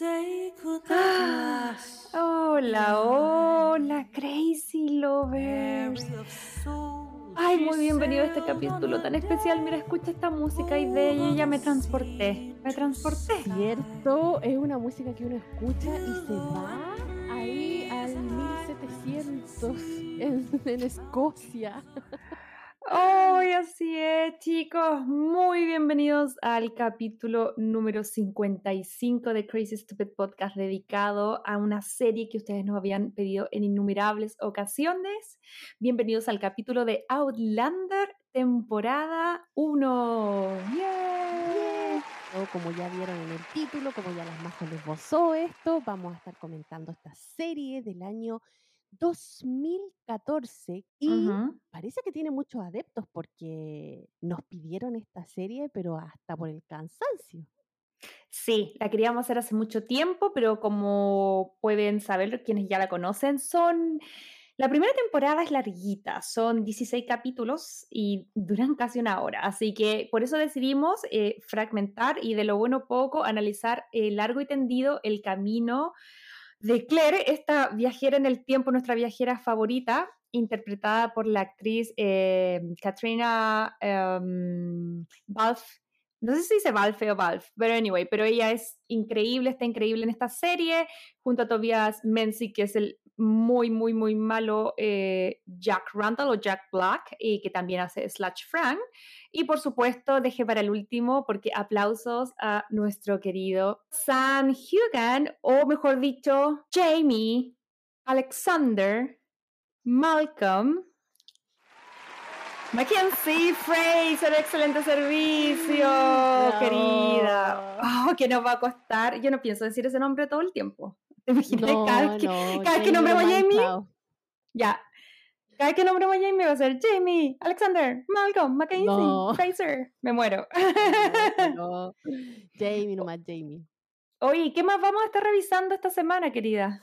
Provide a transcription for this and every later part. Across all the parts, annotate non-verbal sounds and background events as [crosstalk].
Lass Hola, hola, Crazy Lovers. Ay, muy bienvenido a este capítulo tan especial. Mira, escucha esta música y de ella ya me transporté. Me transporté. Cierto, es una música que uno escucha y se va ahí al 1700 en, en Escocia. Hoy así es, chicos. Muy bienvenidos al capítulo número 55 de Crazy Stupid Podcast dedicado a una serie que ustedes nos habían pedido en innumerables ocasiones. Bienvenidos al capítulo de Outlander, temporada 1. ¡Yay! O como ya vieron en el título, como ya las más les gozó esto, vamos a estar comentando esta serie del año 2014 y parece que tiene muchos adeptos porque nos pidieron esta serie, pero hasta por el cansancio. Sí, la queríamos hacer hace mucho tiempo, pero como pueden saber quienes ya la conocen, son... La primera temporada es larguita, son 16 capítulos y duran casi una hora, así que por eso decidimos eh, fragmentar y de lo bueno poco analizar eh, largo y tendido el camino de Claire, esta viajera en el tiempo, nuestra viajera favorita, interpretada por la actriz eh, Katrina um, Balfe. No sé si dice Balfe o Balf, pero anyway, pero ella es increíble, está increíble en esta serie, junto a Tobias Menzies, que es el muy, muy, muy malo eh, Jack Randall o Jack Black, y que también hace Slash Frank. Y por supuesto, dejé para el último, porque aplausos a nuestro querido Sam Hugan, o mejor dicho, Jamie Alexander Malcolm Mackenzie Fraser, excelente servicio, No. querida. Oh, que nos va a costar. Yo no pienso decir ese nombre todo el tiempo. ¿Te imaginas? cada vez que, no, cada vez que Jamie nombremos a Jamie, ya. Cada vez que nombremos a Jamie va a ser Jamie, Alexander, Malcolm, Mackenzie, No. Fraser. Me muero. [laughs] No, Jamie nomás, Jamie. Oye, ¿qué más vamos a estar revisando esta semana, querida?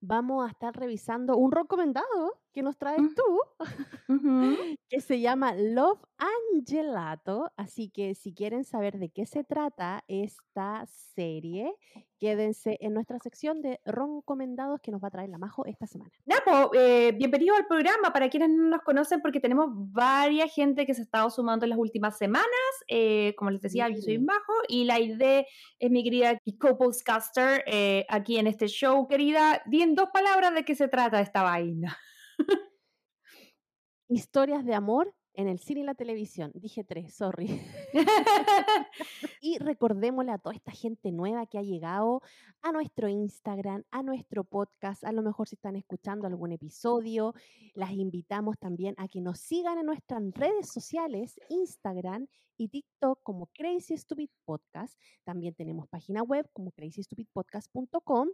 Vamos a estar revisando un recomendado que nos traes tú, [laughs] que se llama Love and Gelato. Así que si quieren saber de qué se trata esta serie, quédense en nuestra sección de recomendados que nos va a traer la Majo esta semana. Ya, po, eh, bienvenido al programa para quienes no nos conocen, porque tenemos varias gente que se ha estado sumando en las últimas semanas. Eh, como les decía, yo soy. Majo y la idea es mi querida co-postcaster eh, aquí en este show, querida. Di en dos palabras de qué se trata esta vaina. Historias de amor en el cine y la televisión. Dije tres, sorry. [laughs] Y recordémosle a toda esta gente nueva que ha llegado a nuestro Instagram, a nuestro podcast, a lo mejor si están escuchando algún episodio, las invitamos también a que nos sigan en nuestras redes sociales, Instagram y TikTok como Crazy Stupid Podcast. También tenemos página web como crazystupidpodcast.com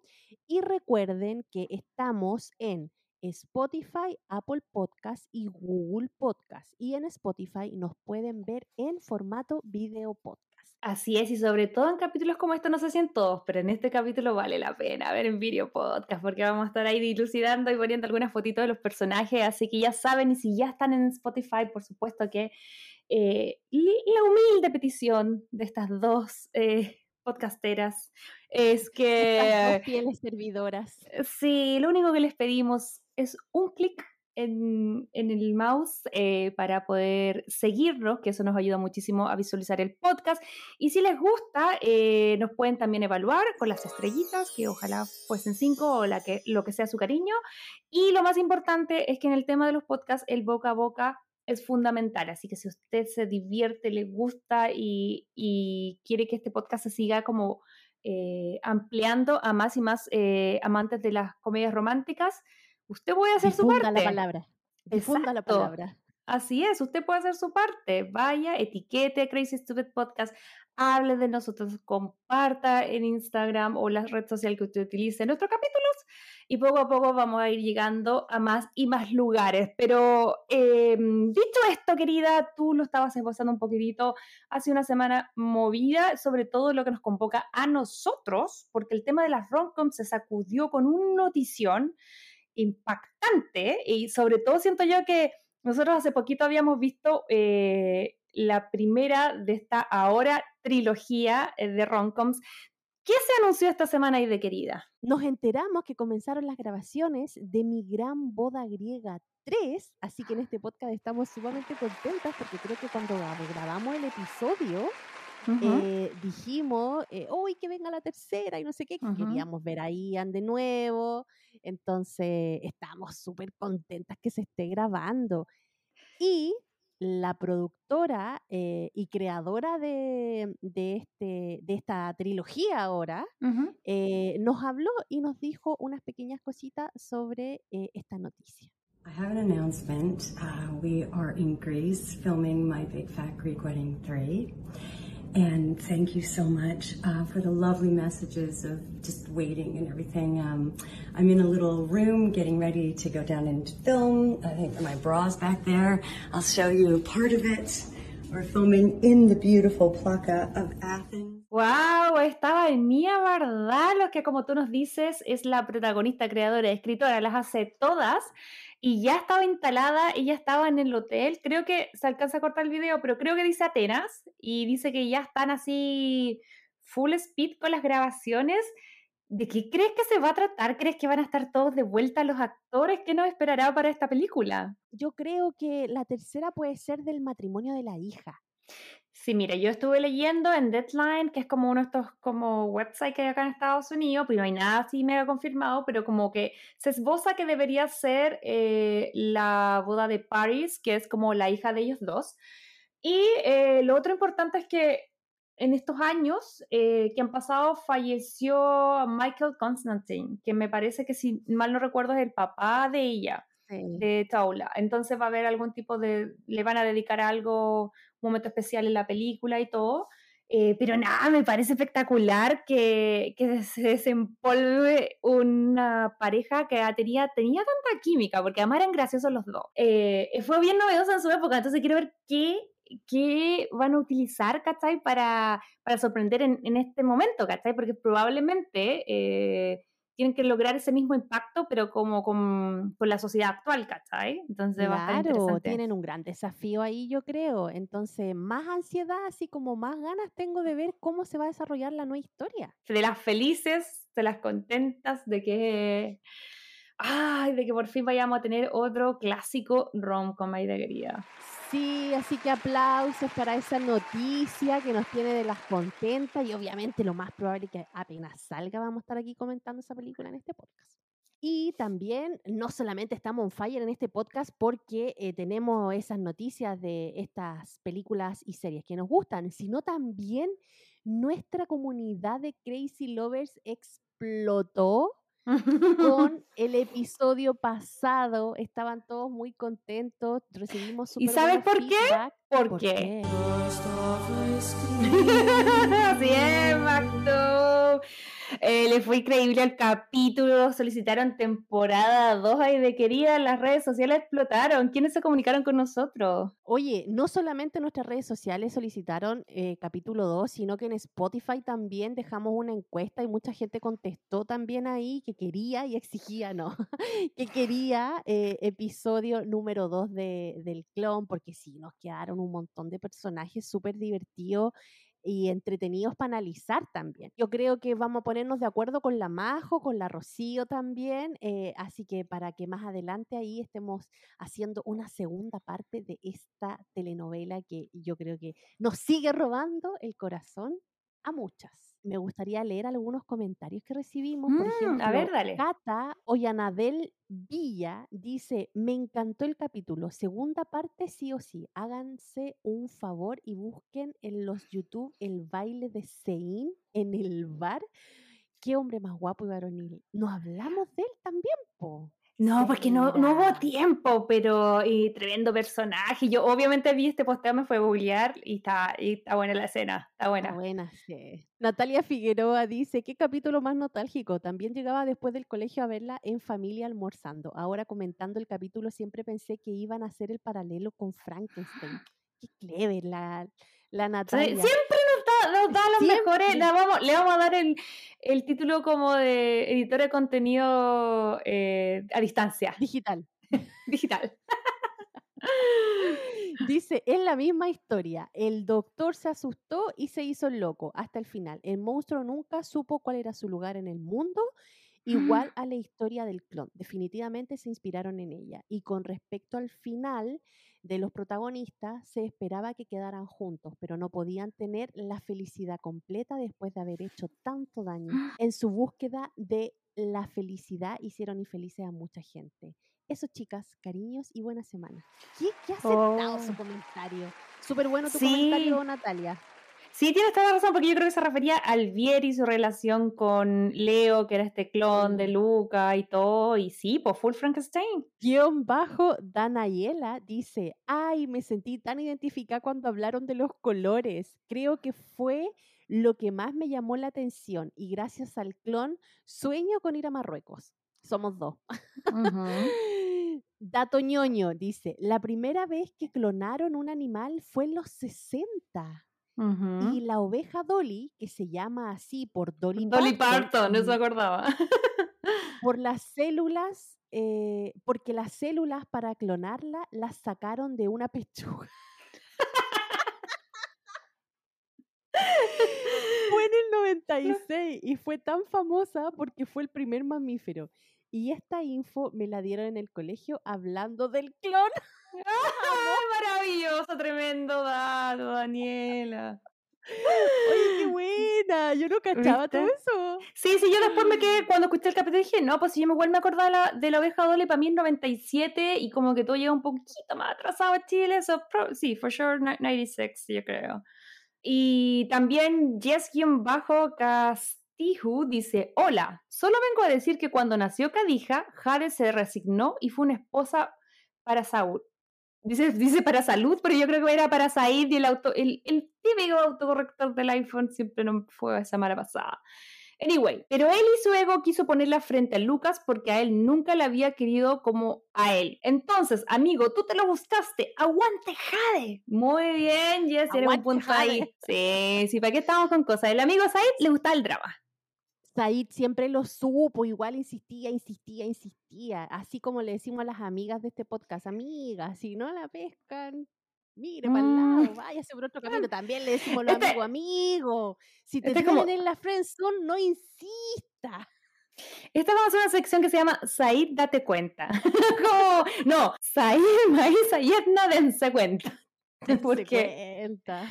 y recuerden que estamos en Spotify, Apple Podcast y Google Podcast. Y en Spotify nos pueden ver en formato video podcast. Así es, y sobre todo en capítulos como estos, no sé si en todos, pero en este capítulo vale la pena ver en video podcast, porque vamos a estar ahí dilucidando y poniendo algunas fotitos de los personajes, así que ya saben, y si ya están en Spotify, por supuesto que eh, la humilde petición de estas dos eh, podcasteras es [laughs] que dos fieles servidoras. Sí, lo único que les pedimos es un clic en, en el mouse eh, para poder seguirnos, que eso nos ayuda muchísimo a visualizar el podcast. Y si les gusta, eh, nos pueden también evaluar con las estrellitas, que ojalá fuesen cinco o la que, lo que sea su cariño. Y lo más importante es que en el tema de los podcasts, el boca a boca es fundamental. Así que si usted se divierte, le gusta y, y quiere que este podcast se siga como eh, ampliando a más y más eh, amantes de las comedias románticas, usted puede hacer su parte. la palabra. Difunda la Exacto. palabra. Así es, usted puede hacer su parte. Vaya, etiquete a Crazy Stupid Podcast, hable de nosotros, comparta en Instagram o la red social que usted utilice nuestros capítulos y poco a poco vamos a ir llegando a más y más lugares. Pero eh, dicho esto, querida, tú lo estabas esbozando un poquitito hace una semana movida, sobre todo lo que nos convoca a nosotros, porque el tema de las romcoms se sacudió con una notición impactante y sobre todo siento yo que nosotros hace poquito habíamos visto eh, la primera de esta ahora trilogía eh, de romcoms ¿Qué se anunció esta semana y de querida? Nos enteramos que comenzaron las grabaciones de Mi Gran Boda Griega 3, así que en este podcast estamos sumamente contentas porque creo que cuando grabamos el episodio eh, dijimos, eh, uy, que venga la tercera y no sé qué, que queríamos ver a Ian de nuevo, entonces estamos súper contentas que se esté grabando. Y la productora eh, y creadora de, de, este, de esta trilogía ahora eh, nos habló y nos dijo unas pequeñas cositas sobre eh, esta noticia. I have an announcement. Uh, we are in Greece filming my Big Fat Greek Wedding 3. And thank you so much uh, for the lovely messages of just waiting and everything. Um, I'm in a little room getting ready to go down and film. I think my bra's back there. I'll show you part of it. We're filming in the beautiful Plaka of Athens. Wow, estaba mía, ¿verdad? Lo que como tú nos dices es la protagonista, creadora, escritora, las hace todas y ya estaba instalada, ella estaba en el hotel, creo que se alcanza a cortar el video, pero creo que dice Atenas y dice que ya están así full speed con las grabaciones. ¿De qué crees que se va a tratar? ¿Crees que van a estar todos de vuelta los actores? ¿Qué nos esperará para esta película? Yo creo que la tercera puede ser del matrimonio de la hija. Sí, mira, yo estuve leyendo en Deadline, que es como uno de estos como websites que hay acá en Estados Unidos, pero no hay nada así mega confirmado, pero como que se esboza que debería ser eh, la boda de Paris, que es como la hija de ellos dos. Y eh, lo otro importante es que en estos años eh, que han pasado falleció Michael Constantine, que me parece que si mal no recuerdo es el papá de ella, de Taula. Entonces va a haber algún tipo de, le van a dedicar algo momento especial en la película y todo. Eh, pero nada, me parece espectacular que, que, se desempolve una pareja que tenía, tenía tanta química, porque además eran graciosos los dos. Eh, fue bien novedoso en su época, entonces quiero ver qué, qué van a utilizar, ¿cachai? Para, para sorprender en, en este momento, ¿cachai? Porque probablemente eh, tienen que lograr ese mismo impacto, pero como con, con la sociedad actual, ¿cachai? Entonces va a estar tienen un gran desafío ahí, yo creo. Entonces, más ansiedad, así como más ganas tengo de ver cómo se va a desarrollar la nueva historia. De las felices, de las contentas, de que... Ay, de que por fin vayamos a tener otro clásico rom-com querida. Sí, así que aplausos para esa noticia que nos tiene de las contentas y obviamente lo más probable es que apenas salga vamos a estar aquí comentando esa película en este podcast. Y también no solamente estamos on fire en este podcast porque eh, tenemos esas noticias de estas películas y series que nos gustan, sino también nuestra comunidad de Crazy Lovers explotó con [laughs] el episodio pasado. Estaban todos muy contentos, recibimos ¿Y sabes por qué? ¿Por, ¿Por qué? Así es, [laughs] eh, le fue increíble el capítulo, solicitaron temporada 2 ahí de querida, las redes sociales explotaron. ¿Quiénes se comunicaron con nosotros? Oye, no solamente nuestras redes sociales solicitaron eh, capítulo 2, sino que en Spotify también dejamos una encuesta y mucha gente contestó también ahí que quería y exigía, no, [laughs] que quería eh, episodio número 2 de, del clon, porque sí, nos quedaron un montón de personajes súper divertidos y entretenidos para analizar también. Yo creo que vamos a ponernos de acuerdo con la Majo, con la Rocío también, eh, así que para que más adelante ahí estemos haciendo una segunda parte de esta telenovela que yo creo que nos sigue robando el corazón a muchas me gustaría leer algunos comentarios que recibimos. Por ejemplo, mm, a ver, dale. Cata Ollanadel Villa dice, me encantó el capítulo. Segunda parte, sí o sí. Háganse un favor y busquen en los YouTube el baile de Sein en el bar. Qué hombre más guapo y varonil. No hablamos de él también, po. No, porque no, no hubo tiempo, pero y tremendo personaje. Yo obviamente vi este posteo, me fue a googlear y está, y está buena la escena, está Está buena. buena, sí. Natalia Figueroa dice, ¿qué capítulo más nostálgico? También llegaba después del colegio a verla en familia almorzando. Ahora comentando el capítulo siempre pensé que iban a hacer el paralelo con Frankenstein. [gasps] Qué clever la, la Natalia. Siempre nos da, los mejores, vamos, le vamos a dar el, el título como de editor de contenido eh, a distancia, Digital. [laughs] digital. Dice, es la misma historia. El doctor se asustó y se hizo loco hasta el final. El monstruo nunca supo cuál era su lugar en el mundo, igual [gasps] a la historia del clon. Definitivamente se inspiraron en ella. Y con respecto al final de los protagonistas, se esperaba que quedaran juntos, pero no podían tener la felicidad completa después de haber hecho tanto daño. En su búsqueda de la felicidad hicieron infelices a mucha gente. Eso, chicas, cariños y buena semana. ¿Qué, qué acertado su Oh. comentario? Súper bueno tu Sí. comentario, Natalia. Sí, tienes toda la razón, porque yo creo que se refería a Alvieri y su relación con Leo, que era este clon de Mm. Luca y todo. Y sí, pues full Frankenstein. Guión bajo, Danayela dice, ay, me sentí tan identificada cuando hablaron de los colores. Creo que fue lo que más me llamó la atención y gracias al clon sueño con ir a Marruecos. Somos dos. [laughs] Dato ñoño dice, la primera vez que clonaron un animal fue en los 60 Y la oveja Dolly, que se llama así por Dolly, Dolly Parton, Parton, no se acordaba. [laughs] por las células, eh, porque las células para clonarla las sacaron de una pechuga. [laughs] fue en el 96 y fue tan famosa porque fue el primer mamífero. Y esta info me la dieron en el colegio hablando del clon. ¡Ay, [laughs] maravilloso! Tremendo dato, Daniela. Oye, qué [laughs] buena. Yo no cachaba todo eso. Sí, sí, yo después me quedé, cuando escuché el capítulo dije, no, pues si yo igual me acordaba de la, de la oveja Dolly, para mí es 97 y como que todo llega un poquito más atrasado a Chile, so pro- sí, for sure, ni- 96, yo creo. Y también Jess-Castiju dice, hola, solo vengo a decir que cuando nació Cadija, Jade se resignó y fue una esposa para Saúl. Dice, dice para salud, pero yo creo que era para Said y el, auto, el, el típico autocorrector del iPhone siempre no fue esa mala pasada. Anyway, pero él y su ego quiso ponerla frente a Lucas porque a él nunca le había querido como a él. Entonces, amigo, tú te lo buscaste. ¡Aguante, Jade! Muy bien, Jess, tienes un punto ahí. Sí, sí, ¿para qué estamos con cosas? El amigo Said le gustaba el drama. Said siempre lo supo, igual insistía, insistía, insistía. Así como le decimos a las amigas de este podcast, amigas, si no la pescan, mire para el Mm. lado, váyase por otro camino. También le decimos los Este- amigos, amigo, si te este es tienen como- en la friendzone, no insista. Esta vamos a hacer una sección que se llama Said, date cuenta. [laughs] Como, no, Said, [laughs] Maíz, Ayetna, dense cuenta. [laughs] Se Porque, cuenta.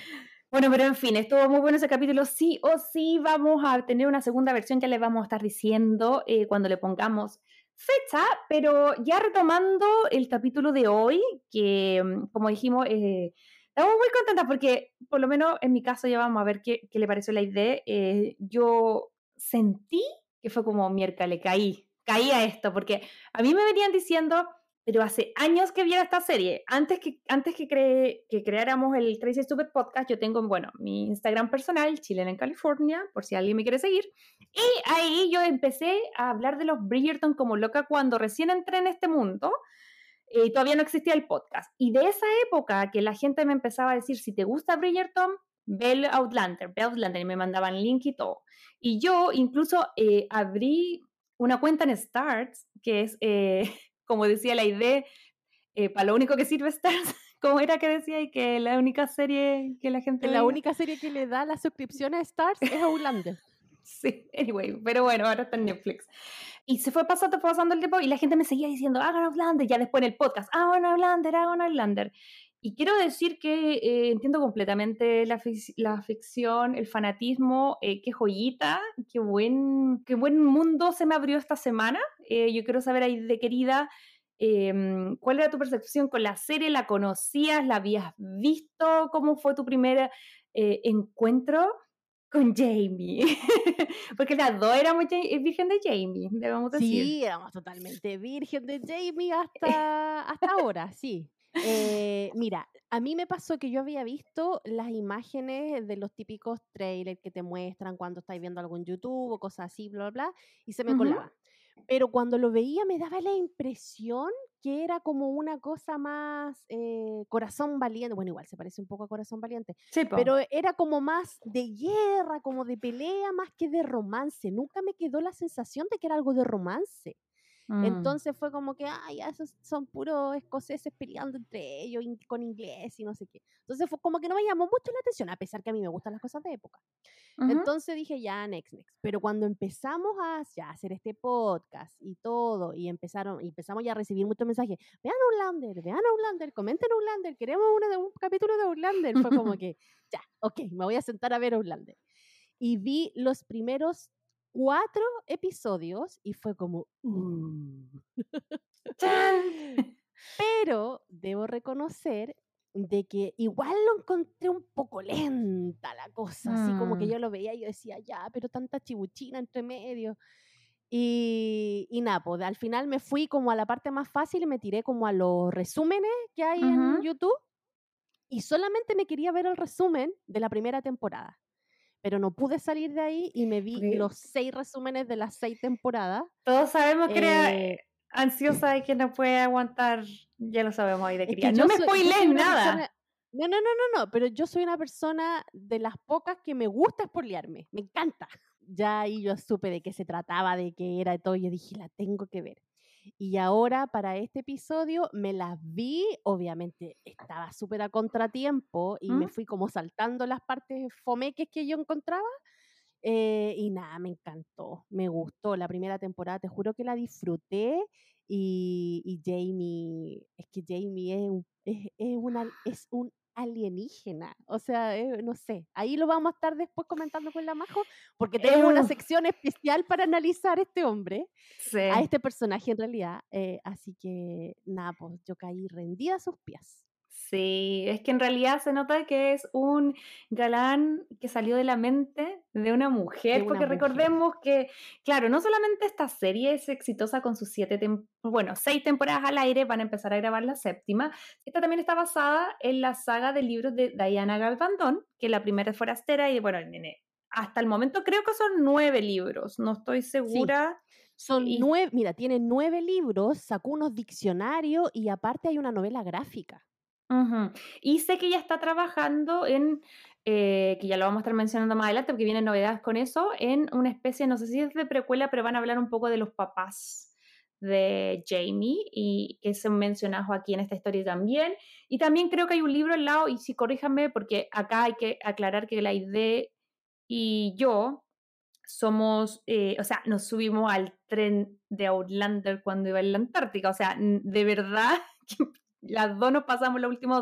Bueno, pero en fin, estuvo muy bueno ese capítulo. Sí o sí vamos a tener una segunda versión que les vamos a estar diciendo eh, cuando le pongamos fecha, pero ya retomando el capítulo de hoy, que mm, como dijimos, eh, estamos muy contentas porque por lo menos en mi caso ya vamos a ver qué, qué le pareció la idea. Eh, yo sentí que fue como miércoles, caí, caí a esto, porque a mí me venían diciendo, pero hace años que viera esta serie, antes que, antes que, cre- que creáramos el Crazy Stupid Podcast, yo tengo, bueno, mi Instagram personal, Chilena en California, por si alguien me quiere seguir, y ahí yo empecé a hablar de los Bridgerton como loca cuando recién entré en este mundo, y todavía no existía el podcast. Y de esa época que la gente me empezaba a decir, si te gusta Bridgerton, ve el Outlander, ve Outlander, y me mandaban link y todo. Y yo incluso eh, abrí una cuenta en Starts, que es, eh, [laughs] como decía la idea, eh, para lo único que sirve Starts, [laughs] como era que decía, y que la única serie que la gente... La veía. única serie que le da la suscripción a Stars es Outlander. [laughs] Sí, anyway, pero bueno, ahora está en Netflix. Y se fue pasando, fue pasando el tiempo y la gente me seguía diciendo, hagan Outlander, ya después en el podcast, hagan Outlander, hagan Outlander. Y quiero decir que eh, entiendo completamente la, fic- la ficción, el fanatismo, eh, qué joyita, qué buen, qué buen mundo se me abrió esta semana. Eh, yo quiero saber ahí de querida, em, ¿cuál era tu percepción con la serie? ¿La conocías? ¿La habías visto? ¿Cómo fue tu primer eh, encuentro con Jamie. [laughs] Porque las dos éramos virgen de Jamie, debemos decir. Sí, éramos totalmente virgen de Jamie [laughs] hasta, hasta ahora, sí. Eh, mira, a mí me pasó que yo había visto las imágenes de los típicos trailers que te muestran cuando estás viendo algo en YouTube o cosas así, bla, bla, bla, y se me Ujú. colaba. Pero cuando lo veía me daba la impresión que era como una cosa más eh, corazón valiente. Bueno, igual se parece un poco a corazón valiente, Sí, po. pero era como más de guerra, como de pelea, más que de romance. Nunca me quedó la sensación de que era algo de romance. Mm. Entonces fue como que, ay, ya esos son puros escoceses peleando entre ellos in- con inglés y no sé qué. Entonces fue como que no me llamó mucho la atención, a pesar que a mí me gustan las cosas de época. Ujú. Entonces dije, ya, next, next. Pero cuando empezamos a ya, hacer este podcast y todo, y empezaron, y empezamos ya a recibir muchos mensajes, vean Outlander, vean Outlander, comenten Outlander, queremos una de un capítulo de Outlander. Fue como [laughs] que, ya, ok, me voy a sentar a ver Outlander. Y vi los primeros cuatro episodios y fue como, "Uh". [laughs] Pero debo reconocer de que igual lo encontré un poco lenta la cosa, así como que Mm. yo lo veía y yo decía, ya, pero tanta chibuchina entre medio. Y, y nada, pues al final me fui como a la parte más fácil y me tiré como a los resúmenes que hay en Ujú. YouTube y solamente me quería ver el resumen de la primera temporada. Pero no pude salir de ahí y me vi Ok. los seis resúmenes de las seis temporadas. Todos sabemos que era Eh, ansiosa y que no puede aguantar. Ya lo sabemos ahí de Es que cría. No me spoilees nada. persona- No, no, no, no, no, pero yo soy una persona de las pocas que me gusta spoilearme, me encanta. Ya ahí yo supe de qué se trataba, de qué era y todo, y yo dije, la tengo que ver. Y ahora para este episodio me las vi, obviamente estaba súper a contratiempo y me ¿Mm? fui como saltando las partes fomeques que yo encontraba. eh, y nada, me encantó, me gustó la primera temporada, te juro que la disfruté y, y Jamie, es que Jamie es un, es, es una, es un alienígena, o sea, eh, no sé, ahí lo vamos a estar después comentando con la Majo, porque tenemos una sección especial para analizar a este hombre, Sí. a este personaje en realidad, eh, así que nada, pues yo caí rendida a sus pies. Sí, es que en realidad se nota que es un galán que salió de la mente de una mujer, una porque mujer. recordemos que, claro, no solamente esta serie es exitosa con sus siete, bueno, seis temporadas al aire, van a empezar a grabar la séptima, esta también está basada en la saga de libros de Diana Galvandón, que la primera es Forastera y bueno, nene, hasta el momento creo que son nueve libros, no estoy segura. Son Y- nueve, mira, tiene nueve libros, sacó unos diccionarios y aparte hay una novela gráfica. Y sé que ya está trabajando en, eh, que ya lo vamos a estar mencionando más adelante, porque vienen novedades con eso, en una especie, no sé si es de precuela, pero van a hablar un poco de los papás de Jamie y que son mencionados aquí en esta historia también. Y también creo que hay un libro al lado, y sí, corríjanme, porque acá hay que aclarar que la idea y yo somos, eh, o sea, nos subimos al tren de Outlander cuando iba en la Antártica, o sea, de verdad [laughs] las dos nos pasamos la última,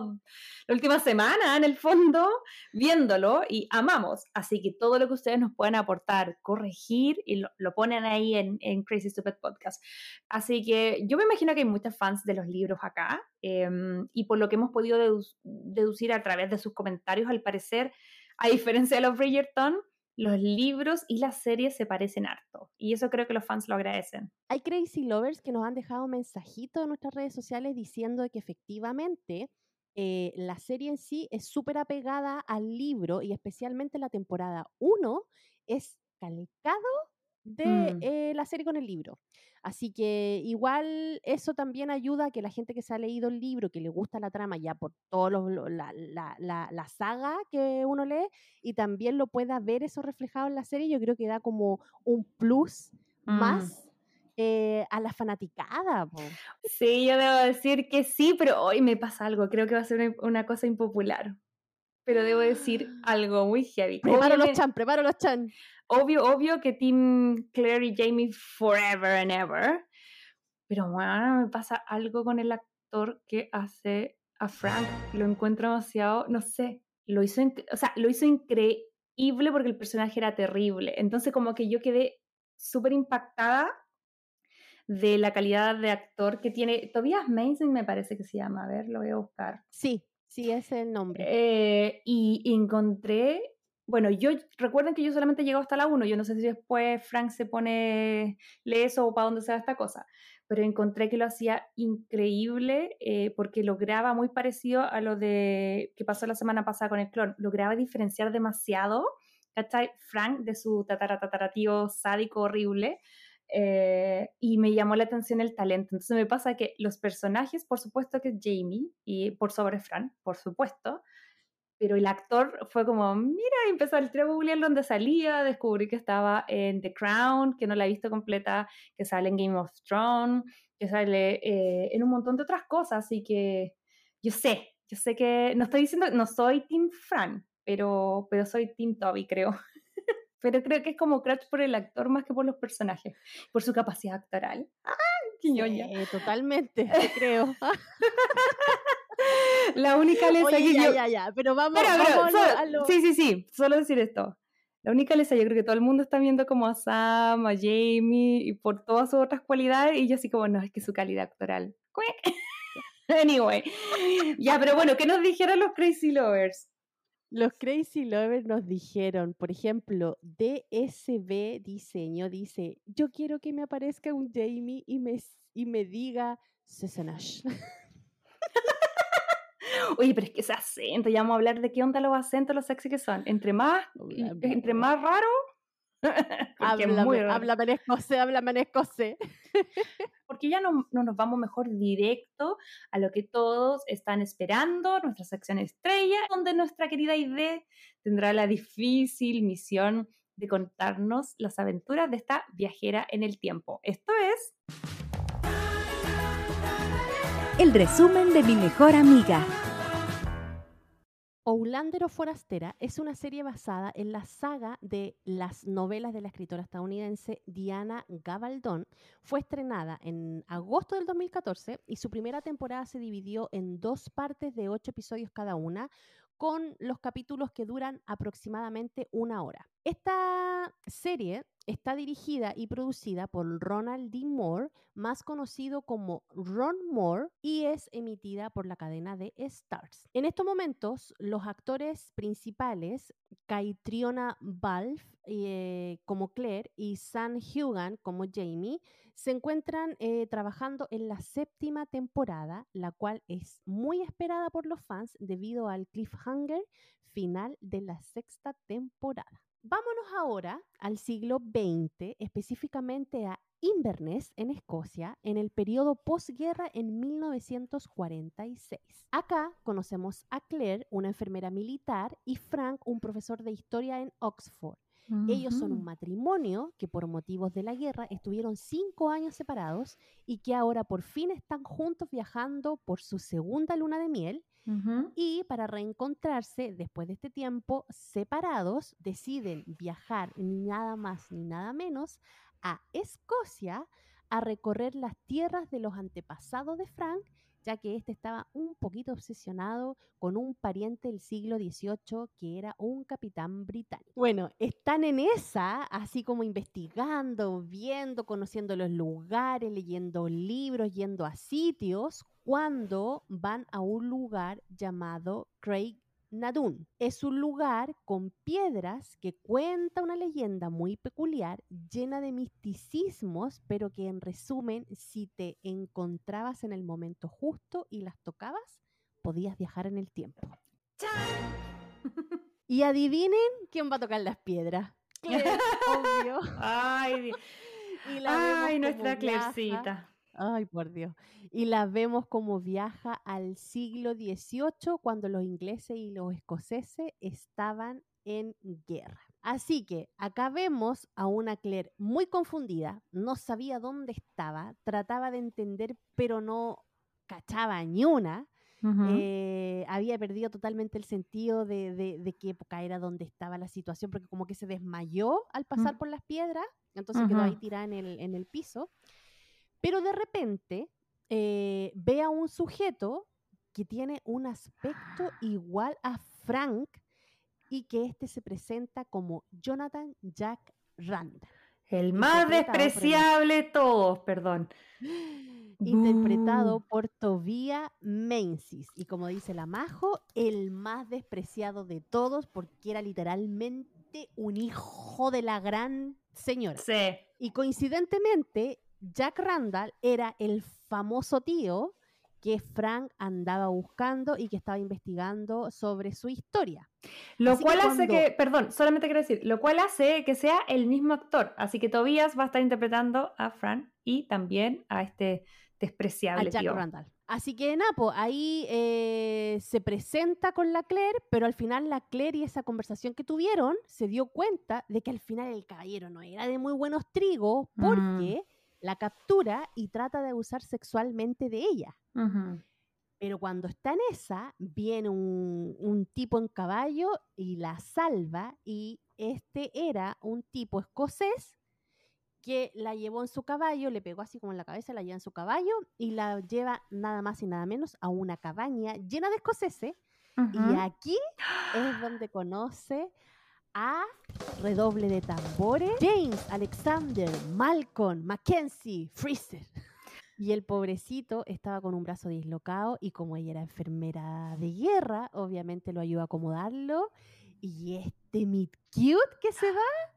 la última semana en el fondo viéndolo y amamos, así que todo lo que ustedes nos puedan aportar, corregir y lo, ponen ahí en, en Crazy Stupid Podcast. Así que yo me imagino que hay muchos fans de los libros acá em, y por lo que hemos podido dedu- deducir a través de sus comentarios, al parecer, a diferencia de los Bridgerton, los libros y las series se parecen harto. Y eso creo que los fans lo agradecen. Hay Crazy Lovers que nos han dejado mensajitos en nuestras redes sociales diciendo que efectivamente eh, la serie en sí es súper apegada al libro y especialmente la temporada 1 es calcado de Mm. eh, la serie con el libro. Así que igual eso también ayuda a que la gente que se ha leído el libro, que le gusta la trama ya por toda la, la, la, la saga que uno lee, y también lo pueda ver eso reflejado en la serie, yo creo que da como un plus Mm. más eh, a la fanaticada. po. Sí, yo debo decir que sí, pero hoy me pasa algo. Creo que va a ser una- una cosa impopular. Pero debo decir [gasps] algo muy heavy. Preparo los chan, preparo los chan. Obvio, obvio que Team Claire y Jamie forever and ever. Pero bueno, me pasa algo con el actor que hace a Frank. Lo encuentro demasiado, no sé, lo hizo, o sea, lo hizo increíble porque el personaje era terrible. Entonces como que yo quedé súper impactada de la calidad de actor que tiene. Tobias Mason me parece que se llama. A ver, lo voy a buscar. Sí, sí, es el nombre. Eh, y encontré bueno, yo recuerden que yo solamente llego hasta la 1, yo no sé si después Frank se pone, lee eso o para dónde se va esta cosa, pero encontré que lo hacía increíble eh, porque lograba muy parecido a lo de que pasó la semana pasada con el clon, lograba diferenciar demasiado, ¿cachai? Frank de su tataratataratío sádico horrible. eh, y me llamó la atención el talento. Entonces me pasa que los personajes, por supuesto que es Jamie, y por sobre Frank, por supuesto, pero el actor fue como, mira, y empezó el a googlear donde salía, descubrí que estaba en The Crown, que no la he visto completa, que sale en Game of Thrones, que sale eh, en un montón de otras cosas, así que yo sé, yo sé que, no estoy diciendo, no soy Team Fran, pero, pero soy Team Toby, creo. [laughs] pero creo que es como crush por el actor más que por los personajes, por su capacidad actoral. ¡Ah! Sí, totalmente, te creo. [laughs] [laughs] La única lesa Oye, que ya, yo... ya, ya, pero vamos, Pero, pero, vamos a lo- solo- a lo- Sí, sí, sí, solo decir esto. La única lesa, yo creo que todo el mundo está viendo como a Sam, a Jamie, y por todas sus otras cualidades, y yo así como, no, es que su calidad actoral. [laughs] Anyway. Ya, pero bueno, ¿qué nos dijeron los Crazy Lovers? Los Crazy Lovers nos dijeron, por ejemplo, DSB Diseño dice, yo quiero que me aparezca un Jamie y me, y me diga Sesenash. [laughs] Oye, pero es que ese acento, ya vamos a hablar de qué onda los acentos, los sexy que son. Entre más, [laughs] entre más raro, [laughs] porque es muy Háblame, raro. háblame en escocés, háblame en escocés. [laughs] porque ya no, no nos vamos mejor directo a lo que todos están esperando, nuestra sección estrella, donde nuestra querida Aide tendrá la difícil misión de contarnos las aventuras de esta viajera en el tiempo. Esto es El resumen de mi mejor amiga. Outlander o Forastera es una serie basada en la saga de las novelas de la escritora estadounidense Diana Gabaldon. Fue estrenada en agosto del 2014 y su primera temporada se dividió en dos partes de ocho episodios cada una, con los capítulos que duran aproximadamente una hora. Esta serie está dirigida y producida por Ronald D. Moore, más conocido como Ron Moore, y es emitida por la cadena de Stars. En estos momentos, los actores principales, Caitriona Balfe eh, como Claire y Sam Hugan como Jamie, se encuentran eh, trabajando en la séptima temporada, la cual es muy esperada por los fans debido al cliffhanger final de la sexta temporada. Vámonos ahora al siglo XX, específicamente a Inverness, en Escocia, en el periodo posguerra en 1946. Acá conocemos a Claire, una enfermera militar, y Frank, un profesor de historia en Oxford. Ellos son un matrimonio que por motivos de la guerra estuvieron cinco años separados y que ahora por fin están juntos viajando por su segunda luna de miel Y para reencontrarse después de este tiempo separados deciden viajar ni nada más ni nada menos a Escocia a recorrer las tierras de los antepasados de Frank ya que éste estaba un poquito obsesionado con un pariente del siglo XVIII que era un capitán británico. Bueno, están en esa, así como investigando, viendo, conociendo los lugares, leyendo libros, yendo a sitios, cuando van a un lugar llamado Craig Nadun. Es un lugar con piedras que cuenta una leyenda muy peculiar, llena de misticismos, pero que en resumen, si te encontrabas en el momento justo y las tocabas, podías viajar en el tiempo. [laughs] Y adivinen quién va a tocar las piedras. Claire, [laughs] obvio. Ay. [laughs] Y la Ay, nuestra viaja. Ay, por Dios. Y la vemos como viaja al siglo XVIII cuando los ingleses y los escoceses estaban en guerra. Así que acá vemos a una Claire muy confundida, no sabía dónde estaba, trataba de entender, pero no cachaba ni una. Eh, había perdido totalmente el sentido de, de- de qué época era, dónde estaba la situación, porque como que se desmayó al pasar Mm. por las piedras, entonces quedó ahí tirada en el, en el piso. Pero de repente eh, ve a un sujeto que tiene un aspecto [gasps] igual a Frank y que este se presenta como Jonathan Jack Rand. El más despreciable de todos, perdón. [gasps] interpretado por Tobía Menzies. Y como dice la Majo, el más despreciado de todos porque era literalmente un hijo de la gran señora. Sí. Y coincidentemente, Jack Randall era el famoso tío que Frank andaba buscando y que estaba investigando sobre su historia. Lo Así que cual hace que, perdón, solamente quiero decir, lo cual hace que sea el mismo actor. Así que Tobias va a estar interpretando a Fran y también a este A despreciable Jack tío. Randall. Así que Napo, ahí eh, se presenta con la Claire, pero al final la Claire y esa conversación que tuvieron se dio cuenta de que al final el caballero no era de muy buenos trigos Mm. La captura y trata de abusar sexualmente de ella. Pero cuando está en esa, viene un, un tipo en caballo y la salva. Y este era un tipo escocés que la llevó en su caballo, le pegó así como en la cabeza, la lleva en su caballo y la lleva nada más y nada menos a una cabaña llena de escoceses. Y aquí es donde conoce a redoble de tambores James, Alexander, Malcolm, Mackenzie, Freezer. Y el pobrecito estaba con un brazo dislocado y como ella era enfermera de guerra, obviamente lo ayudó a acomodarlo. Y este meet cute que se va,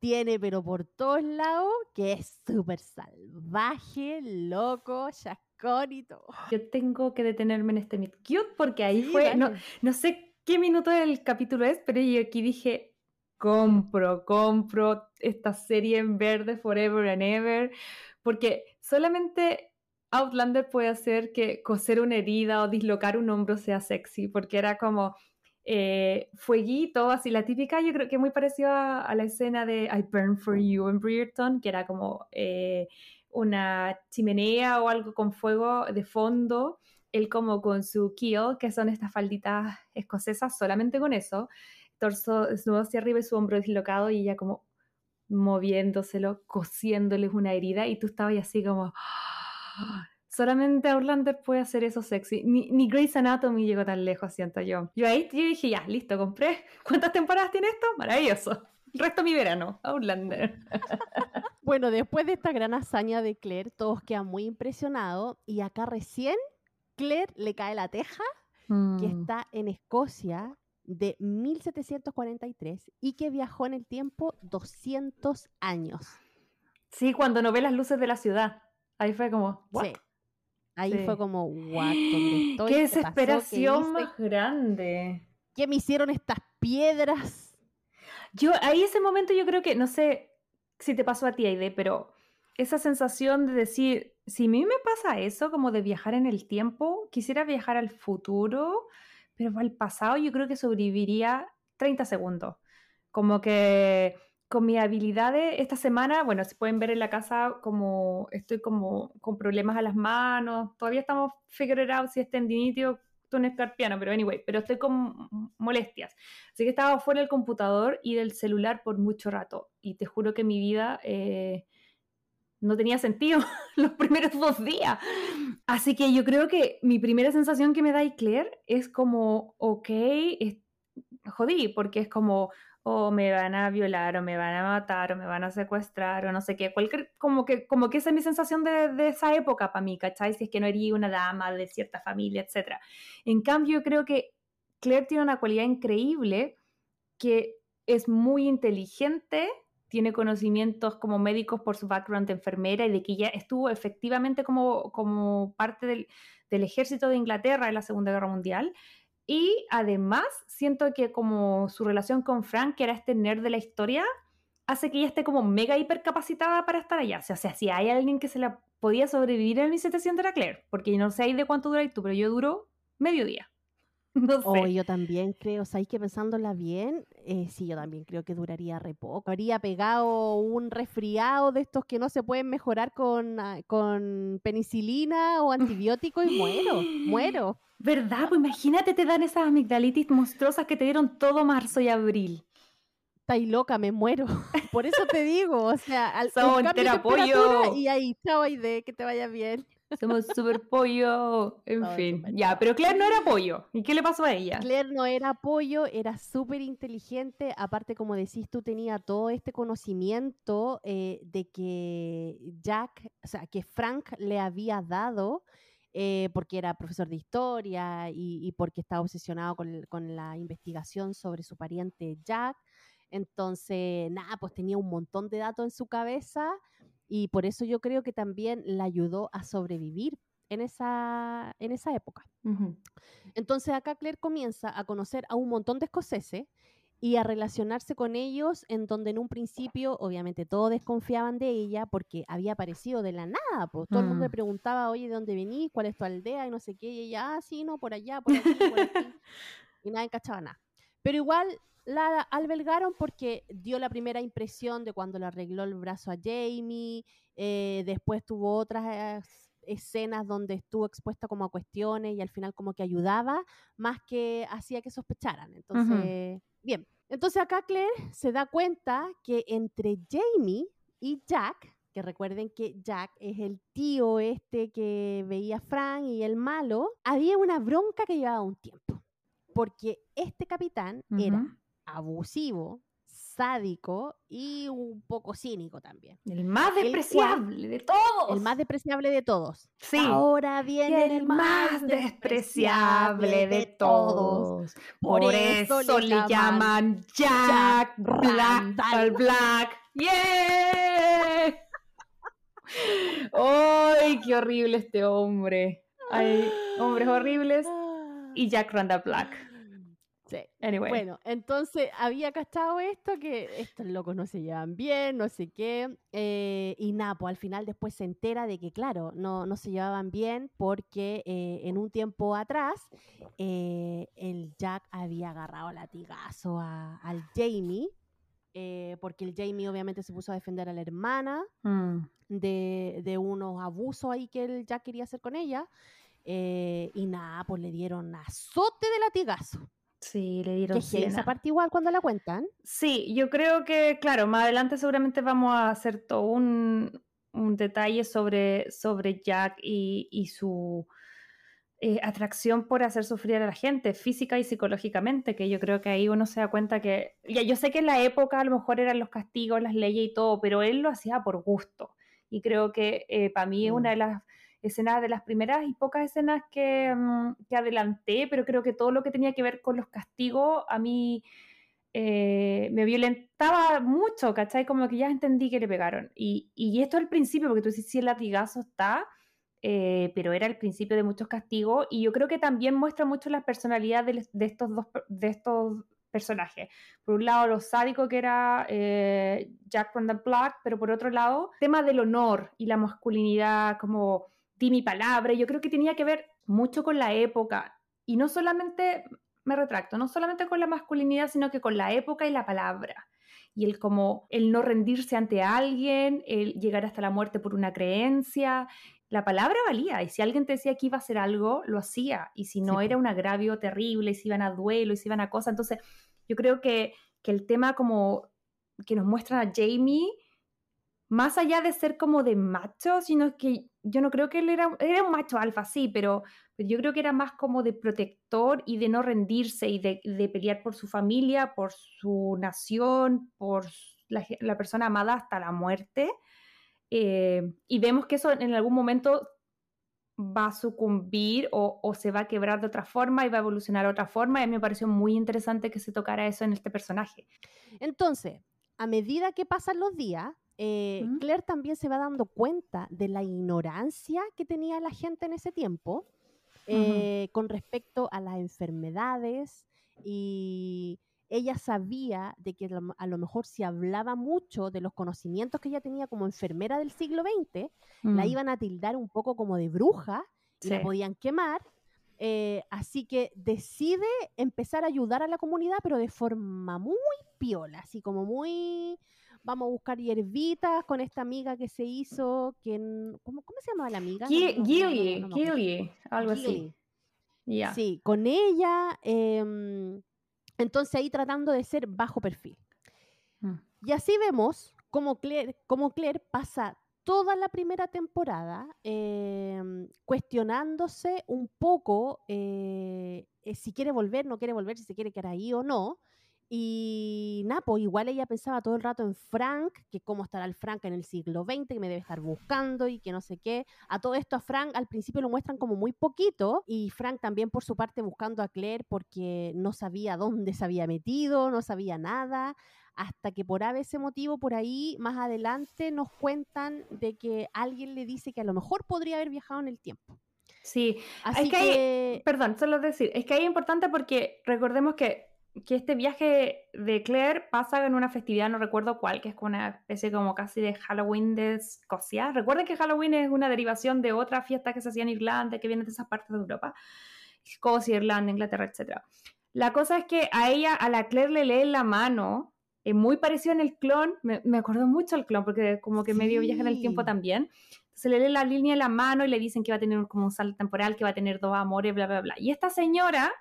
tiene pero por todos lados, que es súper salvaje, loco, chascón y todo. Yo tengo que detenerme en este Meet Cute porque ahí Sí, fue, no, no sé qué minuto del capítulo es, pero yo aquí dije, compro, compro esta serie en verde forever and ever, porque solamente Outlander puede hacer que coser una herida o dislocar un hombro sea sexy, porque era como eh, fueguito, así la típica, yo creo que muy parecido a, la escena de I Burn for You en Bridgerton, que era como eh, una chimenea o algo con fuego de fondo, él como con su kill, que son estas falditas escocesas, solamente con eso, torso desnudo hacia arriba y su hombro dislocado y ella como moviéndoselo, cosiéndoles una herida y tú estabas así como... Solamente Outlander puede hacer eso sexy. Ni, ni Grey's Anatomy llegó tan lejos, siento yo. Yo ahí yo dije, ya, listo, compré. ¿Cuántas temporadas tiene esto? Maravilloso. El resto de mi verano, Outlander. [laughs] Bueno, después de esta gran hazaña de Claire, todos quedan muy impresionados y acá recién Claire le cae la teja que Mm. está en Escocia de 1743 y que viajó en el tiempo 200 años. Sí, cuando no ve las luces de la ciudad. Ahí fue como, ¿what? Sí. Ahí Sí. fue como, what, ¿dónde [gasps] estoy? ¡Qué ¿Qué pasó? ¿Qué desesperación más grande! ¿Qué me hicieron estas piedras? Yo, ahí ese momento yo creo que, no sé si te pasó a ti, Aide, pero esa sensación de decir, si a mí me pasa eso, como de viajar en el tiempo, quisiera viajar al futuro, pero al pasado yo creo que sobreviviría 30 segundos. Como que con mis habilidades esta semana, bueno, se pueden ver en la casa como estoy como con problemas a las manos, todavía estamos figuring out si es tendinite o un escarpiano, pero anyway, pero estoy con molestias. Así que estaba fuera del computador y del celular por mucho rato. Y te juro que mi vida eh, no tenía sentido [laughs] los primeros dos días. Así que yo creo que mi primera sensación que me da Claire es como, ok, es- jodí, porque es como, o me van a violar, o me van a matar, o me van a secuestrar, o no sé qué. Cualquier, como, que, como que esa es mi sensación de, de esa época para mí, ¿cachai? Si es que no eres una dama de cierta familia, etc. En cambio, yo creo que Claire tiene una cualidad increíble que es muy inteligente, tiene conocimientos como médicos por su background de enfermera y de que ella estuvo efectivamente como, como parte del, del ejército de Inglaterra en la Segunda Guerra Mundial. Y además siento que como su relación con Frank, que era este nerd de la historia, hace que ella esté como mega hipercapacitada para estar allá. O sea, si hay alguien que se la podía sobrevivir en 1700 era Claire, porque no sé de cuánto dura tú, pero yo duro medio día. [laughs] No sé. Oh, yo también creo, ¿sabéis que pensándola bien? Eh, sí, yo también creo que duraría re poco. Habría pegado un resfriado de estos que no se pueden mejorar con, ah, con penicilina o antibiótico y muero, muero. [gasps] ¿Verdad? Pues imagínate, te dan esas amigdalitis monstruosas que te dieron todo marzo y abril. Estáis loca, me muero. [laughs] Por eso te digo, o sea, al Son un cambio de temperatura y ahí, chao, de que te vaya bien. Somos super pollo. En Somos fin. Ya, pero Claire no era pollo. ¿Y qué le pasó a ella? Claire no era pollo, era súper inteligente. Aparte, como decís, tú tenía todo este conocimiento eh, de que Jack, o sea, que Frank le había dado, eh, porque era profesor de historia y, y porque estaba obsesionado con, con la investigación sobre su pariente Jack. Entonces, nada, pues tenía un montón de datos en su cabeza y por eso yo creo que también la ayudó a sobrevivir en esa, en esa época. Ujú. Entonces acá Claire comienza a conocer a un montón de escoceses y a relacionarse con ellos en donde en un principio obviamente todos desconfiaban de ella porque había aparecido de la nada, pues todo el mundo le Mm. preguntaba, oye, ¿de dónde venís? ¿Cuál es tu aldea? Y no sé qué, y ella, ah, sí, no, por allá, por aquí, por aquí, [laughs] y nadie cachaba nada. Pero igual la albergaron porque dio la primera impresión de cuando le arregló el brazo a Jamie, eh, después tuvo otras eh, escenas donde estuvo expuesta como a cuestiones y al final como que ayudaba más que hacía que sospecharan. Entonces, bien. Entonces acá Claire se da cuenta que entre Jamie y Jack, que recuerden que Jack es el tío este que veía a Frank y el malo, había una bronca que llevaba un tiempo. Porque este capitán era. Abusivo, sádico y un poco cínico también. El más El despreciable de todos. El más despreciable de todos. Sí. Ahora viene el más despreciable de todos. Por Por, eso eso, le llaman Jack Black Randall. al Black. ¡Yeah! ¡Ay, qué horrible este hombre! Hay hombres horribles y Jack Randall Black. Sí. Anyway. Bueno, entonces había cachado esto, que estos locos no se llevan bien, no sé qué. eh, y nada, pues al final después se entera de que, claro, no, no se llevaban bien porque eh, en un tiempo atrás eh, el Jack había agarrado latigazo a- al Jamie, porque el Jamie obviamente se puso a defender a la hermana Mm. de, de unos abusos ahí que el Jack quería hacer con ella. y nada, pues le dieron azote de latigazo. Sí, le dieron esa parte igual cuando la cuentan. Sí, yo creo que, claro, más adelante seguramente vamos a hacer todo un, un detalle sobre, sobre Jack y, y su eh, atracción por hacer sufrir a la gente, física y psicológicamente, que yo creo que ahí uno se da cuenta que, ya yo sé que en la época a lo mejor eran los castigos, las leyes y todo, pero él lo hacía por gusto. Y creo que para mí es una Mm. de las escenas de las primeras y pocas escenas que, mm, que adelanté, pero creo que todo lo que tenía que ver con los castigos a mí eh, me violentaba mucho, ¿cachai? Como que ya entendí que le pegaron. Y, y esto al principio, porque tú dices, sí, el latigazo está, eh, pero era el principio de muchos castigos, y yo creo que también muestra mucho la personalidad de, estos dos de estos personajes. Por un lado, lo sádico que era eh, Jack from the Black, pero por otro lado, tema del honor y la masculinidad, como di mi palabra, yo creo que tenía que ver mucho con la época, y no solamente, me retracto, no solamente con la masculinidad, sino que con la época y la palabra. Y el como el no rendirse ante alguien, el llegar hasta la muerte por una creencia, la palabra valía. Y si alguien te decía que iba a hacer algo, lo hacía. Y si no Sí, era un agravio terrible, y si iban a duelo, y si iban a cosas. Entonces, yo creo que, que el tema como que nos muestran a Jamie, más allá de ser como de macho, sino que yo no creo que él era, era un macho alfa, sí, pero, pero yo creo que era más como de protector y de no rendirse y de, de pelear por su familia, por su nación, por la, la persona amada hasta la muerte. Eh, y vemos que eso en algún momento va a sucumbir o, o se va a quebrar de otra forma y va a evolucionar de otra forma. Y a mí me pareció muy interesante que se tocara eso en este personaje. Entonces, a medida que pasan los días, eh. Claire también se va dando cuenta de la ignorancia que tenía la gente en ese tiempo eh, con respecto a las enfermedades y ella sabía de que a lo- mejor si hablaba mucho de los conocimientos que ella tenía como enfermera del siglo XX, la Mm. iban a tildar un poco como de bruja y la podían quemar. eh, así que decide empezar a ayudar a la comunidad, pero de forma muy piola, así como muy... Vamos a buscar hierbitas con esta amiga que se hizo, que, ¿cómo, cómo se llamaba la amiga? No, no, Gilly, algo así. Sí, con ella, em, entonces ahí tratando de ser bajo perfil. Mm. Y así vemos cómo Claire, cómo Claire pasa toda la primera temporada em, cuestionándose un poco eh, eh, si quiere volver, no quiere volver, si se quiere quedar ahí o no. Y Napo, igual ella pensaba todo el rato en Frank, que cómo estará el Frank en el siglo XX, que me debe estar buscando y que no sé qué. A todo esto a Frank al principio lo muestran como muy poquito y Frank también por su parte buscando a Claire porque no sabía dónde se había metido, no sabía nada, hasta que por ese motivo por ahí más adelante nos cuentan de que alguien le dice que a lo mejor podría haber viajado en el tiempo. Sí, Así es que, perdón, solo decir, es que ahí es importante porque recordemos que que este viaje de Claire pasa en una festividad, no recuerdo cuál, que es una especie como casi de Halloween de Escocia. Recuerden que Halloween es una derivación de otra fiesta que se hacía en Irlanda, que viene de esas partes de Europa. Escocia, Irlanda, Inglaterra, etc. La cosa es que a ella, a la Claire le lee la mano, es muy parecido en el clon, me, me acuerdo mucho el clon, porque como que medio viaje en el tiempo también. Se le lee la línea de la mano y le dicen que va a tener como un salto temporal, que va a tener dos amores, bla, bla, bla. Y esta señora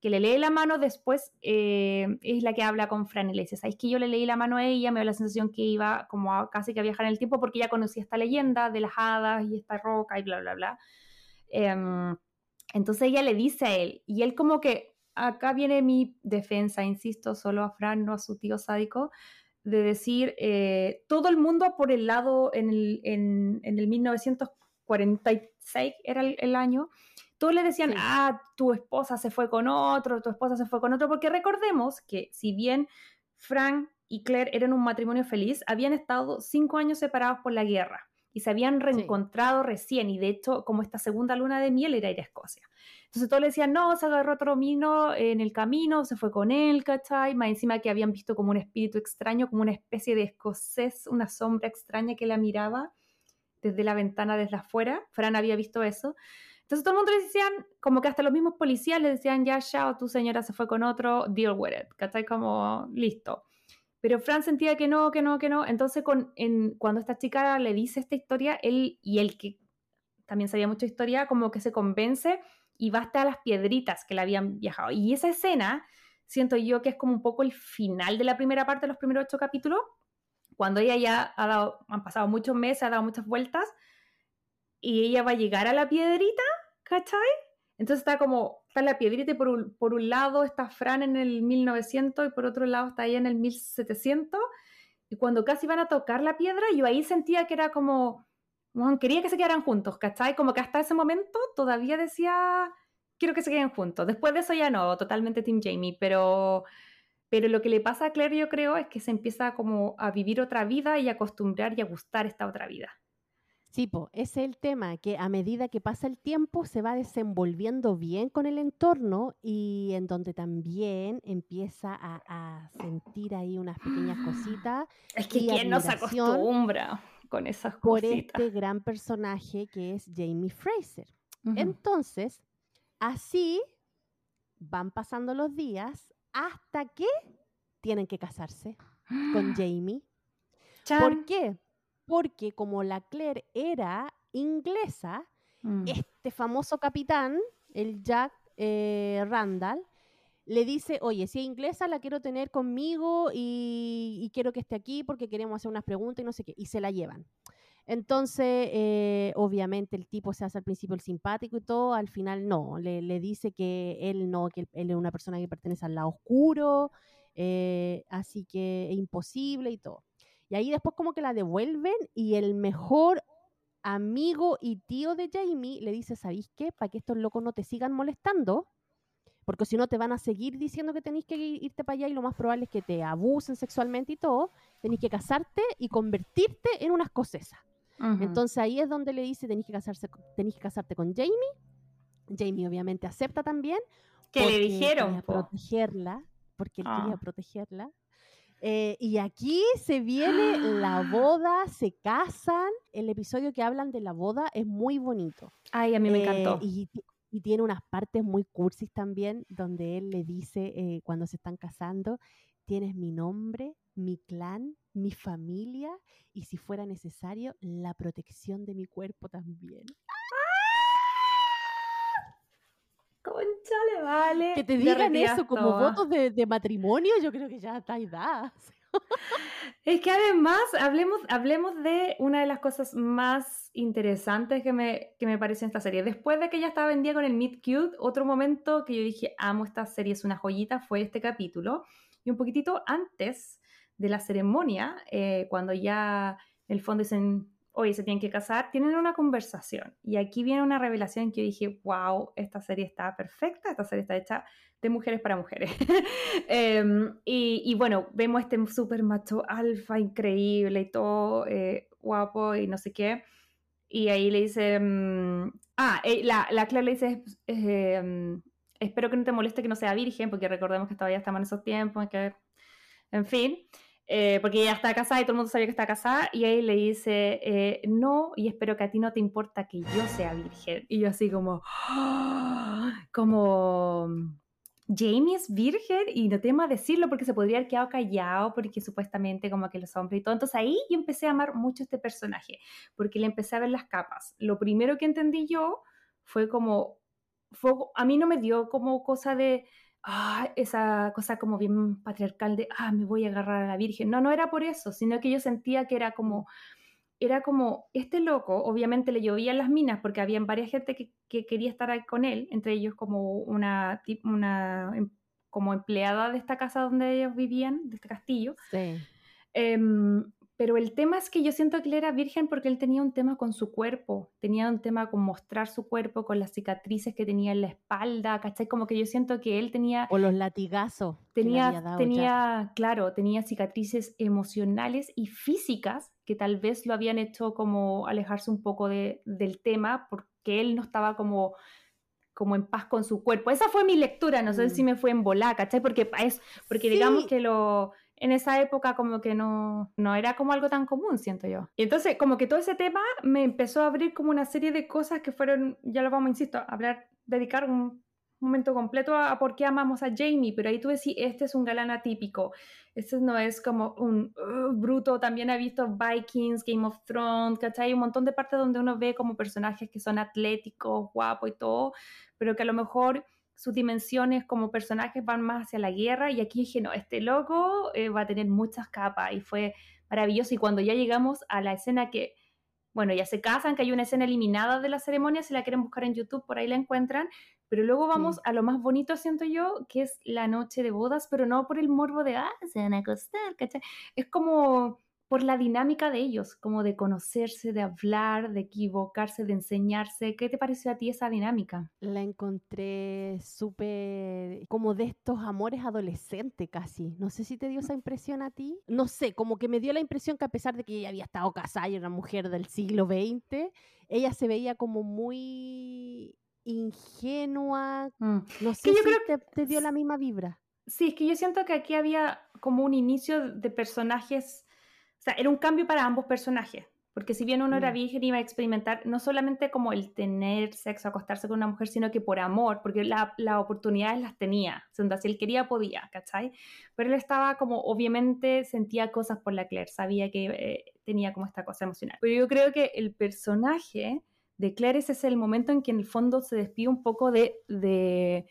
que le lee la mano después eh, es la que habla con Fran y le dice, ¿sabes que yo le leí la mano a ella? Me dio la sensación que iba como a, casi que a viajar en el tiempo porque ya conocía esta leyenda de las hadas y esta roca y bla, bla, bla. Em, entonces ella le dice a él y él como que, acá viene mi defensa, insisto, solo a Fran, no a su tío sádico, de decir, eh, todo el mundo por el lado en el, en, en el 1946 era el año, todos le decían, ah, tu esposa se fue con otro, tu esposa se fue con otro, porque recordemos que si bien Frank y Claire eran un matrimonio feliz, habían estado cinco años separados por la guerra y se habían reencontrado recién, y de hecho, como esta segunda luna de miel era ir a Escocia. Entonces todos le decían, no, se agarró otro mino en el camino, se fue con él, ¿cachai? Más encima que habían visto como un espíritu extraño, como una especie de escocés, una sombra extraña que la miraba desde la ventana desde afuera. Fran había visto eso. Entonces todo el mundo le decían, como que hasta los mismos policías le decían, ya, ya, tu señora se fue con otro, deal with it, ¿cachai? Como, listo. Pero Fran sentía que no, que no, que no. Entonces con, en, cuando esta chica le dice esta historia, él y él que también sabía mucha historia, como que se convence y va hasta las piedritas que le habían viajado. Y esa escena, siento yo que es como un poco el final de la primera parte de los primeros ocho capítulos, cuando ella ya ha dado, han pasado muchos meses, ha dado muchas vueltas, y ella va a llegar a la piedrita, ¿cachai? Entonces está como, está la piedrita y por un, por un lado está Fran en el 1900 y por otro lado está ella en el 1700. Y cuando casi van a tocar la piedra, yo ahí sentía que era como, bueno, quería que se quedaran juntos, ¿cachai? Como que hasta ese momento todavía decía, quiero que se queden juntos. Después de eso ya no, totalmente Team Jamie, pero, pero lo que le pasa a Claire yo creo es que se empieza como a vivir otra vida y acostumbrar y a gustar esta otra vida. Sí, ese es el tema, que a medida que pasa el tiempo se va desenvolviendo bien con el entorno y en donde también empieza a, sentir ahí unas pequeñas cositas. [gasps] Es que ¿quién nos acostumbra con esas cositas? Por este gran personaje que es Jamie Fraser. Entonces, así van pasando los días hasta que tienen que casarse con [gasps] Jamie. ¿Por qué? Porque como la Claire era inglesa, mm. este famoso capitán, el Jack eh, Randall, le dice, oye, si es inglesa, la quiero tener conmigo y, quiero que esté aquí porque queremos hacer unas preguntas y no sé qué, y se la llevan. Entonces, eh, obviamente el tipo se hace al principio el simpático y todo, al final no, le, dice que él no, que él, es una persona que pertenece al lado oscuro, eh, así que es imposible y todo. Y ahí después como que la devuelven y el mejor amigo y tío de Jamie le dice, ¿sabéis qué? Para que estos locos no te sigan molestando, porque si no te van a seguir diciendo que tenéis que irte para allá y lo más probable es que te abusen sexualmente y todo, tenéis que casarte y convertirte en una escocesa. Entonces ahí es donde le dice, tenéis que, casarse, que casarte con Jamie. Jamie obviamente acepta también. Que le dijeron. protegerla, porque él quería ah. protegerla. Eh, y aquí se viene la boda, se casan. El episodio que hablan de la boda es muy bonito. Ay, a mí me encantó. Eh, y, tiene unas partes muy cursis también, donde él le dice eh, cuando se están casando, tienes mi nombre, mi clan, mi familia y si fuera necesario, la protección de mi cuerpo también. Conchale, vale. Que te digan eso como votos de, matrimonio, yo creo que ya está edad. [laughs] Es que además, hablemos, hablemos de una de las cosas más interesantes que me, que me pareció en esta serie. Después de que ella estaba vendida con el Meet Cute, otro momento que yo dije, amo esta serie, es una joyita, fue este capítulo. Y un poquitito antes de la ceremonia, eh, cuando ya en el fondo dicen, oye, se tienen que casar, tienen una conversación. Y aquí viene una revelación que yo dije, wow, esta serie está perfecta, esta serie está hecha de mujeres para mujeres. [laughs] Em, y, bueno, vemos este súper macho alfa increíble y todo eh, guapo y no sé qué. Y ahí le dice, mm, ah, eh, la, la Claire le dice, em, espero que no te moleste que no sea virgen, porque recordemos que todavía estamos en esos tiempos, que, en fin. Eh, porque ella está casada y todo el mundo sabía que está casada, y ahí le dice, no, y espero que a ti no te importa que yo sea virgen. Y yo así como, como, Jamie es virgen y no tema decirlo porque se podría haber quedado callado porque supuestamente como que los hombres y todo. Entonces ahí yo empecé a amar mucho este personaje porque le empecé a ver las capas. Lo primero que entendí yo fue como, fue, a mí no me dio como cosa de, ah, esa cosa como bien patriarcal de, ah, me voy a agarrar a la virgen. No, no era por eso, sino que yo sentía que era como era como, este loco, obviamente le llovían las minas porque había varias gente que, quería estar ahí con él, entre ellos como una, una em, como empleada de esta casa donde ellos vivían, de este castillo. Sí. Em, pero el tema es que yo siento que él era virgen porque él tenía un tema con su cuerpo, tenía un tema con mostrar su cuerpo, con las cicatrices que tenía en la espalda, ¿cachai? Como que yo siento que él tenía... O los latigazos. Tenía, tenía claro, tenía cicatrices emocionales y físicas que tal vez lo habían hecho como alejarse un poco de, del tema porque él no estaba como como en paz con su cuerpo. Esa fue mi lectura, no sé si mm. me fue en volar, ¿cachai? Porque, es, porque digamos que lo, en esa época como que no, no era como algo tan común, siento yo. Y entonces como que todo ese tema me empezó a abrir como una serie de cosas que fueron, ya lo vamos, insisto, a hablar, dedicar un momento completo a, por qué amamos a Jamie, pero ahí tú decís, este es un galán atípico, este no es como un uh, bruto, también ha visto Vikings, Game of Thrones, ¿cachai? Un montón de partes donde uno ve como personajes que son atléticos, guapos y todo, pero que a lo mejor sus dimensiones como personajes van más hacia la guerra y aquí dije, no, este loco eh, va a tener muchas capas y fue maravilloso. Y cuando ya llegamos a la escena que, bueno, ya se casan, que hay una escena eliminada de la ceremonia, si la quieren buscar en YouTube, por ahí la encuentran, pero luego vamos a lo más bonito, siento yo, que es la noche de bodas, pero no por el morbo de, ah, se van a acostar, ¿cachai? Es como por la dinámica de ellos, como de conocerse, de hablar, de equivocarse, de enseñarse. ¿Qué te pareció a ti esa dinámica? La encontré súper como de estos amores adolescentes casi. No sé si te dio esa impresión a ti. No sé, como que me dio la impresión que a pesar de que ella había estado casada y era una mujer del siglo XX, ella se veía como muy ingenua. Mm. No sé si te, te dio la misma vibra. Sí, es que yo siento que aquí había como un inicio de personajes sea, era un cambio para ambos personajes, porque si bien uno era mm. virgen iba a experimentar no solamente como el tener sexo, acostarse con una mujer, sino que por amor, porque las la oportunidades las tenía, o si él quería podía, ¿cachai? Pero él estaba como, obviamente sentía cosas por la Claire, sabía que eh, tenía como esta cosa emocional. Pero yo creo que el personaje de Claire ese es el momento en que en el fondo se despide un poco de, de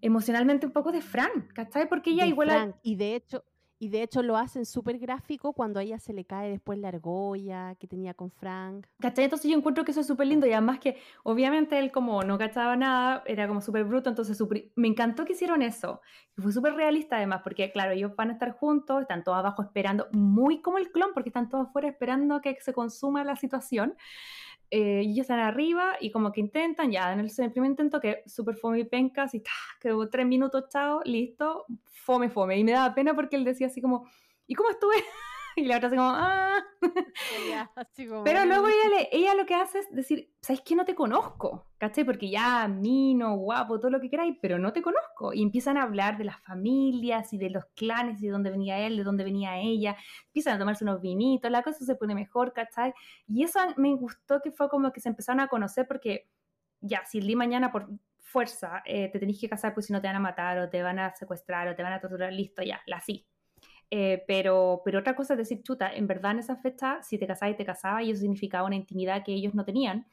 emocionalmente un poco de Fran, ¿cachai? Porque ella igual... Y de hecho, y de hecho lo hacen súper gráfico cuando a ella se le cae después la argolla que tenía con Frank. ¿Cachai? Entonces yo encuentro que eso es súper lindo y además que obviamente él como no cachaba nada, era como súper bruto, entonces me encantó que hicieron eso. Y fue súper realista además, porque claro, ellos van a estar juntos, están todos abajo esperando, muy como el clon, porque están todos afuera esperando que se consuma la situación. Eh, y ellos están arriba y como que intentan, ya en el, primer intento que súper fome y pencas y quedó tres minutos, chao, listo, fome, fome. Y me daba pena porque él decía así como, ¿y cómo estuve? [laughs] Y la otra así como, ah. [laughs] Pero luego ella, ella lo que hace es decir, ¿sabes qué? No te conozco, ¿cachai? Porque ya, mino, guapo, todo lo que queráis, pero no te conozco. Y empiezan a hablar de las familias y de los clanes y de dónde venía él, de dónde venía ella. Empiezan a tomarse unos vinitos, la cosa se pone mejor, ¿cachai? Y eso me gustó que fue como que se empezaron a conocer porque, ya, si el día mañana por fuerza eh, te tenés que casar, pues si no te van a matar o te van a secuestrar o te van a torturar, listo, ya, la sí eh, pero, pero otra cosa es decir, chuta, en verdad en esa fecha, si te casabas y te casabas, y eso significaba una intimidad que ellos no tenían.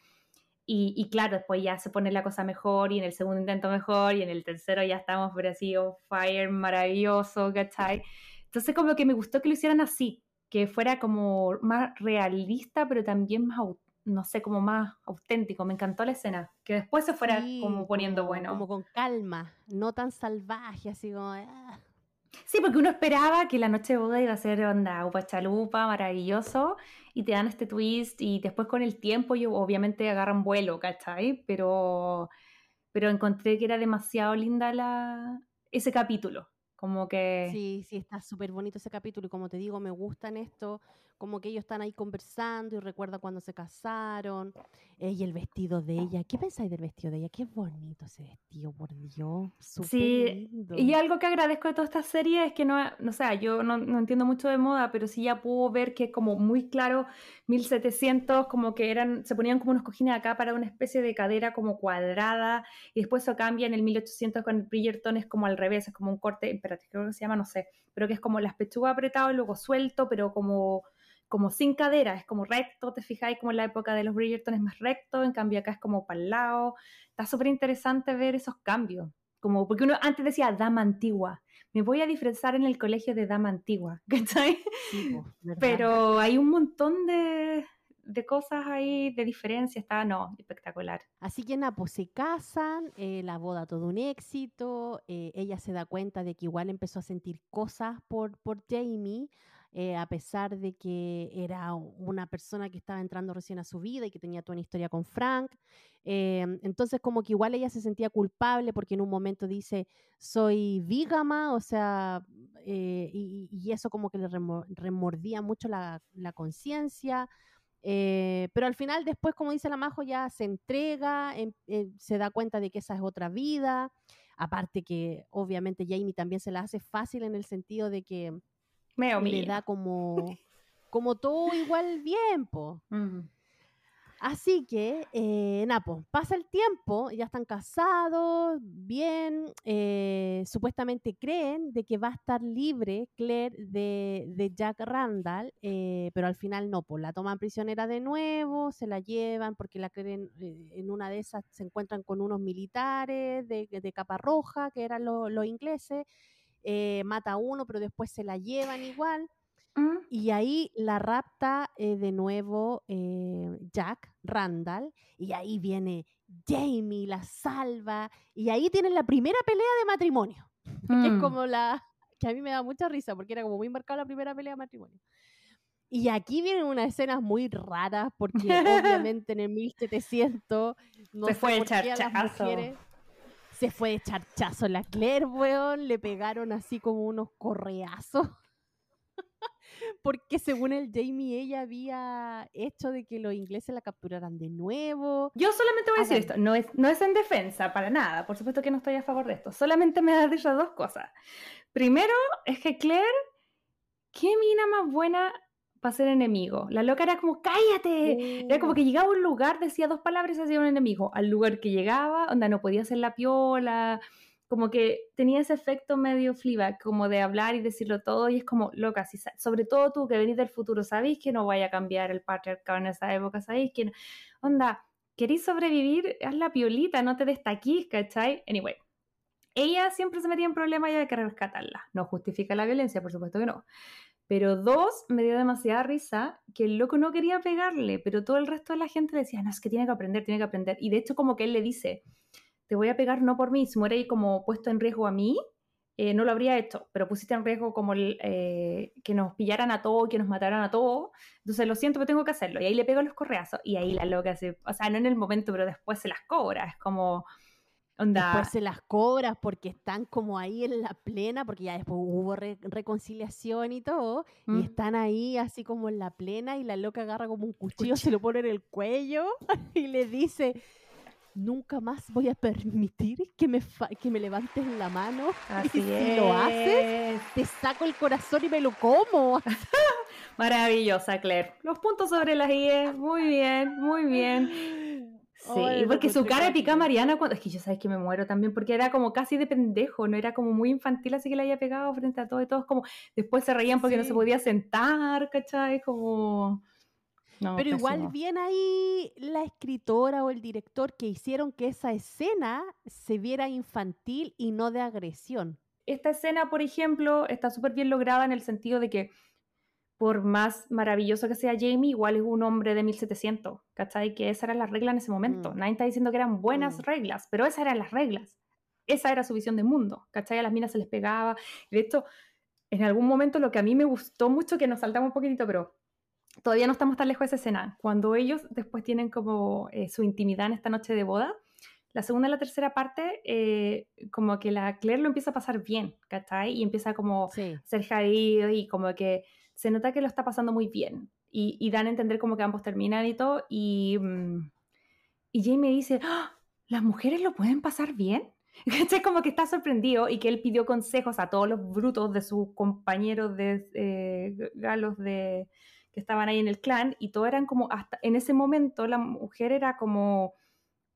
Y, y, claro, después ya se pone la cosa mejor y en el segundo intento mejor y en el tercero ya estamos por así, on fire, maravilloso, ¿cachai? Entonces como que me gustó que lo hicieran así, que fuera como más realista, pero también más, no sé, como más auténtico. Me encantó la escena, que después se fuera como poniendo bueno. Como con calma, no tan salvaje, así como... Ah. Sí, porque uno esperaba que la noche de boda iba a ser onda upa chalupa, maravilloso, y te dan este twist, y después con el tiempo, yo obviamente agarran vuelo, ¿cachai? Pero, pero encontré que era demasiado linda la, ese capítulo. Como que... Sí, sí, está súper bonito ese capítulo y como te digo, me gustan esto, como que ellos están ahí conversando y recuerda cuando se casaron eh, y el vestido de ella. ¿Qué pensáis del vestido de ella? Qué bonito ese vestido, por Dios. Sí, y algo que agradezco de toda esta serie es que no, no sé, yo no, no, entiendo mucho de moda, pero sí ya puedo ver que es como muy claro, 1700, como que eran, se ponían como unos cojines acá para una especie de cadera como cuadrada y después eso cambia en el 1800 con el Bridgerton es como al revés, es como un corte, espérate, creo que se llama, no sé, pero que es como las pechugas apretadas y luego suelto, pero como como sin cadera, es como recto, te fijáis, como en la época de los Bridgerton es más recto, en cambio acá es como para el lado. Está súper interesante ver esos cambios. Como, porque uno antes decía dama antigua, me voy a disfrazar en el colegio de dama antigua, [laughs] ¿cachai? Pero hay un montón de, de cosas ahí de diferencia, está, no, espectacular. Así que nada, pues se casan, eh, la boda todo un éxito, eh, ella se da cuenta de que igual empezó a sentir cosas por, por Jamie, eh, a pesar de que era una persona que estaba entrando recién a su vida y que tenía toda una historia con Frank. Em, entonces como que igual ella se sentía culpable porque en un momento dice, soy vígama, o sea, eh, y, eso como que le remordía mucho la, conciencia. Eh, pero al final después, como dice la Majo, ya se entrega, em, se da cuenta de que esa es otra vida. Aparte que obviamente Jamie también se la hace fácil en el sentido de que le da como, como todo igual bien, po. Así que, eh, Napo, pasa el tiempo, ya están casados, bien, eh, supuestamente creen de que va a estar libre Claire de, Jack Randall, eh, pero al final no, pues la toman prisionera de nuevo, se la llevan porque la creen, en una de esas se encuentran con unos militares de, capa roja, que eran los ingleses, eh, mata a uno, pero después se la llevan igual. Mm. Y ahí la rapta eh, de nuevo eh, Jack Randall. Y ahí viene Jamie, la salva. Y ahí tienen la primera pelea de matrimonio. Que [laughs] es mm. como la. que a mí me da mucha risa porque era como muy marcada la primera pelea de matrimonio. Y aquí vienen unas escenas muy raras porque [laughs] obviamente en el 1700 no se fue el charchazo se fue de charchazo la Claire, weón, le pegaron así como unos correazos. [laughs] Porque según el Jamie, ella había hecho de que los ingleses la capturaran de nuevo. Yo solamente voy a decir esto, no es, no es en defensa, para nada, por supuesto que no estoy a favor de esto, solamente me da risa dos cosas. Primero, es que Claire, qué mina más buena para ser enemigo. La loca era como, cállate. Era como que llegaba a un lugar, decía dos palabras y hacía un enemigo. Al lugar que llegaba, onda, no podía hacer la piola. Como que tenía ese efecto medio fliba, como de hablar y decirlo todo. Y es como, loca, si, sobre todo tú que venís del futuro, sabéis que no vaya a cambiar el patriarcado en esa época, sabéis que, onda, queréis sobrevivir, haz la piolita, no te destaquís, ¿cachai? Anyway. Ella siempre se metía en problemas y había que rescatarla. No justifica la violencia, por supuesto que no. Pero dos, me dio demasiada risa que el loco no quería pegarle, pero todo el resto de la gente le decía, no, es que tiene que aprender, tiene que aprender. Y de hecho como que él le dice, te voy a pegar no por mí, si muere ahí como puesto en riesgo a mí, eh, no lo habría hecho, pero pusiste en riesgo como el, eh, que nos pillaran a todos, que nos mataran a todos. Entonces lo siento, pero tengo que hacerlo. Y ahí le pego los correazos. Y ahí la loca se, o sea, no en el momento, pero después se las cobra. Es como Después se las cobras porque están como ahí en la plena, porque ya después hubo reconciliación y todo, y mm. están ahí así como en la plena y la loca agarra como un cuchillo, se lo pone en el cuello [laughs] y le dice, nunca más voy a permitir que me, que me levantes la mano. [laughs] Así y si lo haces, te saco el corazón y me lo como. [laughs] Maravillosa, Claire. Los puntos sobre las IE, muy bien, muy bien. Sí, porque su cara de pica Mariana, cuando... es que yo sabes que me muero también, porque era como casi de pendejo, no era como muy infantil, así que le había pegado frente a todos y todos como, después se reían porque no se podía sentar, ¿cachai? Como... Pero igual bien ahí la escritora o el director que hicieron que esa escena se viera infantil y no de agresión. esta escena, por ejemplo, está súper bien lograda en el sentido de que por más maravilloso que sea Jamie, igual es un hombre de 1700, ¿cachai? Que esa era la regla en ese momento. Mm. Nadie está diciendo que eran buenas Mm. reglas, pero esas eran las reglas. Esa era su visión de mundo, ¿cachai? A las minas se les pegaba. De hecho, en algún momento lo que a mí me gustó mucho, que nos saltamos un poquitito, pero todavía no estamos tan lejos de esa escena, cuando ellos después tienen como eh, su intimidad en esta noche de boda, la segunda y la tercera parte, eh, como que la Claire lo empieza a pasar bien, ¿cachai? Y empieza como Sí. ser jadido y como que se nota que lo está pasando muy bien. Y, dan a entender como que ambos terminan y todo. Y, mm, y Jamie dice, "¡Ah! ¿las mujeres lo pueden pasar bien? [laughs] ¿Cachai? Como que está sorprendido y que él pidió consejos a todos los brutos de sus compañeros de eh, galos de, que estaban ahí en el clan y todo eran como, hasta en ese momento la mujer era como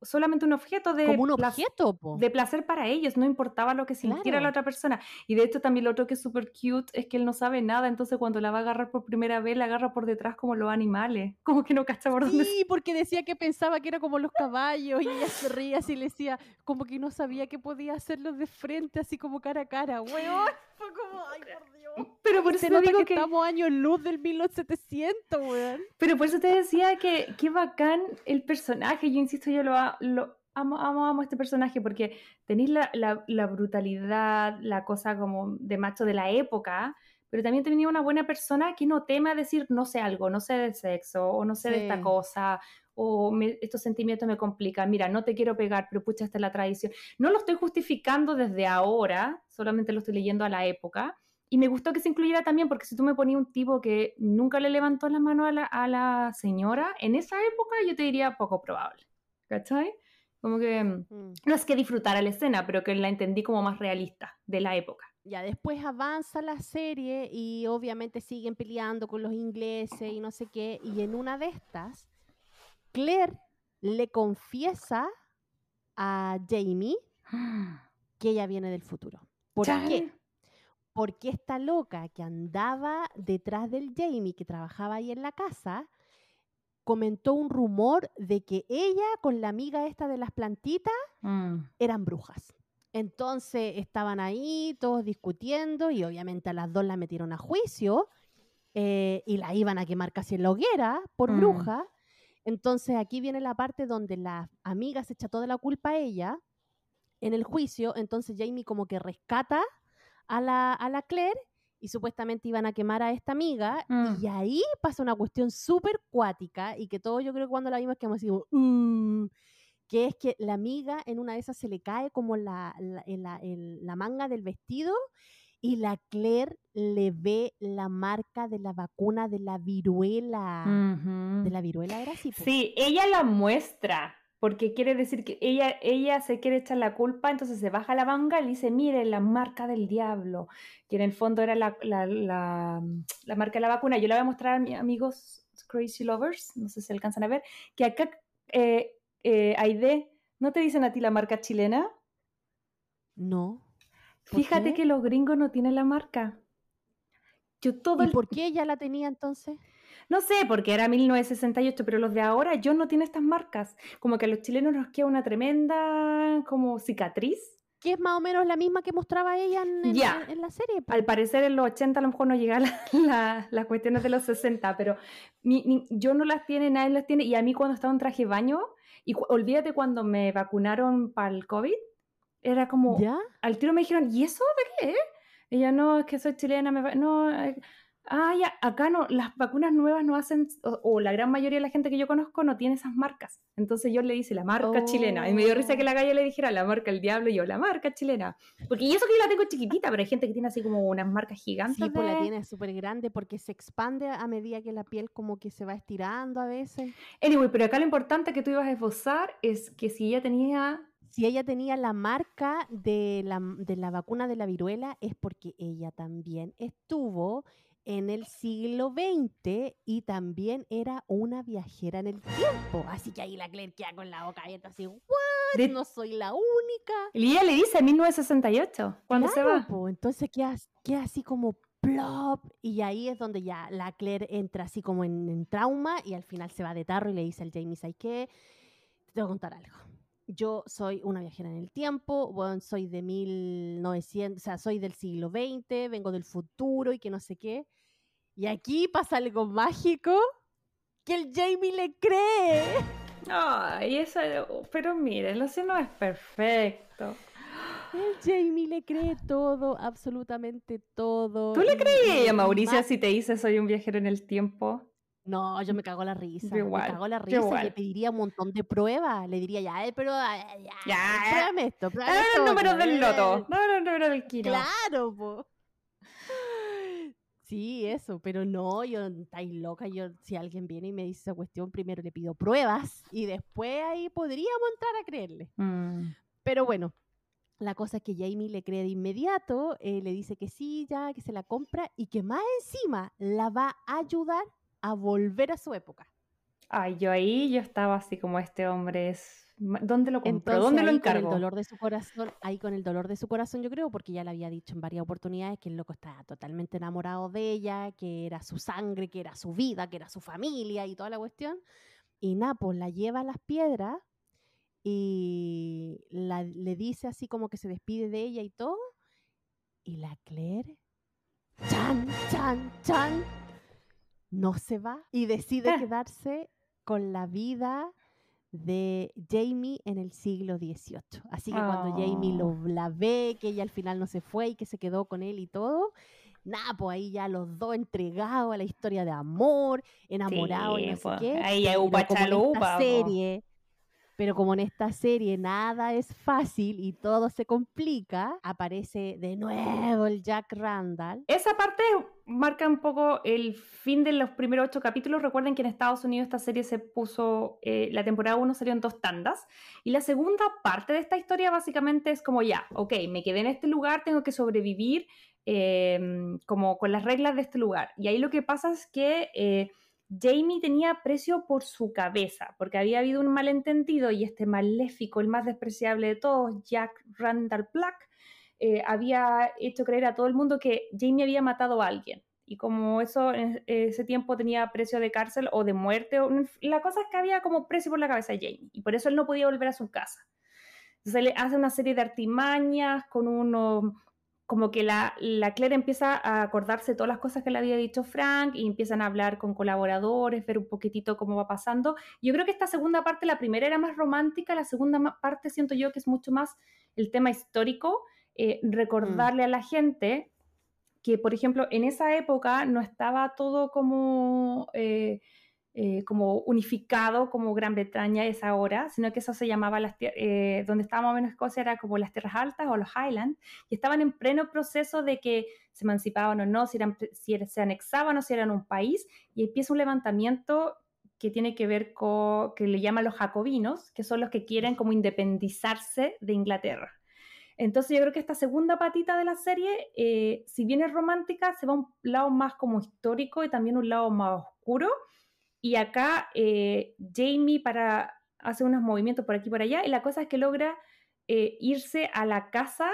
solamente un objeto de, Como un objeto, po. de placer para ellos, no importaba lo que sintiera Claro. la otra persona. Y de hecho también lo otro que es súper cute es que él no sabe nada, entonces cuando la va a agarrar por primera vez, la agarra por detrás como los animales, [laughs] como que no cacha por dónde Sí, porque decía que pensaba que era como los caballos y ella se reía así y le decía como que no sabía que podía hacerlos de frente, así como cara a cara. Weón, fue como, ay, por Dios. Pero por eso te digo que, estamos años luz del 1700, weón. pero por eso te decía que qué bacán el personaje, yo insisto, yo lo, lo amo, amo, amo este personaje porque tenéis la, la, la brutalidad, la cosa como de macho de la época, pero también tenía una buena persona que no teme a decir no sé algo, no sé de sexo, o no sé de esta Sí. cosa, o me- estos sentimientos me complican, mira, no te quiero pegar, pero pucha, esta es la tradición. No lo estoy justificando desde ahora, solamente lo estoy leyendo a la época. Y me gustó que se incluyera también, porque si tú me ponías un tipo que nunca le levantó la mano a la, a la señora, en esa época yo te diría poco probable. ¿Cachai? Como que mm, Mm. no es que disfrutara la escena, pero que la entendí como más realista de la época. Ya después avanza la serie y obviamente siguen peleando con los ingleses y no sé qué. Y en una de estas, Claire le confiesa a Jamie [gasps] que ella viene del futuro. ¿Por qué? Porque esta loca que andaba detrás del Jamie, que trabajaba ahí en la casa, comentó un rumor de que ella con la amiga esta de las plantitas Mm. eran brujas. Entonces estaban ahí todos discutiendo y obviamente a las dos la metieron a juicio eh, y la iban a quemar casi en la hoguera por Mm. bruja. Entonces aquí viene la parte donde la amiga se echa toda la culpa a ella en el juicio. Entonces Jamie como que rescata a la, a la Claire y supuestamente iban a quemar a esta amiga. Mm. Y ahí pasa una cuestión súper cuática y que todos yo creo que cuando la vimos quedamos así como, "Uh", que es que la amiga en una de esas se le cae como la, la, la- el- la manga del vestido y la Claire le ve la marca de la vacuna de la viruela. ¿De la viruela era así? Sí, ella la muestra, porque quiere decir que ella, ella se quiere echar la culpa, entonces se baja la manga y dice, mire, la marca del diablo, que en el fondo era la, la, la- la marca de la vacuna. Yo la voy a mostrar a mis amigos Crazy Lovers, no sé si alcanzan a ver, que acá, eh, eh, Aide, ¿no te dicen a ti la marca chilena? No. ¿Por Fíjate qué? que los gringos no tienen la marca. Yo todo ¿Y el por qué ella la tenía entonces? No sé, porque era 1968, pero los de ahora yo no tiene estas marcas. Como que a los chilenos nos queda una tremenda como cicatriz. Que es más o menos la misma que mostraba ella en, en- Ya. en- en la serie. Al parecer en los 80 a lo mejor no llega la, [laughs] la- las cuestiones de los 60, pero mi- yo no las tiene, nadie las tiene. Y a mí cuando estaba en traje de baño, y cu- olvídate cuando me vacunaron para el COVID, era como, ¿Ya? al tiro me dijeron, ¿y eso de qué? Ella, no, es que soy chilena, me va-". no, eh, ah, ya, acá no, las vacunas nuevas no hacen, o, o la gran mayoría de la gente que yo conozco no tiene esas marcas. Entonces yo le hice la marca chilena, y me dio risa que la calle le dijera la marca el diablo, y yo, la marca chilena. Porque y eso que yo la tengo chiquitita, pero hay gente que tiene así como unas marcas gigantes. Sí, pues la de- tiene súper grande porque se expande a medida que la piel como que se va estirando a veces. Anyway, pero acá lo importante que tú ibas a esbozar es que si ella tenía Si ella tenía la marca de la, de la vacuna de la viruela es porque ella también estuvo en el siglo XX y también era una viajera en el tiempo. Así que ahí la Claire queda con la boca abierta así, ¿what? De- No soy la única. Y ella le dice 1968, cuando se Claro, va. po, entonces queda, queda así como plop y ahí es donde ya la Claire entra así como en, en trauma y al final se va de tarro y le dice al Jamie, ¿sabes qué? Te tengo que contar algo. Yo soy una viajera en el tiempo, bueno, soy de 1900, o sea, soy del siglo XX, vengo del futuro y que no sé qué. Y aquí pasa algo mágico que el Jamie le cree. Ay, eso, pero miren, así no es perfecto. El Jamie le cree todo, absolutamente todo. ¿Tú le y creí a lo Mauricia más- si te dice soy un viajero en el tiempo? No, yo me cago la risa. Igual, me cago la risa igual. le pediría un montón de pruebas. Le diría, ya, eh, pero ah, ya, Ya, eh. pruébame esto, pruébame Dame esto números del eh". loto. Dame los números del kino. Claro, po. Sí, eso, pero no, yo estáis loca. Yo, si alguien viene y me dice esa cuestión, primero le pido pruebas y después ahí podríamos entrar a creerle. Mm. Pero bueno, la cosa es que Jamie le cree de inmediato, eh, le dice que sí, ya, que se la compra y que más encima la va a ayudar a volver a su época. Ay, yo ahí yo estaba así como este hombre es. ¿Dónde lo compro? Entonces, ¿Dónde lo ahí con el encargo? dolor de su corazón, ahí con el dolor de su corazón, yo creo, porque ya le había dicho en varias oportunidades que el loco estaba totalmente enamorado de ella, que era su sangre, que era su vida, que era su familia y toda la cuestión. Y Napo la lleva a las piedras y la- le dice así como que se despide de ella y todo. Y la Claire, chan, chan, chan, no se va y decide Ah. quedarse con la vida de Jamie en el siglo XVIII. Así que cuando Jamie lo, Oh. la ve, que ella al final no se fue y que se quedó con él y todo, nada, pues ahí ya los dos entregados a la historia de amor, enamorados y no Sí, sé pues, qué. ahí ya upa chalupa, serie, pero como en esta serie nada es fácil y todo se complica, aparece de nuevo el Jack Randall. Esa parte marca un poco el fin de los primeros ocho capítulos. Recuerden que en Estados Unidos esta serie se puso, eh, la temporada 1 salió en dos tandas. Y la segunda parte de esta historia básicamente es como ya, ok, me quedé en este lugar, tengo que sobrevivir eh, como con las reglas de este lugar. Y ahí lo que pasa es que eh, Jamie tenía precio por su cabeza, porque había habido un malentendido y este maléfico, el más despreciable de todos, Jack Randall Black, eh, había hecho creer a todo el mundo que Jamie había matado a alguien. Y como eso en ese tiempo tenía precio de cárcel o de muerte, la cosa es que había como precio por la cabeza de Jamie. Y por eso él no podía volver a su casa. Entonces le hace una serie de artimañas con uno, como que la, la Claire empieza a acordarse todas las cosas que le había dicho Frank y empiezan a hablar con colaboradores, ver un poquitito cómo va pasando. Yo creo que esta segunda parte, la primera era más romántica, la segunda parte siento yo que es mucho más el tema histórico, eh, recordarle a la gente que, por ejemplo, en esa época no estaba todo como, eh, eh, como unificado como Gran Bretaña es ahora, sino que eso se llamaba, las eh, donde estaba más o menos Escocia era como las tierras altas o los Highlands, y estaban en pleno proceso de que se emancipaban o no, si, eran, si se anexaban o si eran un país, y empieza un levantamiento que tiene que ver con, que le llaman los jacobinos, que son los que quieren como independizarse de Inglaterra. Entonces yo creo que esta segunda patita de la serie, eh, si bien es romántica, se va a un lado más como histórico y también un lado más oscuro. Y acá eh, Jamie para hace unos movimientos por aquí y por allá y la cosa es que logra eh, irse a la casa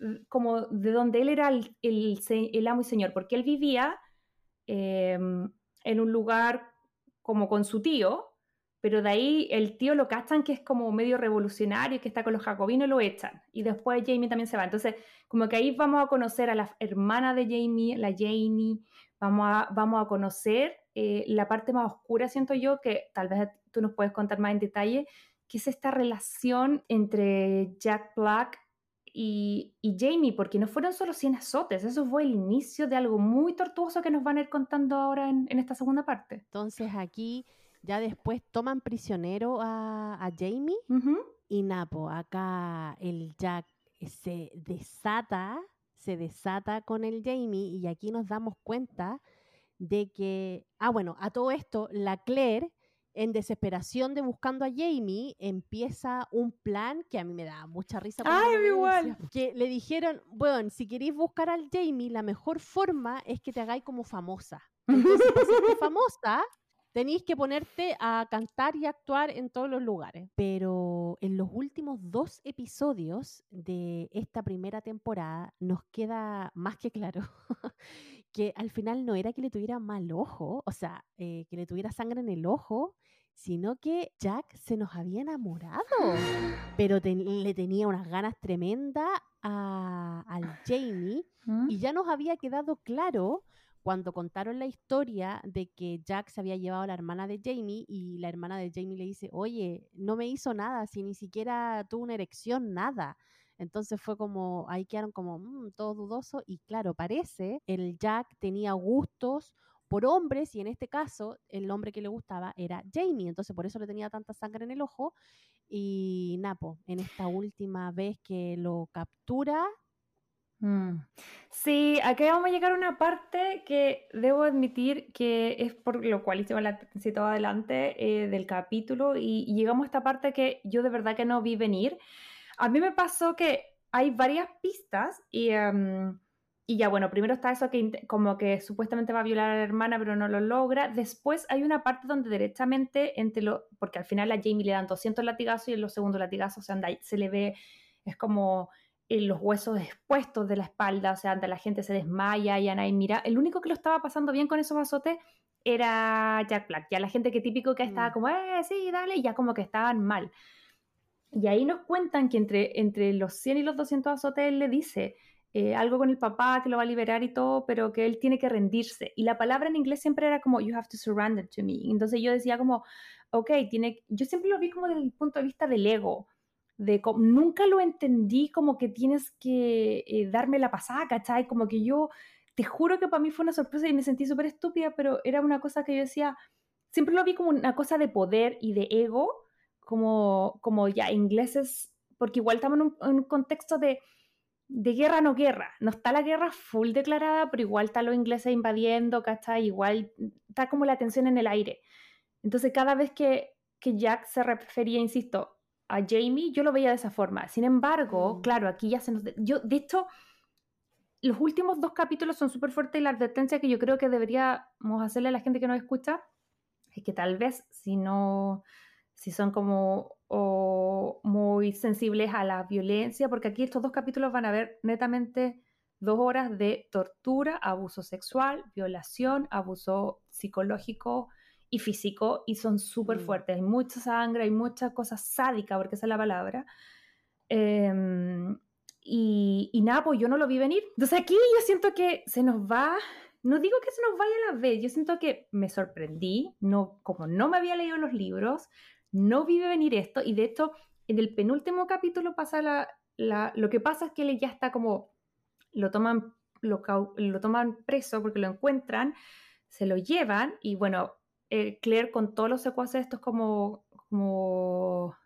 mm, como de donde él era el, el amo y señor, porque él vivía eh, en un lugar como con su tío, pero de ahí el tío lo cachan que es como medio revolucionario, que está con los jacobinos lo echan. Y después Jamie también se va. Entonces, como que ahí vamos a conocer a la hermana de Jamie, la Janie, vamos a, vamos a conocer eh, la parte más oscura, siento yo, que tal vez tú nos puedes contar más en detalle, que es esta relación entre Jack Black y, y Jamie, porque no fueron solo 100 azotes, eso fue el inicio de algo muy tortuoso que nos van a ir contando ahora en, en esta segunda parte. Entonces aquí ya después toman prisionero a, a Jamie y Napo, acá el Jack se desata, se desata con el Jamie y aquí nos damos cuenta de que, ah bueno, a todo esto, la Claire en desesperación de buscando a Jamie empieza un plan que a mí me da mucha risa. Ay, igual. Que le dijeron, bueno, si queréis buscar al Jamie, la mejor forma es que te hagáis como famosa. Entonces, hacerte [laughs] famosa, tenéis que ponerte a cantar y actuar en todos los lugares. Pero en los últimos dos episodios de esta primera temporada nos queda más que claro [laughs] que al final no era que le tuviera mal ojo, o sea, eh, que le tuviera sangre en el ojo, sino que Jack se nos había enamorado, [gasps] pero le tenía unas ganas tremendas a- al Jamie ¿Mm? y ya nos había quedado claro cuando contaron la historia de que Jack se había llevado a la hermana de Jamie y la hermana de Jamie le dice, oye, no me hizo nada, si ni siquiera tuvo una erección, nada. Entonces fue como, ahí quedaron como "Mm, todo dudoso y claro, parece el Jack tenía gustos por hombres y en este caso el hombre que le gustaba era Jamie, entonces por eso le tenía tanta sangre en el ojo y Napo, en esta última vez que lo captura, Mm. Sí, aquí vamos a llegar a una parte que debo admitir que es por lo cual hicimos la citado adelante eh, del capítulo y, llegamos a esta parte que yo de verdad que no vi venir. A mí me pasó que hay varias pistas y, em, y ya bueno, primero está eso que como que supuestamente va a violar a la hermana pero no lo logra. Después hay una parte donde directamente entre lo, porque al final a Jamie le dan 200 latigazos y en los segundos latigazos o sea, anda- se le ve, es como los huesos expuestos de la espalda, o sea, la gente se desmaya, ya nadie mira. El único que lo estaba pasando bien con esos azotes era Jack Black. Ya la gente que típico que estaba Mm. como, eh, sí, dale, y ya como que estaban mal. Y ahí nos cuentan que entre, entre los 100 y los 200 azotes él le dice eh, algo con el papá que lo va a liberar y todo, pero que él tiene que rendirse. Y la palabra en inglés siempre era como, you have to surrender to me. Entonces yo decía como, ok, tiene, yo siempre lo vi como desde el punto de vista del ego. De nunca lo entendí como que tienes que eh, darme la pasada, ¿cachai? Como que yo, te juro que para mí fue una sorpresa y me sentí súper estúpida, pero era una cosa que yo decía, siempre lo vi como una cosa de poder y de ego, como, como ya ingleses, porque igual estamos en un, en un contexto de, de guerra no guerra. No está la guerra full declarada, pero igual está los ingleses invadiendo, ¿cachai? Igual está como la tensión en el aire. Entonces cada vez que, que Jack se refería, insisto, a Jamie, yo lo veía de esa forma. Sin embargo, Mm. claro, aquí ya se nos... Yo, de hecho, los últimos dos capítulos son súper fuertes y la advertencia que yo creo que deberíamos hacerle a la gente que nos escucha es que tal vez si no, si son como o muy sensibles a la violencia, porque aquí estos dos capítulos van a ver netamente dos horas de tortura, abuso sexual, violación, abuso psicológico y físico, y son súper Mm. fuertes. Hay mucha sangre, hay muchas cosas sádicas, porque esa es la palabra. Em, y, y nada, pues yo no lo vi venir. Entonces aquí yo siento que se nos va, no digo que se nos vaya a la vez, yo siento que me sorprendí, no, como no me había leído los libros, no vi venir esto, y de hecho en el penúltimo capítulo pasa la, la- lo que pasa es que él ya está como, lo toman, lo, lo toman preso porque lo encuentran, se lo llevan, y bueno, eh, Claire con todos los secuaces estos como, como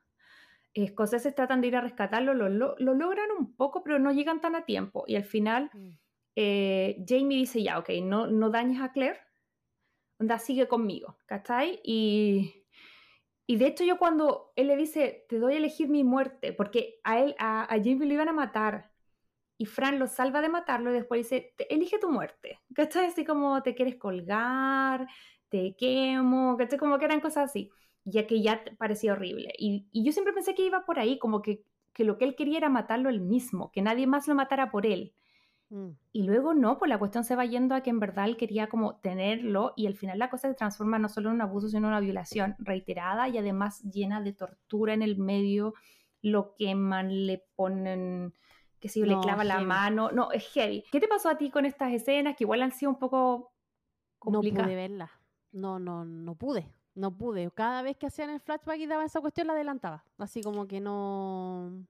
escoceses tratan de ir a rescatarlo, lo, lo- lo logran un poco, pero no llegan tan a tiempo. Y al final, eh, Jamie dice, ya, ok, no, no dañes a Claire, onda, sigue conmigo, ¿cachai? Y, y de hecho yo cuando él le dice, te doy a elegir mi muerte, porque a él, a, a Jamie lo iban a matar, y Fran lo salva de matarlo y después dice, "Te- elige tu muerte, ¿cachai? Así como te quieres colgar, te quemo, ¿cachai? Como que eran cosas así, ya que ya parecía horrible. Y, y yo siempre pensé que iba por ahí, como que, que lo que él quería era matarlo él mismo, que nadie más lo matara por él. Mm. Y luego no, pues la cuestión se va yendo a que en verdad él quería como tenerlo y al final la cosa se transforma no solo en un abuso, sino en una violación reiterada y además llena de tortura en el medio, lo queman, le ponen, que si yo, le No, clava la heavy. mano, no, es heavy. ¿Qué te pasó a ti con estas escenas que igual han sido un poco No complicadas? pude verla. No, no, no pude. No pude. Cada vez que hacían el flashback y daba esa cuestión, la adelantaba. Así como que no.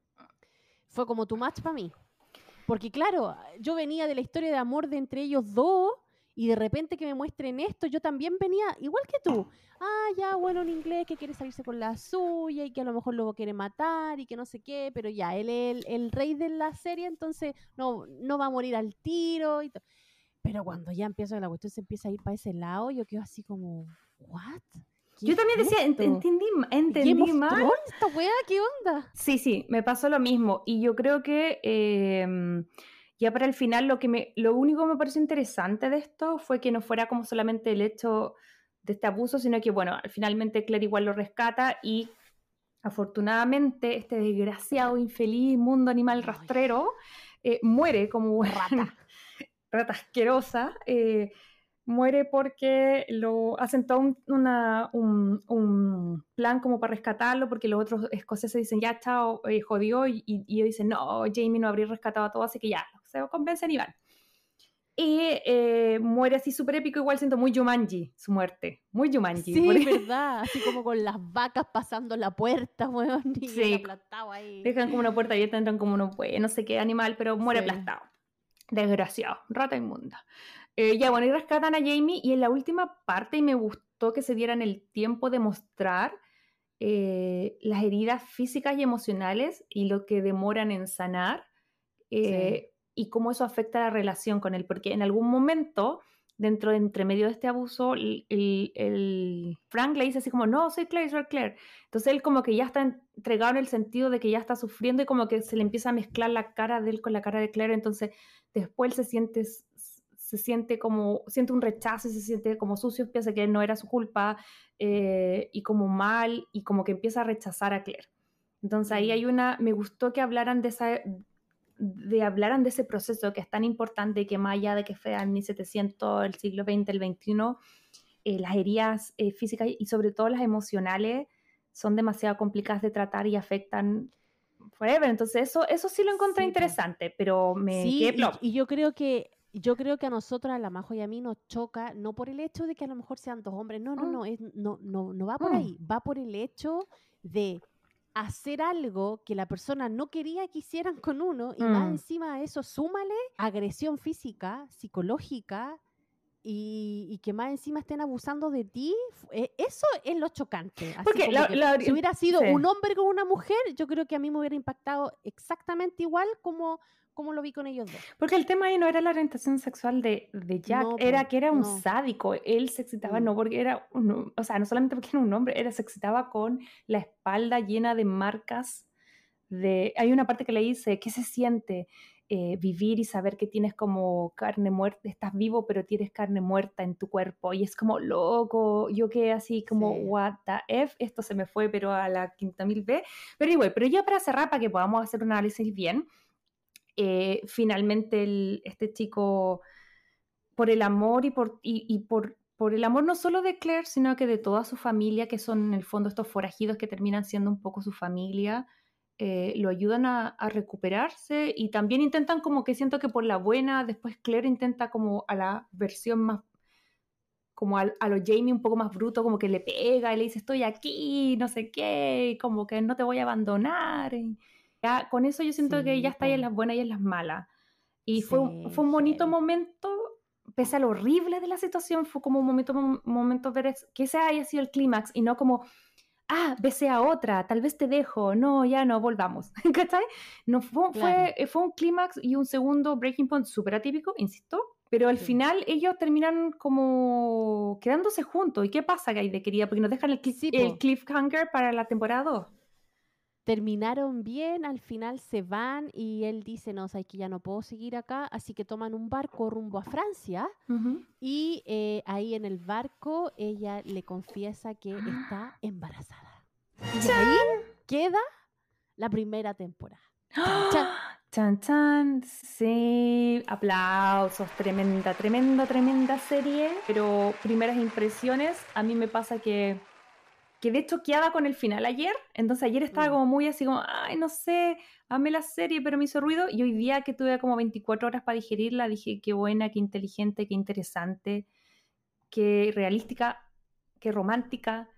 Fue como tu match para mí. Porque, claro, yo venía de la historia de amor de entre ellos dos. Y de repente que me muestren esto, yo también venía igual que tú. Ah, ya, bueno, en inglés que quiere salirse con la suya y que a lo mejor luego quiere matar y que no sé qué, pero ya, él es el, el rey de la serie, entonces no, no va a morir al tiro y todo. Pero cuando ya empieza la cuestión, se empieza a ir para ese lado, yo quedo así como, ¿what? ¿Qué Yo también es decía, ent- entendí, ma- ¿Game entendí mal. Esta weá? ¿Qué onda? Sí, sí, me pasó lo mismo. Y yo creo que em, ya para el final lo que me, lo único que me pareció interesante de esto fue que no fuera como solamente el hecho de este abuso, sino que bueno, al finalmente Claire igual lo rescata y afortunadamente este desgraciado, infeliz mundo animal rastrero eh, muere como Rata. Rata asquerosa. eh, muere porque lo hacen todo un, una- un- un plan como para rescatarlo, porque los otros escoceses dicen, ya chao, eh, jodió, y, y y ellos dicen, no, Jamie no habría rescatado a todos, así que ya, se convencen y van. Y eh, muere así súper épico, igual siento muy Jumanji su muerte, muy Jumanji. Sí, muere- [laughs] verdad. Así como con las vacas pasando la puerta, weón. Y Sí. aplastado ahí. Dejan como una puerta abierta, entran como uno puede, no sé qué animal, pero muere Sí. aplastado. Desgraciado, rata inmunda. Eh, ya, bueno, y rescatan a Jamie y en la última parte y me gustó que se dieran el tiempo de mostrar eh, las heridas físicas y emocionales y lo que demoran en sanar eh, y cómo eso afecta la relación con él, porque en algún momento, dentro de entre medio de este abuso, el, el- el Frank le dice así como, no, soy Claire, soy Claire. Entonces él como que ya está entregado en el sentido de que ya está sufriendo y como que se le empieza a mezclar la cara de él con la cara de Claire, entonces después él se siente, se siente como, siente un rechazo y se siente como sucio, piensa que no era su culpa eh, y como mal y como que empieza a rechazar a Claire. Entonces ahí hay una, me gustó que hablaran de esa, de hablaran de ese proceso que es tan importante que más allá de que fue en 1700, el siglo XX, el XXI, eh, las heridas eh, físicas y sobre todo las emocionales son demasiado complicadas de tratar y afectan forever. Entonces eso, eso sí lo encontré Sí, po. interesante, pero me Sí, quedé y, y yo creo que yo creo que a nosotros, a la Majo y a mí, nos choca, no por el hecho de que a lo mejor sean dos hombres, no, no, Mm. no, es, no, no, no va por Mm. ahí, va por el hecho de hacer algo que la persona no quería que hicieran con uno y más Mm. encima de eso súmale agresión física, psicológica y, y que más encima estén abusando de ti, eh, eso es lo chocante. Así Porque la- si hubiera sido sí. un hombre con una mujer, yo creo que a mí me hubiera impactado exactamente igual como, como lo vi con ellos dos. Porque el tema ahí no era la orientación sexual de, de Jack, No, era po, que era un no. sádico. Él se excitaba Mm. no porque era, un- o sea, no solamente porque era un hombre, era, se excitaba con la espalda llena de marcas. De, hay una parte que le dice, ¿qué se siente eh, vivir y saber que tienes como carne muerta, estás vivo pero tienes carne muerta en tu cuerpo? Y es como loco, yo quedé así como, Sí. what the F, esto se me fue pero a la quinta mil B. Pero igual, pero ya para cerrar, para que podamos hacer un análisis bien, eh, finalmente el- este chico, por el amor y por, y, por, por el amor no solo de Claire, sino que de toda su familia, que son en el fondo estos forajidos que terminan siendo un poco su familia, eh, lo ayudan a, a recuperarse y también intentan como que siento que por la buena, después Claire intenta como a la versión más como al- a, lo Jamie un poco más bruto, como que le pega y le dice estoy aquí, no sé qué, como que no te voy a abandonar. Ya, con eso yo siento que ya está ahí en las buenas y en las malas. Y fue, un- fue un bonito momento, pese a lo horrible de la situación, fue como un momento, un momento ver que ese haya sido el clímax y no como, ah, besé a otra, tal vez te dejo, no, ya no, volvamos. [laughs] ¿Cachai? No, fue, Claro. fue, fue un clímax y un segundo breaking point súper atípico, insisto, pero al final ellos terminan como quedándose juntos. ¿Y qué pasa, Gaide, querida? Porque nos dejan el, el cliffhanger para la temporada 2. Terminaron bien, al final se van y él dice, no, sabes que ya no puedo seguir acá, así que toman un barco rumbo a Francia y eh, ahí en el barco ella le confiesa que está [gasps] embarazada. Y ahí queda la primera temporada. Chan, chan. Chan, chan, sí, aplausos, tremenda, tremenda, tremenda serie, pero primeras impresiones, a mí me pasa que quedé choqueada con el final ayer, entonces ayer estaba Mm. como muy así como, ay, no sé, amé la serie, pero me hizo ruido, y hoy día que tuve como 24 horas para digerirla, dije, qué buena, qué inteligente, qué interesante, qué realística, qué romántica,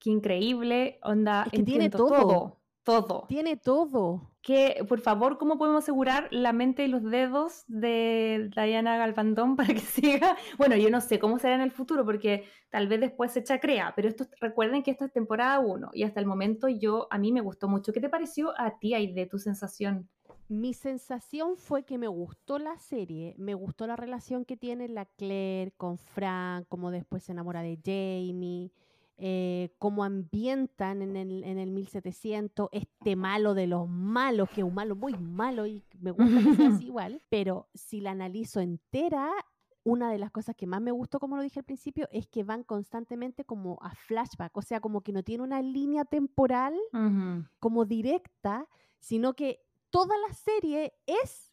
qué increíble, onda, Es que tiene todo, todo Tiene todo. que, por favor, ¿cómo podemos asegurar la mente y los dedos de Diana Galvandón para que [laughs] siga? Bueno, yo no sé cómo será en el futuro, porque tal vez después se chacrea, pero esto, recuerden que esto es temporada 1 y hasta el momento yo, a mí me gustó mucho. ¿Qué te pareció a ti, de tu sensación? Mi sensación fue que me gustó la serie, me gustó la relación que tiene la Claire con Frank, cómo después se enamora de Jamie, eh, cómo ambientan en el, en el 1700 este malo de los malos, que es un malo muy malo y me gusta que sea así [laughs] igual, pero si la analizo entera, una de las cosas que más me gustó, como lo dije al principio, es que van constantemente como a flashback, o sea, como que no tiene una línea temporal como directa, sino que toda la serie es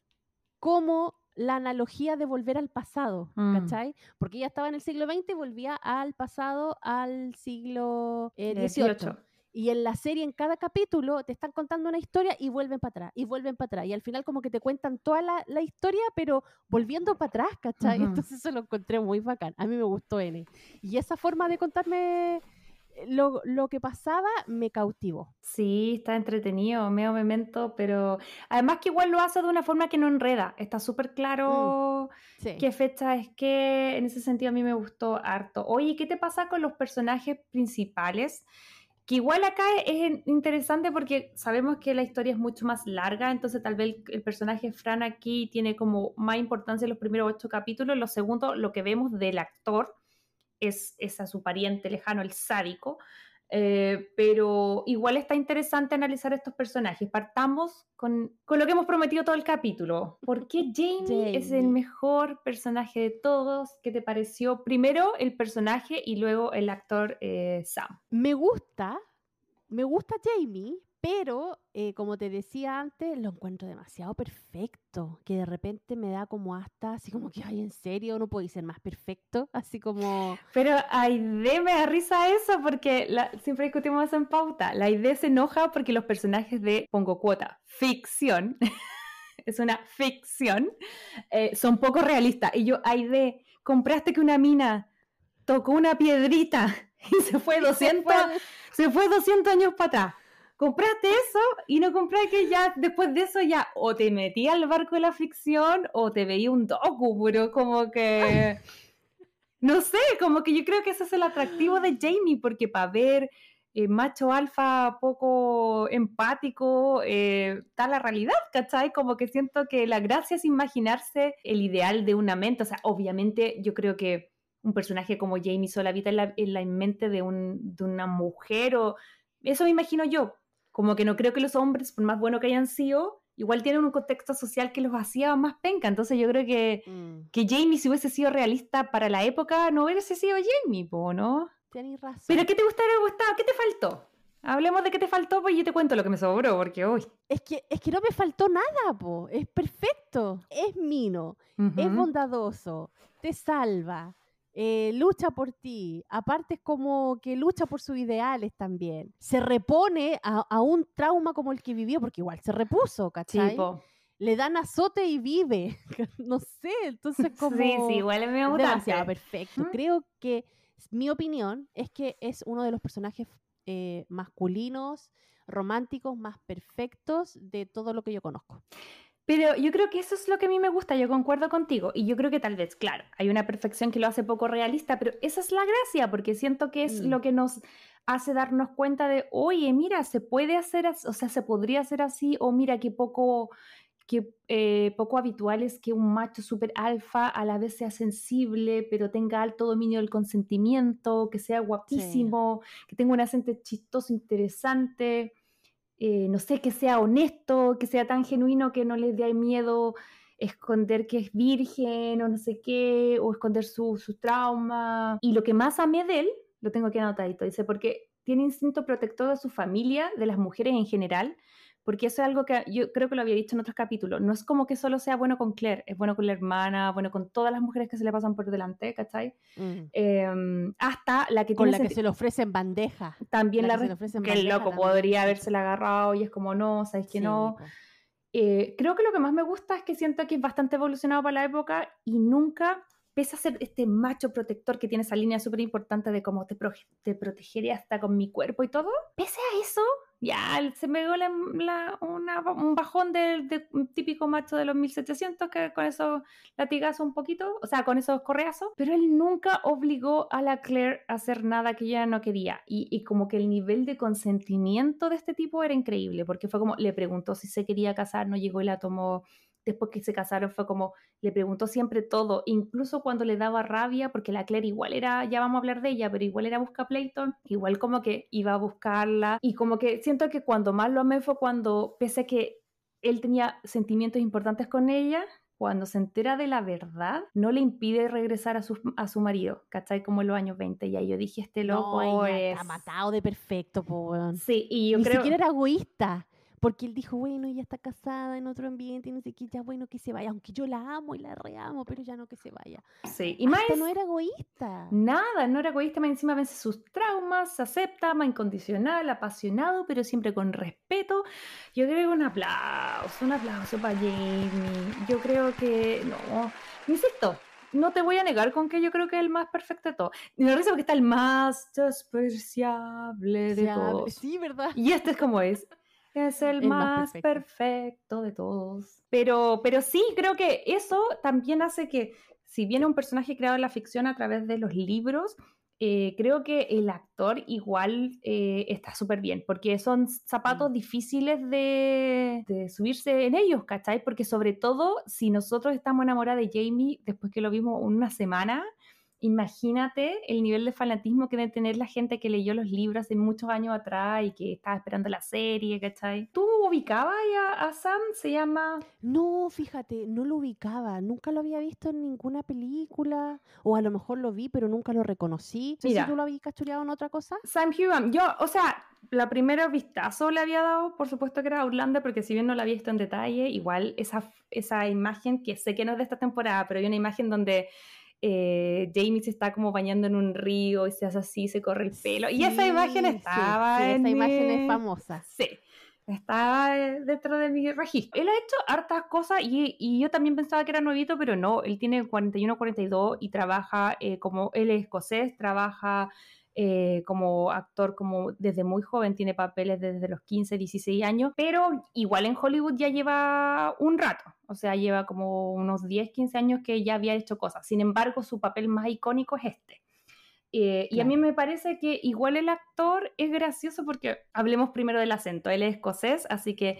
como la analogía de volver al pasado, Mm. ¿cachai? Porque ella estaba en el siglo XX y volvía al pasado, al siglo eh, Eh, XVIII. 18. Y en la serie, en cada capítulo, te están contando una historia y vuelven para atrás, y vuelven para atrás. Y al final como que te cuentan toda la, la historia, pero volviendo para atrás, ¿cachai? Ujú. Entonces eso lo encontré muy bacán. A mí me gustó N. Y esa forma de contarme eh, lo, lo que pasaba me cautivó. Sí, está entretenido, medio memento, pero además que igual lo hace de una forma que no enreda. Está súper claro Sí. qué fecha es qué. En ese sentido a mí me gustó harto. Oye, ¿qué te pasa con los personajes principales? Que igual acá es in- interesante porque sabemos que la historia es mucho más larga, entonces tal vez el, el personaje Fran aquí tiene como más importancia en los primeros ocho capítulos. Los segundos, lo que vemos del actor es, es a su pariente lejano, el sádico. Eh, pero igual está interesante analizar estos personajes. Partamos con, con lo que hemos prometido todo el capítulo. ¿Por qué [laughs] Jamie, es el mejor personaje de todos? ¿Qué te pareció? Primero el personaje y luego el actor eh, Sam. Me gusta, me gusta Jamie, pero eh, como te decía antes, lo encuentro demasiado perfecto, que de repente me da como hasta, así como que, ay, en serio, no podéis ser más perfecto, [laughs] así como... Pero Aide me da risa eso porque la- siempre discutimos eso en pauta. La Aide se enoja porque los personajes de, pongo cuota, ficción, [laughs] es una ficción, eh, son poco realistas. Y yo, Aide, compraste que una mina tocó una piedrita [laughs] y se fue 200, se fue 200 años para atrás. Compraste eso y no compraste que ya después de eso ya o te metí al barco de la ficción o te veía un docu, pero como que... [laughs] No sé, como que yo creo que ese es el atractivo de Jamie, porque para ver eh, macho alfa poco empático, eh, está la realidad, ¿cachai? Como que siento que la gracia es imaginarse el ideal de una mente. O sea, obviamente yo creo que un personaje como Jamie solo habita en la, en la mente de, un, de una mujer o... Eso me imagino yo. Como que no creo que los hombres, por más bueno que hayan sido, igual tienen un contexto social que los hacía más penca. Entonces yo creo que Mm, que Jamie, si hubiese sido realista para la época, no hubiese sido Jamie, po, ¿no? tenéis razón. Pero ¿qué te gustaría gustado? ¿Qué te faltó? Hablemos de qué te faltó, pues yo te cuento lo que me sobró, porque hoy. Es que, es que no me faltó nada, po. Es perfecto. Es mino, es bondadoso, te salva, eh, lucha por ti. Aparte es como que lucha por sus ideales también. Se repone a, a un trauma como el que vivió, porque igual se repuso, ¿cachai? Le dan azote y vive. [laughs] no sé, entonces como... sí, sí, igual es medio es demasiado perfecto. ¿Mm? Creo que mi opinión es que es uno de los personajes eh, masculinos, románticos, más perfectos de todo lo que yo conozco. Pero yo creo que eso es lo que a mí me gusta, yo concuerdo contigo. Y yo creo que tal vez, claro, hay una perfección que lo hace poco realista, pero esa es la gracia, porque siento que es Mm. lo que nos hace darnos cuenta de, oye, mira, se puede hacer, o sea, se podría hacer así, o mira, qué poco, qué, eh, poco habitual es que un macho súper alfa a la vez sea sensible, pero tenga alto dominio del consentimiento, que sea guapísimo, que tenga un acento chistoso, interesante eh, no sé, que sea honesto, que sea tan genuino que no les dé miedo esconder que es virgen o no sé qué, o esconder su, su trauma. Y lo que más amé de él, lo tengo aquí anotadito, dice, porque tiene instinto protector de su familia, de las mujeres en general, porque eso es algo que yo creo que lo había dicho en otros capítulos, no es como que solo sea bueno con Claire, es bueno con la hermana, bueno con todas las mujeres que se le pasan por delante, ¿cachai? Em, hasta la que Con la que se le ofrece en bandeja. también la la, que se le ofrece en que el bandeja loco también, podría sí. habérsela agarrado y es como no, sabes que Sí, no. Eh, creo que lo que más me gusta es que siento que es bastante evolucionado para la época y nunca, pese a ser este macho protector que tiene esa línea súper importante de cómo te, proge- te protegeré hasta con mi cuerpo y todo, pese a eso, ya se me dio la- la- un bajón del de típico macho de los 1700 que con esos latigazos un poquito, o sea, con esos correazos, pero él nunca obligó a la Claire a hacer nada que ella no quería. Y como que el nivel de consentimiento de este tipo era increíble, porque fue como, le preguntó si se quería casar, no llegó y la tomó, después que se casaron fue como, le preguntó siempre todo, incluso cuando le daba rabia, porque la Claire igual era, ya vamos a hablar de ella, pero igual era busca pleito, igual como que iba a buscarla y como que siento que cuando más lo amé fue cuando, pese a que él tenía sentimientos importantes con ella, cuando se entera de la verdad, no le impide regresar a su, a su marido, ¿cachai? Como en los años 20, y ahí yo dije, este loco No, es... está matado de perfecto, po. Sí, y yo Ni creo... siquiera era egoísta. Porque él dijo, bueno, ella está casada en otro ambiente y no sé qué, ya bueno que se vaya, aunque yo la amo y la reamo, pero ya no que se vaya. Sí, y más no era egoísta. Nada, no era egoísta, más encima vence sus traumas, se acepta, ama incondicional, apasionado, pero siempre con respeto. Yo creo que un aplauso, un aplauso para Jamie. Yo creo que, no, insisto, no te voy a negar con que yo creo que es el más perfecto de todos. Y me risa porque está el más despreciable de todos. Sí, ¿verdad? Y este es como es. Es el, El más perfecto. perfecto. de todos. Pero, pero sí, creo que eso también hace que, si bien un personaje creado en la ficción a través de los libros, eh, creo que el actor igual eh, está súper bien, porque son zapatos difíciles de, de subirse en ellos, ¿cachai? Porque sobre todo, si nosotros estamos enamorados de Jamie después que lo vimos una semana, imagínate el nivel de fanatismo que debe tener la gente que leyó los libros hace muchos años atrás y que estaba esperando la serie, ¿cachai? ¿Tú ubicabas a, a Sam? Se llama... No, fíjate, no lo ubicaba, nunca lo había visto en ninguna película, o a lo mejor lo vi, pero nunca lo reconocí. No Mira. si tú lo habías cachureado en otra cosa. Sam Heughan. Yo, o sea, la primera vistazo le había dado, por supuesto que era Outlander, porque si bien no la había visto en detalle, igual esa, esa imagen, que sé que no es de esta temporada, pero hay una imagen donde eh, Jamie se está como bañando en un río y se hace así, se corre el pelo. y esa imagen Sí, sí, estaba sí, en esa imagen es famosa. Sí, estaba dentro de mi registro. Él ha hecho hartas cosas y, y yo también pensaba que era nuevito, pero no, él tiene 41, 42 y trabaja eh, como, él es escocés, trabaja eh, como actor como desde muy joven, tiene papeles desde los 15, 16 años, pero igual en Hollywood ya lleva un rato, o sea, lleva como unos 10, 15 años que ya había hecho cosas. Sin embargo, su papel más icónico es este. Eh, Y a mí me parece que igual el actor es gracioso porque hablemos primero del acento. Él es escocés, así que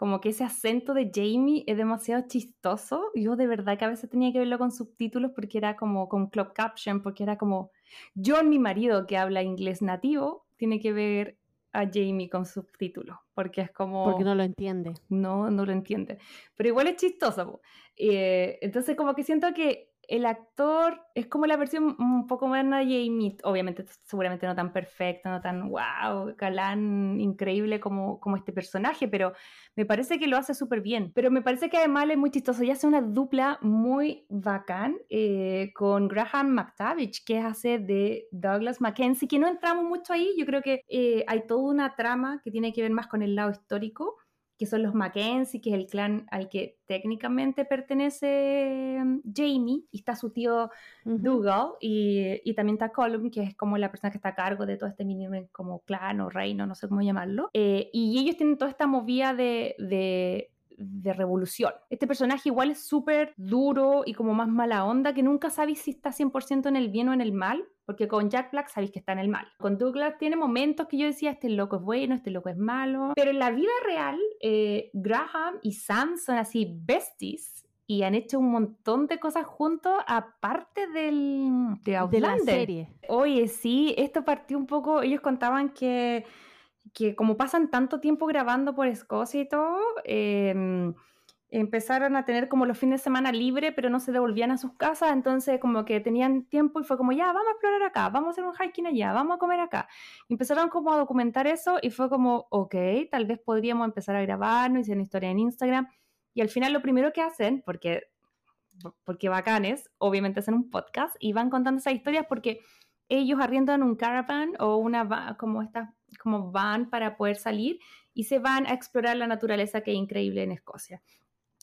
como que ese acento de Jamie es demasiado chistoso. Yo de verdad que a veces tenía que verlo con subtítulos porque era como con club caption, porque era como John, mi marido que habla inglés nativo, tiene que ver a Jamie con subtítulos, porque es como Porque no lo entiende. no, no lo entiende. Pero igual es chistoso. Eh, entonces, como que siento que el actor es como la versión un poco moderna de Jamie. Obviamente, seguramente no tan perfecto, no tan wow, galán, increíble como, como este personaje, pero me parece que lo hace súper bien. Pero me parece que además es muy chistoso y hace una dupla muy bacán eh, con Graham McTavish, que hace de Douglas Mackenzie, que no entramos mucho ahí. Yo creo que eh, hay toda una trama que tiene que ver más con el lado histórico que son los Mackenzie, que es el clan al que técnicamente pertenece mm, Jamie, y está su tío Ujú. Dougal, y, y también está Colum, que es como la persona que está a cargo de todo este mini como clan o reino, no sé cómo llamarlo, Eh, y ellos tienen toda esta movida de, de, de revolución. Este personaje igual es súper duro y como más mala onda, que nunca sabéis si está 100% en el bien o en el mal, porque con Jack Black sabéis que está en el mal. Con Douglas tiene momentos que yo decía, este loco es bueno, este loco es malo, pero en la vida real, eh, Graham y Sam son así besties. Y han hecho un montón de cosas juntos, aparte del, de De la Outlander. serie. Oye, sí, esto partió un poco, ellos contaban que, que como pasan tanto tiempo grabando por Escocia y todo, em, empezaron a tener como los fines de semana libre, pero no se devolvían a sus casas, entonces como que tenían tiempo y fue como, ya, vamos a explorar acá, vamos a hacer un hiking allá, vamos a comer acá. Y empezaron como a documentar eso y fue como, ok, tal vez podríamos empezar a grabarnos, hicieron historia en Instagram. Y al final lo primero que hacen, porque porque bacanes, obviamente hacen un podcast y van contando esas historias porque ellos arriendan un caravan o una como esta como van para poder salir y se van a explorar la naturaleza que es increíble en Escocia.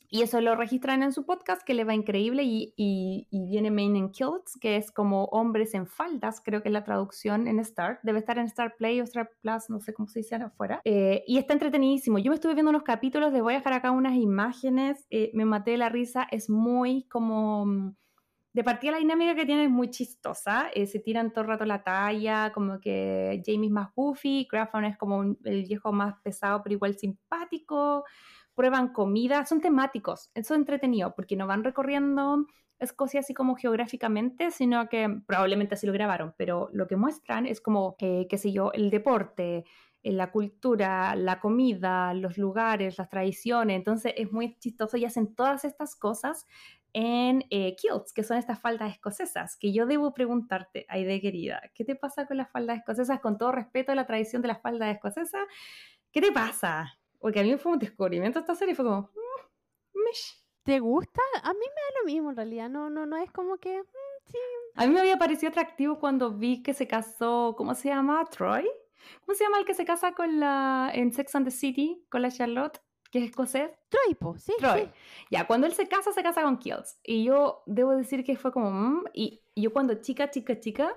Y eso lo registran en su podcast, que le va increíble, y, y- y viene Men in Kilts, que es como hombres en faldas, creo que es la traducción en Star. Debe estar en Star Play o Star Plus, no sé cómo se dice afuera. Eh, y está entretenidísimo. Yo me estuve viendo unos capítulos, les voy a dejar acá unas imágenes, eh, me maté de la risa, es muy como... mm, De partida la dinámica que tiene es muy chistosa, eh, se tiran todo el rato la talla, como que Jamie es más goofy, Grafton es como un- el viejo más pesado pero igual simpático, prueban comida, son temáticos, eso es entretenido, porque no van recorriendo Escocia así como geográficamente, sino que probablemente así lo grabaron, pero lo que muestran es como, eh, qué sé yo, el deporte, eh, la cultura, la comida, los lugares, las tradiciones, entonces es muy chistoso y hacen todas estas cosas en eh, que son estas faldas escocesas, que yo debo preguntarte, Aide querida, ¿qué te pasa con las faldas escocesas? Con todo respeto a la tradición de las faldas escocesas, ¿qué te pasa? Porque a mí fue un descubrimiento esta serie, fue como, "Mm, mish". ¿Te gusta? A mí me da lo mismo en realidad. No, no, no es como que. mm, sí. A mí me había parecido atractivo cuando vi que se casó, ¿cómo se llama? Troy. ¿Cómo se llama el que se casa con la en Sex and the City con la Charlotte, que es escocés? Troy, po, sí. Troy. sí. Ya, cuando él se casa, se casa con Kills. Y yo debo decir que fue como, mm, y, y yo cuando chica, chica, chica,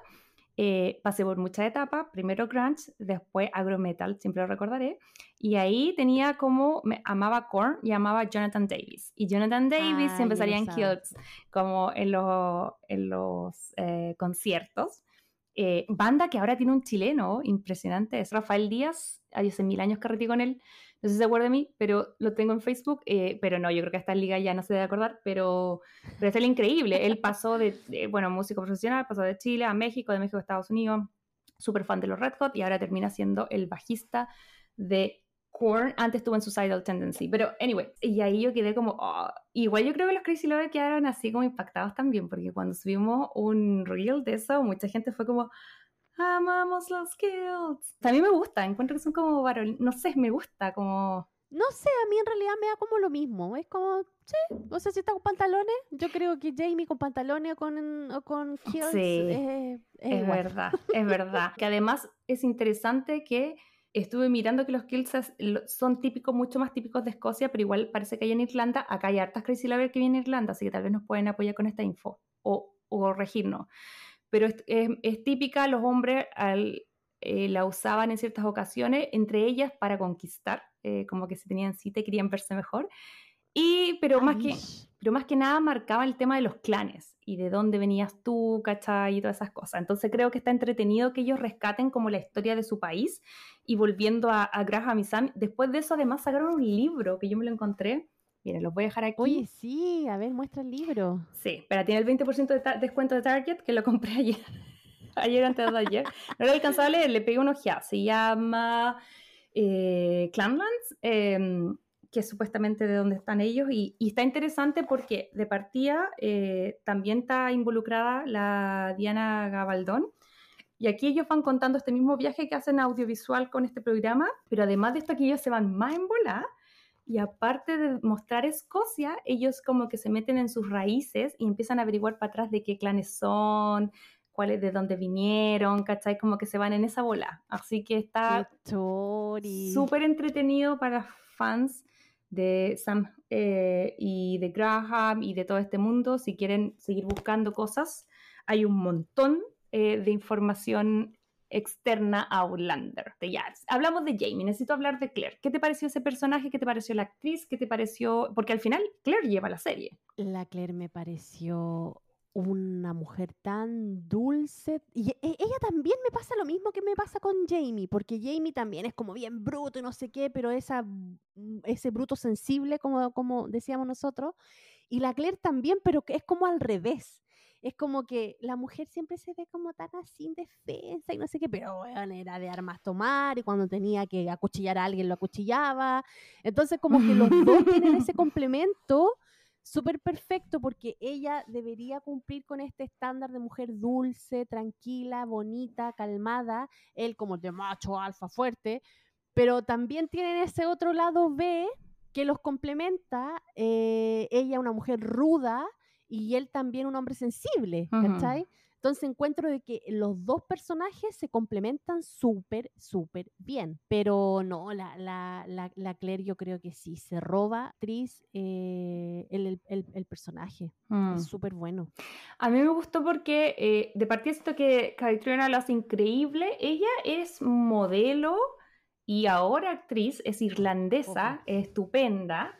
eh, pasé por muchas etapas, primero grunge, después agro metal, siempre lo recordaré, y ahí tenía como, me amaba Korn y amaba Jonathan Davis, y Jonathan Davis Ah, siempre salía en. Kills, como en, los en los eh, conciertos. Eh, banda que ahora tiene un chileno impresionante, es Rafael Díaz, hace mil años que retí con él, no sé si se acuerda de mí, pero lo tengo en Facebook, eh, pero no, yo creo que esta liga ya no se debe acordar, pero, pero es el increíble, él pasó de, de, bueno, músico profesional, pasó de Chile a México, de México a Estados Unidos, súper fan de los Red Hot y ahora termina siendo el bajista de Korn, antes estuvo en Suicidal Tendency, pero anyway, y ahí yo quedé como, oh, igual yo creo que los Crazy Lovers quedaron así como impactados también, porque cuando subimos un reel de eso, mucha gente fue como, amamos los Kills. A mí me gusta, encuentro que son como varón, no sé, me gusta como... No sé, a mí en realidad me da como lo mismo. Es como, sí, o sea, si está con pantalones, yo creo que Jamie con pantalones o con, o con kills Sí, eh, es, Es igual. verdad, [laughs] es verdad. Que además es interesante que estuve mirando que los lo- son típicos, mucho más típicos de Escocia, pero igual parece que hay en Irlanda. Acá hay hartas Crazy Lover que vienen en Irlanda, así que tal vez nos pueden apoyar con esta info o, o corregirnos. Pero es, es- es típica, los hombres al- eh, la usaban en ciertas ocasiones, entre ellas para conquistar, eh, como que se tenían cita y querían verse mejor. Y, pero más que, pero más que nada marcaba el tema de los clanes y de dónde venías tú, ¿cachai? Y todas esas cosas. Entonces creo que está entretenido que ellos rescaten como la historia de su país y volviendo a, a Graham y Sam. Después de eso además sacaron un libro que yo me lo encontré. Miren, los voy a dejar aquí. Oye, sí, a ver, muestra el libro. Sí, pero tiene el 20% de descuento de Target que lo compré [laughs] ayer. ayer antes de ayer. No lo he alcanzado a leer, le pegué una ojeada. Se llama eh, Clanlands, em, que es supuestamente de donde están ellos. Y, y está interesante porque de partida eh, también está involucrada la Diana Gabaldón. Y aquí ellos van contando este mismo viaje que hacen audiovisual con este programa, pero además de esto aquí ellos se van más en volá y aparte de mostrar Escocia, ellos como que se meten en sus raíces y empiezan a averiguar para atrás de qué clanes son, cuáles de dónde vinieron, ¿cachai? Como que se van en esa bola. Así que está súper entretenido para fans de Sam eh, y de Graham y de todo este mundo. Si quieren seguir buscando cosas, hay un montón eh, de información externa a Outlander. De ya, hablamos de Jamie, necesito hablar de Claire. ¿Qué te pareció ese personaje? ¿Qué te pareció la actriz? ¿Qué te pareció? Porque al final Claire lleva la serie. La Claire me pareció una mujer tan dulce. Y e- ella también me pasa lo mismo que me pasa con Jamie, porque Jamie también es como bien bruto y no sé qué, pero esa, ese bruto sensible, como, como decíamos nosotros. Y la Claire también, pero que es como al revés. Es como que la mujer siempre se ve como tan así indefensa y no sé qué, pero bueno, era de armas tomar y cuando tenía que acuchillar a alguien lo acuchillaba. Entonces como que los dos tienen ese [laughs] complemento súper perfecto porque ella debería cumplir con este estándar de mujer dulce, tranquila, bonita, calmada, él como de macho alfa fuerte, pero también tienen ese otro lado B que los complementa, eh, ella una mujer ruda y él también un hombre sensible, Ujú. ¿cachai? Entonces encuentro de que los dos personajes se complementan súper, súper bien. Pero no, la, la, la, la Claire yo creo que sí, se roba actriz eh, el, el- el- personaje. Mm. Es súper bueno. A mí me gustó porque eh, de partida siento que Caitriona lo hace increíble. Ella es modelo y ahora actriz, es irlandesa, es estupenda.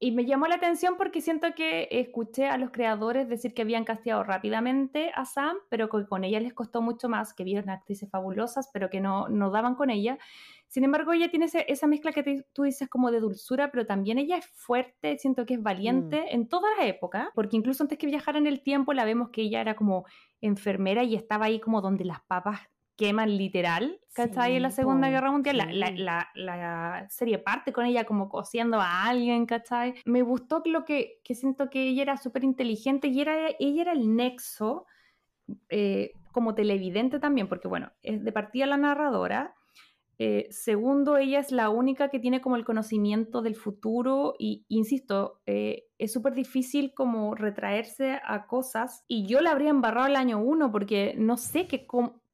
Y me llamó la atención porque siento que escuché a los creadores decir que habían casteado rápidamente a Sam, pero que con ella les costó mucho más, que vieron actrices fabulosas, pero que no, no daban con ella. Sin embargo, ella tiene ese- esa mezcla que te- tú dices como de dulzura, pero también ella es fuerte, siento que es valiente en todas las épocas, porque incluso antes que viajara en el tiempo la vemos que ella era como enfermera y estaba ahí como donde las papas queman literal, ¿cachai? en la Sí, Segunda Guerra Mundial. La, la- sí. la- la serie parte con ella como cosiendo a alguien, ¿cachai? Me gustó lo que, que siento que ella era súper inteligente y era, ella era el nexo eh, como televidente también, porque bueno, es de partida la narradora, Eh, segundo, ella es la única que tiene como el conocimiento del futuro y, insisto, eh, es súper difícil como retraerse a cosas y yo la habría embarrado el año uno porque no sé qué...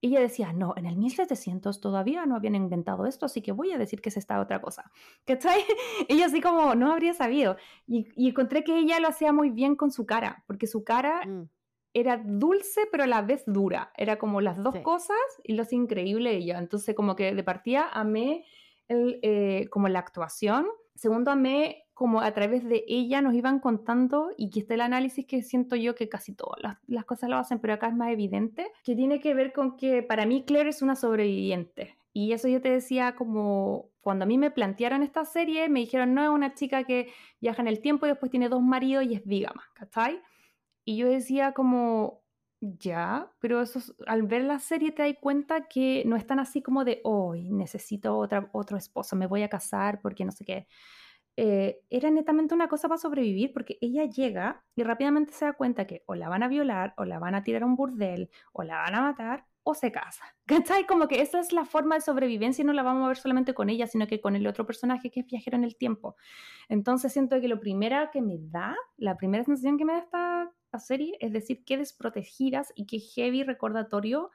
Ella decía, no, en el 1700 todavía no habían inventado esto, así que voy a decir que es esta otra cosa. ¿Cachai? [laughs] ella así como no habría sabido. Y, encontré que ella lo hacía muy bien con su cara, porque su cara mm era dulce pero a la vez dura. Era como las dos cosas y lo hacía increíble ella. Entonces como que de partida amé el, eh, como la actuación. Segundo, amé como a través de ella nos iban contando y que está el análisis que siento yo que casi todas las, las, cosas lo hacen, pero acá es más evidente, que tiene que ver con que para mí Claire es una sobreviviente. Y eso yo te decía como cuando a mí me plantearon esta serie, me dijeron, no, es una chica que viaja en el tiempo y después tiene dos maridos y es vígama, ¿cachai? Y yo decía como, ya, pero eso, al ver la serie te das cuenta que no es tan así como de, hoy necesito otra, otro esposo, me voy a casar porque no sé qué. Eh, era netamente una cosa para sobrevivir porque ella llega y rápidamente se da cuenta que o la van a violar, o la van a tirar a un burdel, o la van a matar, o se casa. [laughs] ¿Cachai? Como que esa es la forma de sobrevivencia y no la vamos a ver solamente con ella, sino que con el otro personaje que es viajero en el tiempo. Entonces siento que lo primero que me da, la primera sensación que me da esta serie, es decir, qué desprotegidas y qué heavy recordatorio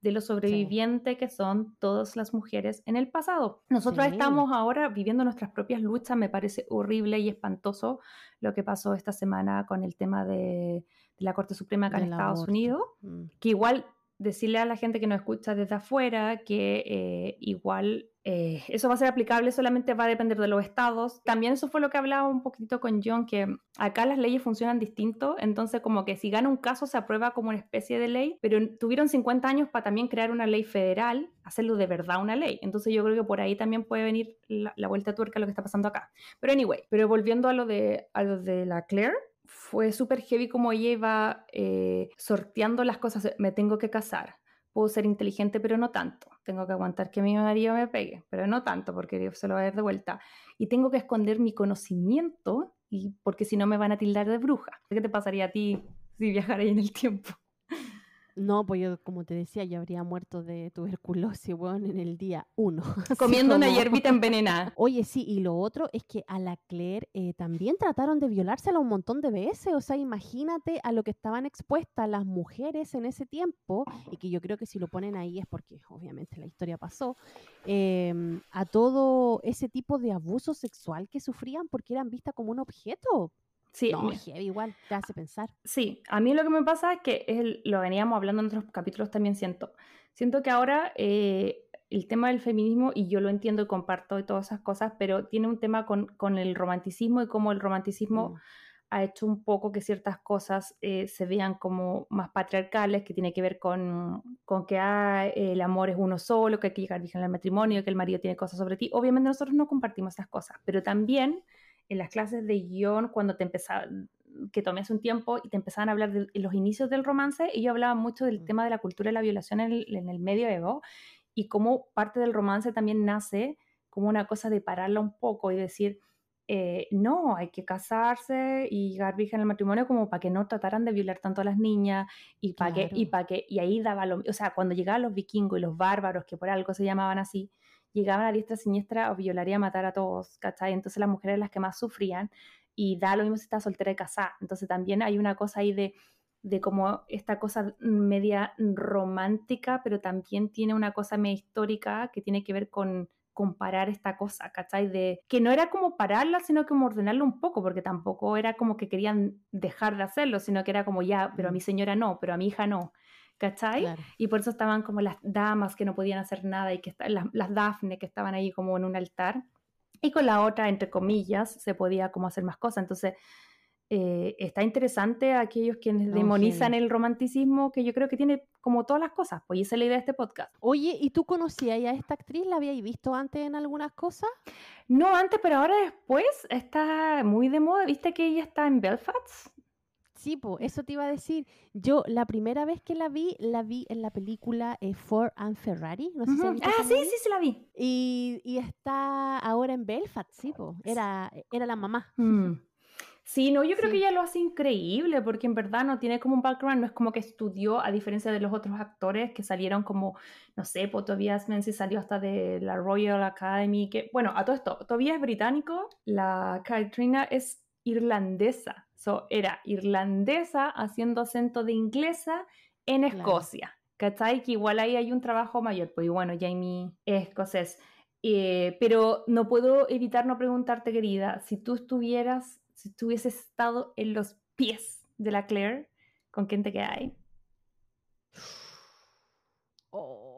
de lo sobreviviente que son todas las mujeres en el pasado. Nosotros estamos ahora viviendo nuestras propias luchas, me parece horrible y espantoso lo que pasó esta semana con el tema de, la Corte Suprema acá en Estados Unidos, mm. que igual decirle a la gente que nos escucha desde afuera que eh, igual eh, eso va a ser aplicable, solamente va a depender de los estados. También eso fue lo que hablaba un poquito con John, que acá las leyes funcionan distinto, entonces como que si gana un caso se aprueba como una especie de ley, pero tuvieron 50 años para también crear una ley federal, hacerlo de verdad una ley. Entonces yo creo que por ahí también puede venir la, vuelta tuerca a lo que está pasando acá. Pero anyway, pero volviendo a lo de, a lo de la Claire, fue súper heavy como ella iba eh, sorteando las cosas. Me tengo que casar. Puedo ser inteligente, pero no tanto. Tengo que aguantar que mi marido me pegue, pero no tanto, porque Dios se lo va a dar de vuelta. Y tengo que esconder mi conocimiento, y porque si no me van a tildar de bruja. ¿Qué te pasaría a ti si viajara ahí en el tiempo? No, pues yo, como te decía, yo habría muerto de tuberculosis, weón, en el día uno. [laughs] Comiendo una hierbita envenenada. Oye, sí, y lo otro es que a la Claire eh, también trataron de violársela un montón de veces. O sea, imagínate a lo que estaban expuestas las mujeres en ese tiempo, y que yo creo que si lo ponen ahí es porque obviamente la historia pasó, em, a todo ese tipo de abuso sexual que sufrían porque eran vistas como un objeto. Sí, igual, te hace pensar. Sí, a mí lo que me pasa es que lo veníamos hablando en otros capítulos también siento. Siento que ahora eh, el tema del feminismo, y yo lo entiendo y comparto y todas esas cosas, pero tiene un tema con, con el romanticismo y cómo el romanticismo mm. ha hecho un poco que ciertas cosas eh, se vean como más patriarcales, que tiene que ver con, con que ah, el amor es uno solo, que hay que llegar virgen al matrimonio, que el marido tiene cosas sobre ti. Obviamente nosotros no compartimos esas cosas, pero también en las clases de guion, cuando te empezaba, que tomé hace un tiempo y te empezaban a hablar de los inicios del romance, y yo hablaba mucho del mm. tema de la cultura de la violación en el, en el medioevo y cómo parte del romance también nace como una cosa de pararla un poco y decir, eh, no, hay que casarse y llegar virgen al matrimonio como para que no trataran de violar tanto a las niñas y para que, y para que, y ahí daba lo, o sea, cuando llegaban los vikingos y los bárbaros, que por algo se llamaban así, llegaban a diestra siniestra o violaría a matar a todos, ¿cachai? Entonces las mujeres las que más sufrían y da lo mismo si está soltera y casada. Entonces también hay una cosa ahí de, de como esta cosa media romántica, pero también tiene una cosa media histórica que tiene que ver con comparar esta cosa, ¿cachai? De que no era como pararla, sino como ordenarlo un poco, porque tampoco era como que querían dejar de hacerlo, sino que era como ya, pero a mi señora no, pero a mi hija no. ¿Cachai? Y por eso estaban como las damas que no podían hacer nada y que las, las Dafne que estaban ahí como en un altar. Y con la otra, entre comillas, se podía como hacer más cosas. Entonces, eh, está interesante a aquellos quienes demonizan el romanticismo, que yo creo que tiene como todas las cosas. Pues esa es la idea de este podcast. Oye, ¿y tú conocías a esta actriz? ¿La habíais visto antes en algunas cosas? No, antes, pero ahora después está muy de moda. ¿Viste que ella está en Belfast? Sí, eso te iba a decir. Yo la primera vez que la vi, la vi en la película eh, Ford and Ferrari. No sé si ah, sí, sí, sí la vi. Y, está ahora en Belfast, sí, Era, era la mamá. Mm. [laughs] Sí, no, yo creo Sí. que ella lo hace increíble porque en verdad no tiene como un background, no es como que estudió, a diferencia de los otros actores que salieron como, no sé, pues Tobias Menzies salió hasta de la Royal Academy, que, bueno, a todo esto, Tobias es británico, la Katrina es irlandesa, so, era irlandesa haciendo acento de inglesa en Claro. Escocia, ¿cachai? Que igual ahí hay un trabajo mayor, pues bueno, Jamie es escocés. Eh, pero no puedo evitar no preguntarte, querida, si tú estuvieras, si tú hubieses estado en los pies de la Claire, ¿con quién te quedáis? Oh.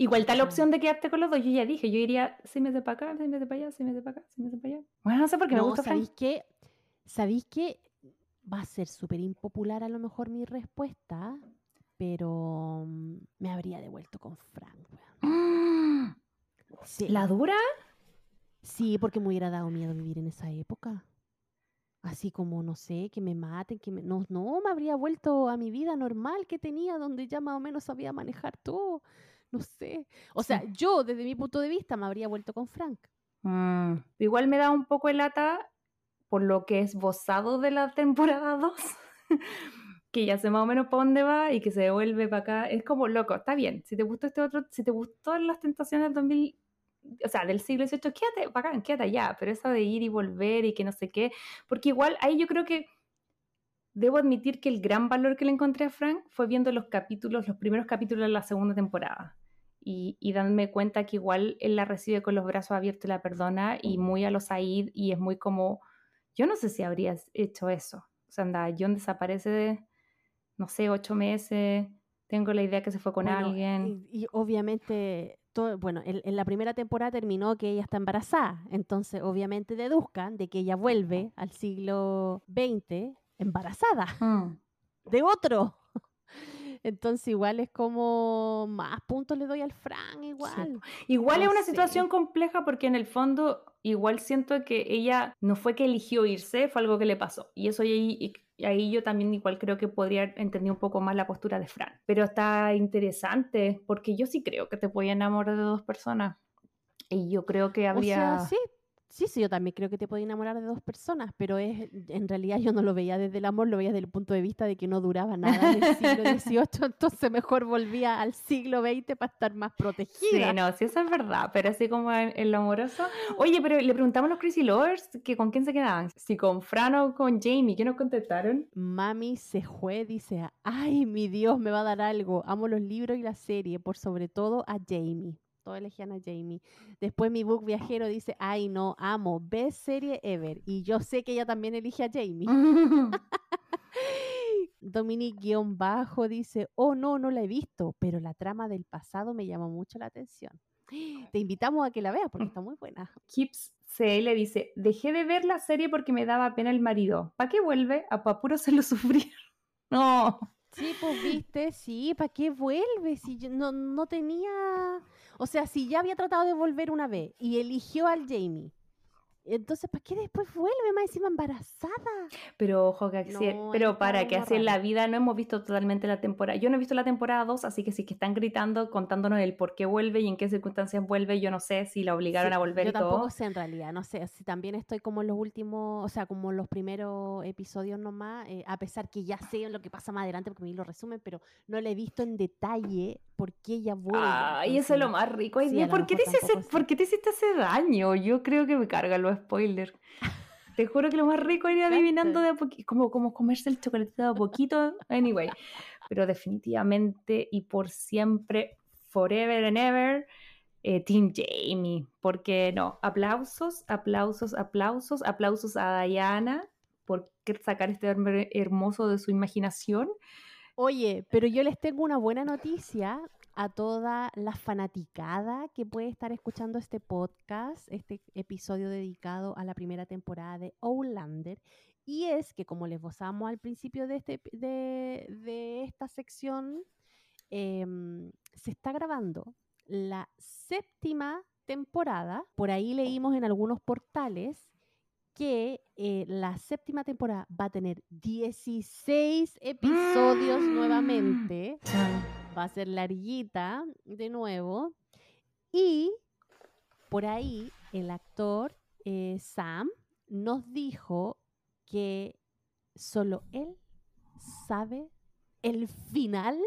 Igual está la opción de quedarte con los dos. Yo ya dije, yo iría seis meses para acá, seis meses para allá, seis meses para acá, seis meses para allá. Bueno, no sé por qué me No, gusta Frank. ¿sabéis qué? ¿Sabéis qué? Va a ser súper impopular a lo mejor mi respuesta, pero mm, me habría devuelto con Frank. [gasps] Sí, ¿La dura? sí, porque me hubiera dado miedo vivir en esa época. Así como, no sé, que me maten, que me... No, no, me habría vuelto a mi vida normal que tenía, donde ya más o menos sabía manejar todo. No sé. O sea, yo, desde mi punto de vista, me habría vuelto con Frank. Mm, Igual me da un poco de lata por lo que es esbozado de la [laughs] temporada 2. que ya sé más o menos para dónde va y que se devuelve para acá. Es como loco, está bien. Si te gustó este otro, si te gustó las tentaciones del 2000, o sea, del siglo XVIII, quédate bacán, quédate allá. Pero eso de ir y volver y que no sé qué, porque igual ahí yo creo que debo admitir que el gran valor que le encontré a Frank fue viendo los capítulos, los primeros capítulos de la segunda temporada. Y, y dándome cuenta que igual él la recibe con los brazos abiertos y la perdona y muy a los Said y es muy como, yo no sé si habrías hecho eso. O sea, anda, John desaparece de, no sé, ocho meses, tengo la idea que se fue con Bueno, alguien. Y, y obviamente, todo, bueno, en, en la primera temporada terminó que ella está embarazada. Entonces, obviamente, deduzcan de que ella vuelve al siglo XX embarazada Mm. de otro. Entonces, igual es como más puntos le doy al Fran, igual. Igual No es una sé. situación compleja porque en el fondo igual siento que ella no fue que eligió irse, fue algo que le pasó. Y eso ahí, ahí yo también igual creo que podría entender un poco más la postura de Fran. Pero está interesante porque yo sí creo que te puede enamorar de dos personas. Y yo creo que habría... O sea, sí. Sí, sí, yo también creo que te puede enamorar de dos personas, pero es en realidad yo no lo veía desde el amor, lo veía desde el punto de vista de que no duraba nada en el siglo [laughs] XVIII, entonces mejor volvía al siglo XX para estar más Sí, protegida. no, sí, eso es verdad, pero así como en, en lo amoroso. Oye, pero le preguntamos a los Crazy Lovers que con quién se quedaban, si con Fran o con Jamie, ¿qué nos contestaron? Mami se fue, dice, ay, mi Dios, me va a dar algo. Amo los libros y la serie, por sobre todo a Jamie. Todos elegían a Jamie. Después mi book viajero dice, ay, no, amo, best serie ever. Y yo sé que ella también elige a Jamie. [laughs] [laughs] Dominique-bajo dice, oh, no, no la he visto, pero la trama del pasado me llamó mucho la atención. Te invitamos a que la veas porque está muy buena. Kips CL dice, dejé de ver la serie porque me daba pena el marido. ¿Para qué vuelve? A Papuro se lo sufrir. [laughs] No. Sí, pues viste, sí, ¿para qué vuelve? Si yo no, no tenía. O sea, si ya había tratado de volver una vez y eligió al Jamie, entonces, ¿para qué después vuelve más encima embarazada? Pero ojo que No, pero para que así en la vida no hemos visto totalmente la temporada. Yo no he visto la temporada 2, así que si que están gritando, contándonos el por qué vuelve y en qué circunstancias vuelve, yo no sé si la obligaron Sí, a volver yo y tampoco todo. sé en realidad, no sé, si también estoy como en los últimos, o sea, como en los primeros episodios nomás, eh, a pesar que ya sé lo que pasa más adelante porque me lo resumen, pero no le he visto en detalle por qué ella vuelve. Ay, eso es lo más rico. Ay, sí, lo ¿por, qué te hice. ¿Por qué te hiciste ese daño? Yo creo que me cargan los spoilers. Te juro que lo más rico ir [laughs] adivinando de a poquito, como, como comerse el chocolatito de a poquito. Anyway, pero definitivamente y por siempre, forever and ever, eh, Team Jamie. Porque no, aplausos, aplausos, aplausos, aplausos a Diana por sacar este hombre hermoso de su imaginación. Oye, pero yo les tengo una buena noticia a toda la fanaticada que puede estar escuchando este podcast, este episodio dedicado a la primera temporada de Outlander. Y es que, como les gozamos al principio de, este, de, de esta sección, em, se está grabando la séptima temporada. Por ahí leímos en algunos portales que eh, la séptima temporada va a tener 16 episodios nuevamente. Va a ser larguita de nuevo. Y por ahí el actor eh, Sam nos dijo que solo él sabe el final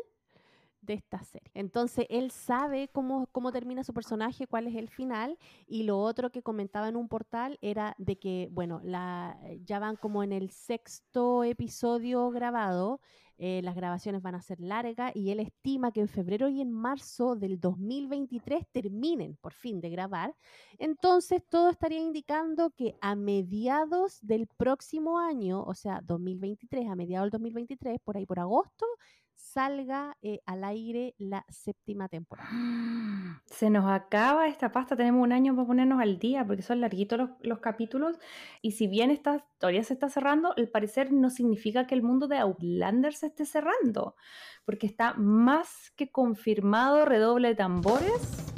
de esta serie. Entonces, él sabe cómo, cómo termina su personaje, cuál es el final, y lo otro que comentaba en un portal era de que, bueno, la, ya van como en el sexto episodio grabado, eh, las grabaciones van a ser largas y él estima que en febrero y en marzo del 2023 terminen por fin de grabar. Entonces, todo estaría indicando que a mediados del próximo año, o sea, 2023, a mediados del 2023, por ahí por agosto, salga eh, al aire la séptima temporada. Se nos acaba esta pasta, tenemos un año para ponernos al día porque son larguitos los, los capítulos y si bien esta historia se está cerrando, el parecer no significa que el mundo de Outlander se esté cerrando, porque está más que confirmado redoble de tambores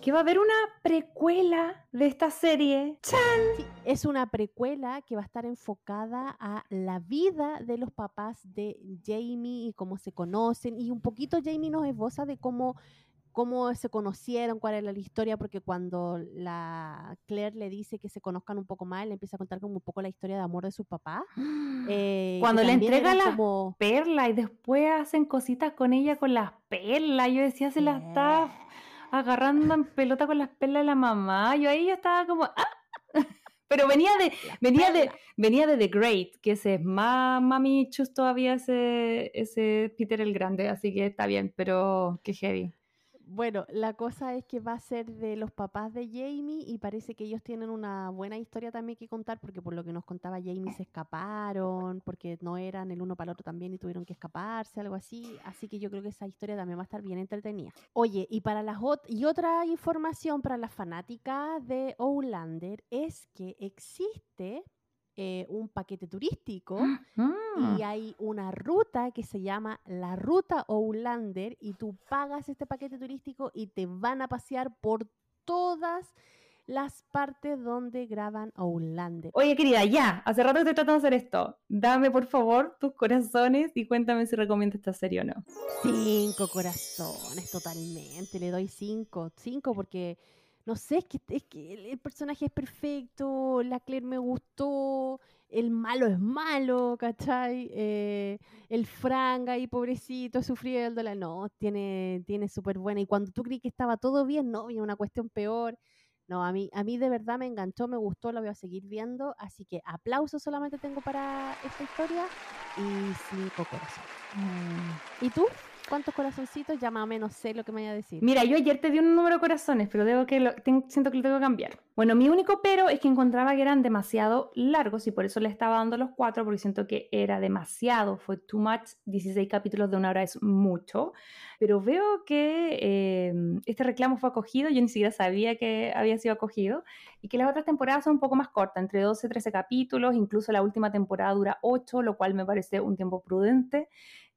que va a haber una precuela de esta serie. ¡Chan! Sí, es una precuela que va a estar enfocada a la vida de los papás de Jamie y cómo se conocen. Y un poquito Jamie nos esboza de cómo, cómo se conocieron, cuál era la historia, porque cuando la Claire le dice que se conozcan un poco más, le empieza a contar como un poco la historia de amor de sus papás. [gasps] Eh, Cuando le entrega las como... perlas y después hacen cositas con ella con las perlas, yo decía, se las está agarrando en pelota con las perlas de la mamá. Yo ahí ya estaba como, ¡ah! [laughs] Pero venía de, venía de, venía de The Great, que ese es más mami chus todavía ese, ese Peter el Grande, así que está bien, pero qué heavy. Bueno, la cosa es que va a ser de los papás de Jamie y parece que ellos tienen una buena historia también que contar porque por lo que nos contaba Jamie se escaparon, porque no eran el uno para el otro también y tuvieron que escaparse, algo así. Así que yo creo que esa historia también va a estar bien entretenida. Oye, y para las y otra información para las fanáticas de Outlander es que existe eh, un paquete turístico Mm. y hay una ruta que se llama la ruta Outlander y tú pagas este paquete turístico y te van a pasear por todas las partes donde graban Outlander. Oye, querida, ya, hace rato que estoy tratando de hacer esto. Dame, por favor, tus corazones y cuéntame si recomiendas esta serie o no. Cinco corazones, totalmente. Le doy cinco. Cinco porque, no sé, es que, es que el, el personaje es perfecto, la Claire me gustó, el malo es malo, ¿cachai? Eh, el Frank ahí, pobrecito, sufriéndola. No, tiene, tiene súper buena. Y cuando tú creí que estaba todo bien, no, había una cuestión peor. No, a mí, a mí de verdad me enganchó, me gustó, la voy a seguir viendo. Así que aplausos solamente tengo para esta historia y cinco corazones. ¿Y tú? ¿Cuántos corazoncitos? Ya más o menos sé lo que me vaya a decir. Mira, yo ayer te di un número de corazones, pero debo que lo- siento que lo tengo que cambiar. Bueno, mi único pero es que encontraba que eran demasiado largos y por eso le estaba dando los cuatro, porque siento que era demasiado, fue too much. 16 capítulos de una hora es mucho, pero veo que eh, este reclamo fue acogido, yo ni siquiera sabía que había sido acogido, y que las otras temporadas son un poco más cortas, entre 12 y 13 capítulos, incluso la última temporada dura 8, lo cual me parece un tiempo prudente.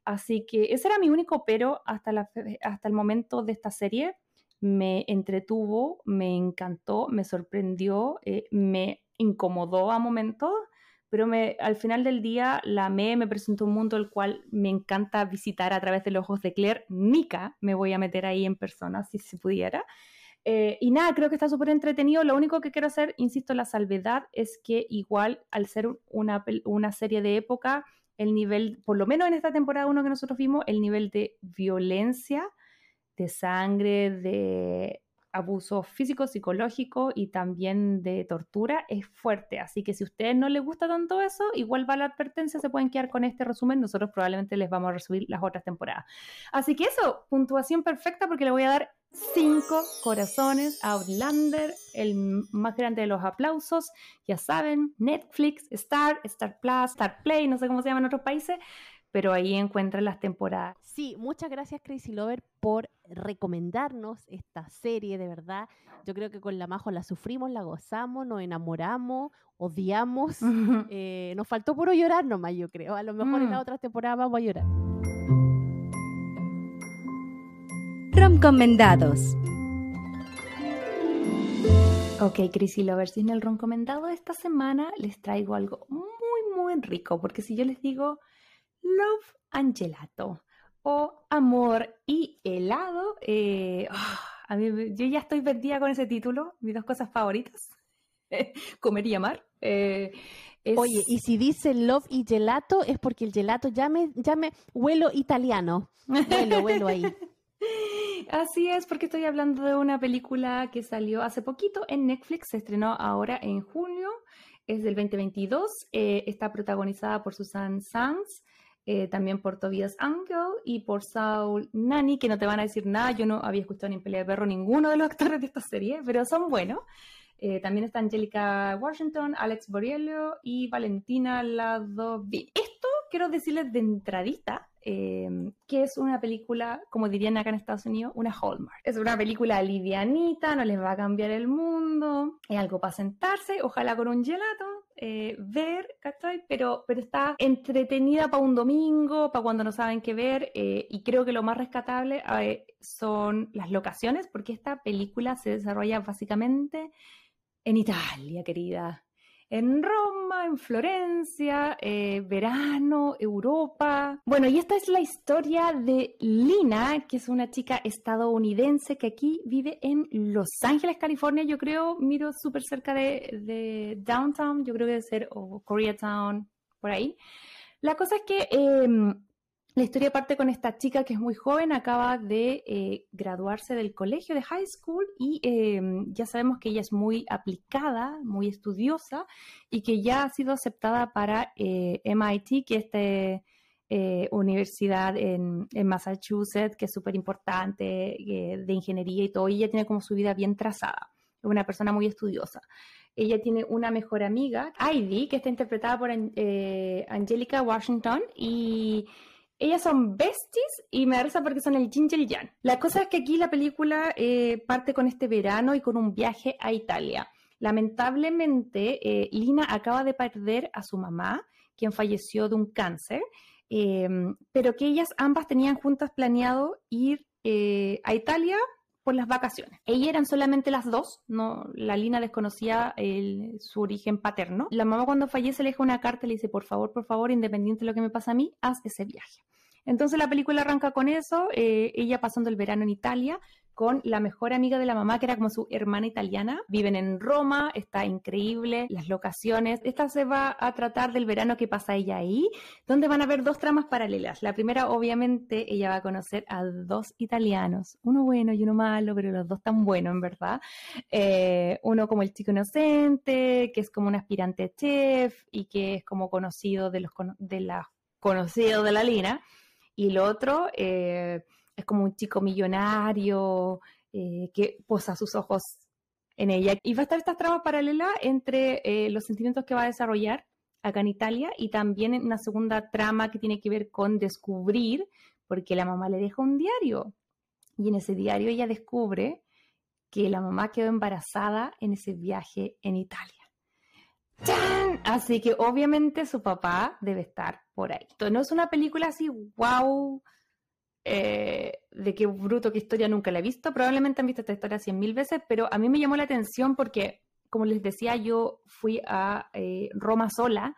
Así que ese era mi único pero hasta, hasta el momento de esta serie. Me entretuvo, me encantó, me sorprendió, eh, me incomodó a momentos, pero al final del día la amé, me presentó un mundo el cual me encanta visitar a través de los ojos de Claire. Nika, me voy a meter ahí en persona si se pudiera. Eh, y nada, creo que está súper entretenido. Lo único que quiero hacer, insisto, la salvedad es que igual al ser una serie de época, el nivel, por lo menos en esta temporada 1 que nosotros vimos, el nivel de violencia, de sangre, de abuso físico, psicológico y también de tortura es fuerte. Así que si a ustedes no les gusta tanto eso, igual va la advertencia, se pueden quedar con este resumen. Nosotros probablemente les vamos a resubir las otras temporadas. Así que eso, puntuación perfecta porque le voy a dar cinco corazones a Outlander, el más grande de los aplausos. Ya saben, Netflix, Star, Star Plus, Star Play, no sé cómo se llama en otros países, pero ahí encuentran las temporadas. Sí, muchas gracias Crazy Lover por recomendarnos esta serie, de verdad. Yo creo que con la Majo la sufrimos, la gozamos, nos enamoramos, odiamos. [laughs] Eh, nos faltó puro llorar nomás, yo creo. A lo mejor en Mm. la otra temporada vamos a llorar. Recomendados. Ok, Crazy Lovers, y en el recomendado de esta semana les traigo algo muy, muy rico, porque si yo les digo Love and Gelato o Amor y Helado, eh, ah, a mí, yo ya estoy perdida con ese título, mis dos cosas favoritas. [laughs] comer y amar. Eh, es- Oye, y si dice love y gelato es porque el gelato ya me, ya me huelo italiano. Huelo, huelo ahí. [laughs] Así es, porque estoy hablando de una película que salió hace poquito en Netflix, se estrenó ahora en junio, es del 2022, eh, está protagonizada por Susan Sanz, eh, también por Tobias Angel y por Saul Nani, que no te van a decir nada, yo no había escuchado ni en Pelea de Perro ninguno de los [laughs] actores de esta serie, pero son buenos. Eh, también está Angelica Washington, Alex Boriello y Valentina Ladovin. Esto quiero decirles de entradita eh, que es una película, como dirían acá en Estados Unidos, una Hallmark. Es una película livianita, no les va a cambiar el mundo, es algo para sentarse, ojalá con un gelato, eh, ver, ¿cachai? Pero, pero está entretenida para un domingo, para cuando no saben qué ver, eh, y creo que lo más rescatable son las locaciones, porque esta película se desarrolla básicamente en Italia, querida. En Roma, en Florencia, eh, verano, Europa. Bueno, y esta es la historia de Lina, que es una chica estadounidense que aquí vive en Los Ángeles, California. Yo creo, miro súper cerca de, Downtown, yo creo que debe ser o Koreatown, por ahí. La cosa es que em, la historia parte con esta chica que es muy joven, acaba de eh, graduarse del colegio de high school y eh, ya sabemos que ella es muy aplicada, muy estudiosa y que ya ha sido aceptada para eh, MIT, que es esta universidad en, en, Massachusetts, que es súper importante, de ingeniería y todo, y ella tiene como su vida bien trazada, es una persona muy estudiosa. Ella tiene una mejor amiga, Ivy, que está interpretada por Angelica Washington y ellas son besties y me da porque son el Ginger y Jan. La cosa es que aquí la película eh, parte con este verano y con un viaje a Italia. Lamentablemente, eh, Lina acaba de perder a su mamá, quien falleció de un cáncer, eh, pero que ellas ambas tenían juntas planeado ir eh, a Italia por las vacaciones. Ellas eran solamente las dos, no, la Lina desconocía su origen paterno. La mamá cuando fallece le deja una carta y le dice, por favor, por favor, independiente de lo que me pasa a mí, haz ese viaje. Entonces la película arranca con eso, eh, ella pasando el verano en Italia con la mejor amiga de la mamá, que era como su hermana italiana. Viven en Roma, está increíble, las locaciones. Esta se va a tratar del verano que pasa ella ahí, donde van a haber dos tramas paralelas. La primera, obviamente, ella va a conocer a dos italianos, uno bueno y uno malo, pero los dos tan buenos, en verdad. Eh, uno como el chico inocente, que es como un aspirante chef y que es como conocido de los de la conocidos de la Lina. Y el otro... Eh, es como un chico millonario eh, que posa sus ojos en ella. Y va a estar esta trama paralela entre eh, los sentimientos que va a desarrollar acá en Italia y también una segunda trama que tiene que ver con descubrir, porque la mamá le deja un diario y en ese diario ella descubre que la mamá quedó embarazada en ese viaje en Italia. ¡Chan! Así que obviamente su papá debe estar por ahí. No es una película así, wow, eh, de qué bruto, qué historia nunca la he visto. Probablemente han visto esta historia cien mil veces, pero a mí me llamó la atención porque, como les decía, yo fui a eh, Roma sola,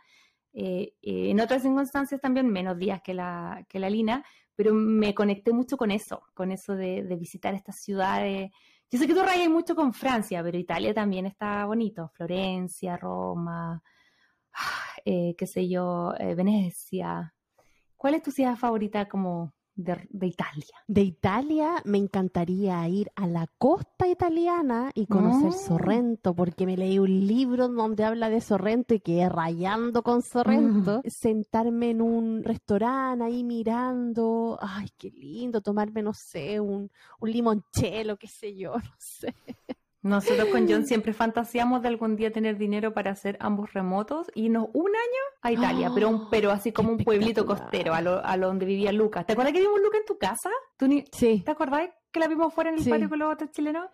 eh, en otras circunstancias también, menos días que la, que la Lina, pero me conecté mucho con eso, con eso de, de visitar estas ciudades. Yo sé que tú rayas mucho con Francia, pero Italia también está bonito. Florencia, Roma, [sighs] qué sé yo, Venecia. ¿Cuál es tu ciudad favorita como de, de, Italia. De Italia me encantaría ir a la costa italiana y conocer. Sorrento, porque me leí un libro donde habla de Sorrento y que rayando con Sorrento, sentarme en un restaurante ahí mirando, ay, qué lindo, tomarme, no sé, un, un limoncello, qué sé yo, [laughs] no sé. Nosotros con John siempre fantaseamos de algún día tener dinero para hacer ambos remotos y irnos un año a Italia, pero, un, [gasps] pero así como un pueblito costero, a lo, a lo donde vivía Lucas. ¿Te acuerdas que vimos Lucas en tu casa? ¿Tú ni, Sí. ¿Te acordás que la vimos fuera en el Sí. patio con los otros chilenos?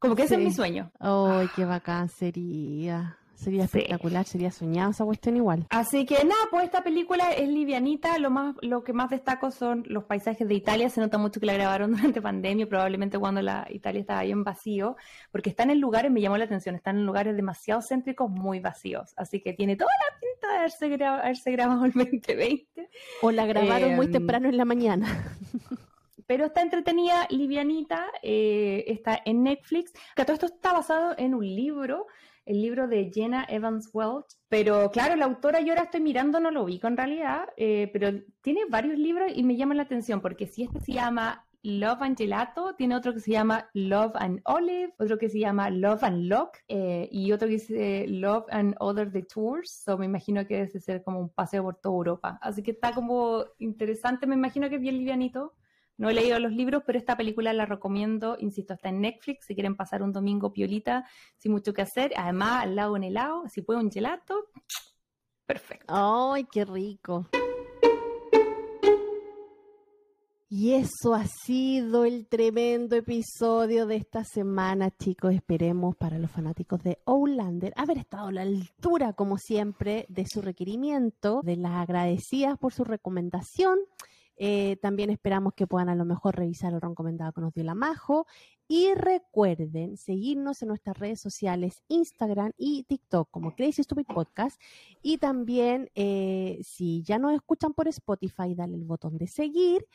Como que ese es mi sueño. Ay, qué bacán sería. Sería Sí. espectacular, sería soñado esa cuestión igual. Así que nada, pues esta película es livianita, lo más, lo que más destaco son los paisajes de Italia, se nota mucho que la grabaron [laughs] durante pandemia, probablemente cuando la Italia estaba ahí en vacío, porque están en lugares, me llamó la atención, están en lugares demasiado céntricos, muy vacíos, así que tiene toda la pinta de haberse, gra- haberse grabado el [laughs] 2020, O la grabaron muy Em, temprano en la mañana. pero está entretenida, livianita, eh, está en Netflix, que todo esto está basado en un libro el libro de Jenna Evans Welch. Pero claro, la autora yo ahora estoy mirando, no lo ubico en realidad, eh, pero tiene varios libros y me llaman la atención porque si este se llama Love and Gelato, tiene otro que se llama Love and Olive, otro que se llama Love and Lock eh, y otro que dice Love and Other the Tours. So me imagino que debe ser como un paseo por toda Europa. Así que está como interesante, me imagino que es bien livianito. No he leído los libros, pero esta película la recomiendo, insisto, está en Netflix, si quieren pasar un domingo piolita sin mucho que hacer. Además, al lado en helado, si puede un gelato, perfecto. ¡Ay, qué rico! Y eso ha sido el tremendo episodio de esta semana, chicos. Esperemos para los fanáticos de Outlander haber estado a la altura, como siempre, de su requerimiento, de las agradecidas por su recomendación. Eh, también esperamos que puedan a lo mejor revisar el recomendado que nos dio la Majo. Y recuerden seguirnos en nuestras redes sociales, Instagram y TikTok como Crazy Stupid Podcast. Y también, eh, si ya nos escuchan por Spotify, dale el botón de seguir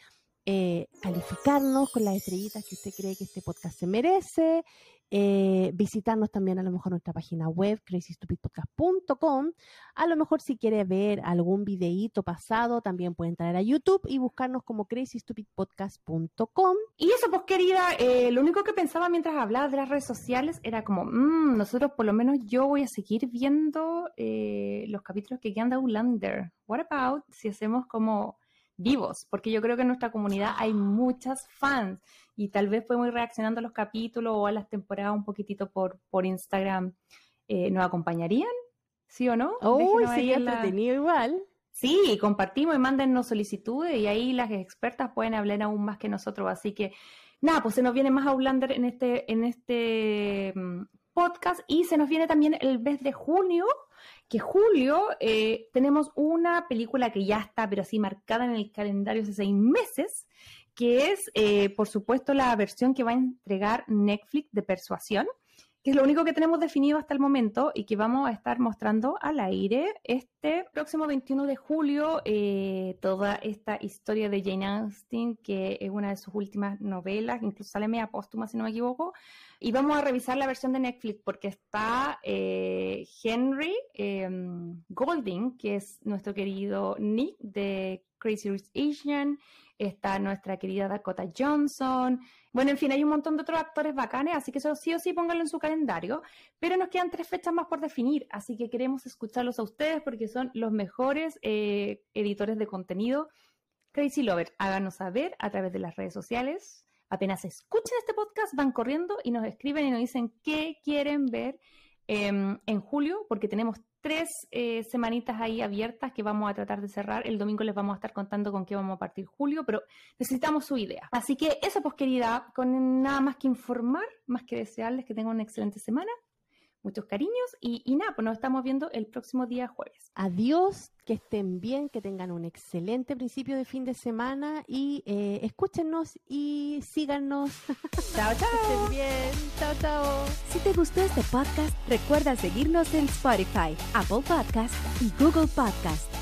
eh, calificarnos con las estrellitas que usted cree que este podcast se merece, eh, visitarnos también a lo mejor nuestra página web, crazystupidpodcast.com. A lo mejor si quiere ver algún videíto pasado, también puede entrar a YouTube y buscarnos como crazystupidpodcast.com. Y eso, pues querida, eh, lo único que pensaba mientras hablaba de las redes sociales era como, mm, nosotros por lo menos yo voy a seguir viendo eh, los capítulos que quedan de Outlander. What about si hacemos como vivos, porque yo creo que en nuestra comunidad hay muchas fans y tal vez podemos ir reaccionando a los capítulos o a las temporadas un poquitito por, por Instagram. Eh, ¿Nos acompañarían? ¿Sí o no? Uy, sí, entretenido igual. Sí, compartimos y mándennos solicitudes y ahí las expertas pueden hablar aún más que nosotros. Así que, nada, pues se nos viene más Outlander en este, en este mm, podcast y se nos viene también el mes de junio que julio eh, tenemos una película que ya está, pero así marcada en el calendario hace seis meses, que es, eh, por supuesto, la versión que va a entregar Netflix de Persuasión, que es lo único que tenemos definido hasta el momento y que vamos a estar mostrando al aire este próximo 21 de julio, eh, toda esta historia de Jane Austen, que es una de sus últimas novelas, incluso sale media póstuma, si no me equivoco, y vamos a revisar la versión de Netflix porque está eh, Henry em, Golding, que es nuestro querido Nick de Crazy Rich Asian. Está nuestra querida Dakota Johnson. Bueno, en fin, hay un montón de otros actores bacanes, así que eso sí o sí pónganlo en su calendario. Pero nos quedan tres fechas más por definir, así que queremos escucharlos a ustedes porque son los mejores eh, editores de contenido. Crazy Lover, háganos saber a través de las redes sociales, apenas escuchen este podcast, van corriendo y nos escriben y nos dicen qué quieren ver em, en julio, porque tenemos tres eh, semanitas ahí abiertas que vamos a tratar de cerrar. El domingo les vamos a estar contando con qué vamos a partir julio, pero necesitamos su idea. Así que eso, pues querida, con nada más que informar, más que desearles que tengan una excelente semana muchos cariños y, nada, pues nos estamos viendo el próximo día jueves. Adiós, que estén bien, que tengan un excelente principio de fin de semana y eh, escúchenos y síganos. [laughs] chao, chao. Que estén bien, chao, chao. Si te gustó este podcast, recuerda seguirnos en Spotify, Apple Podcast y Google Podcast.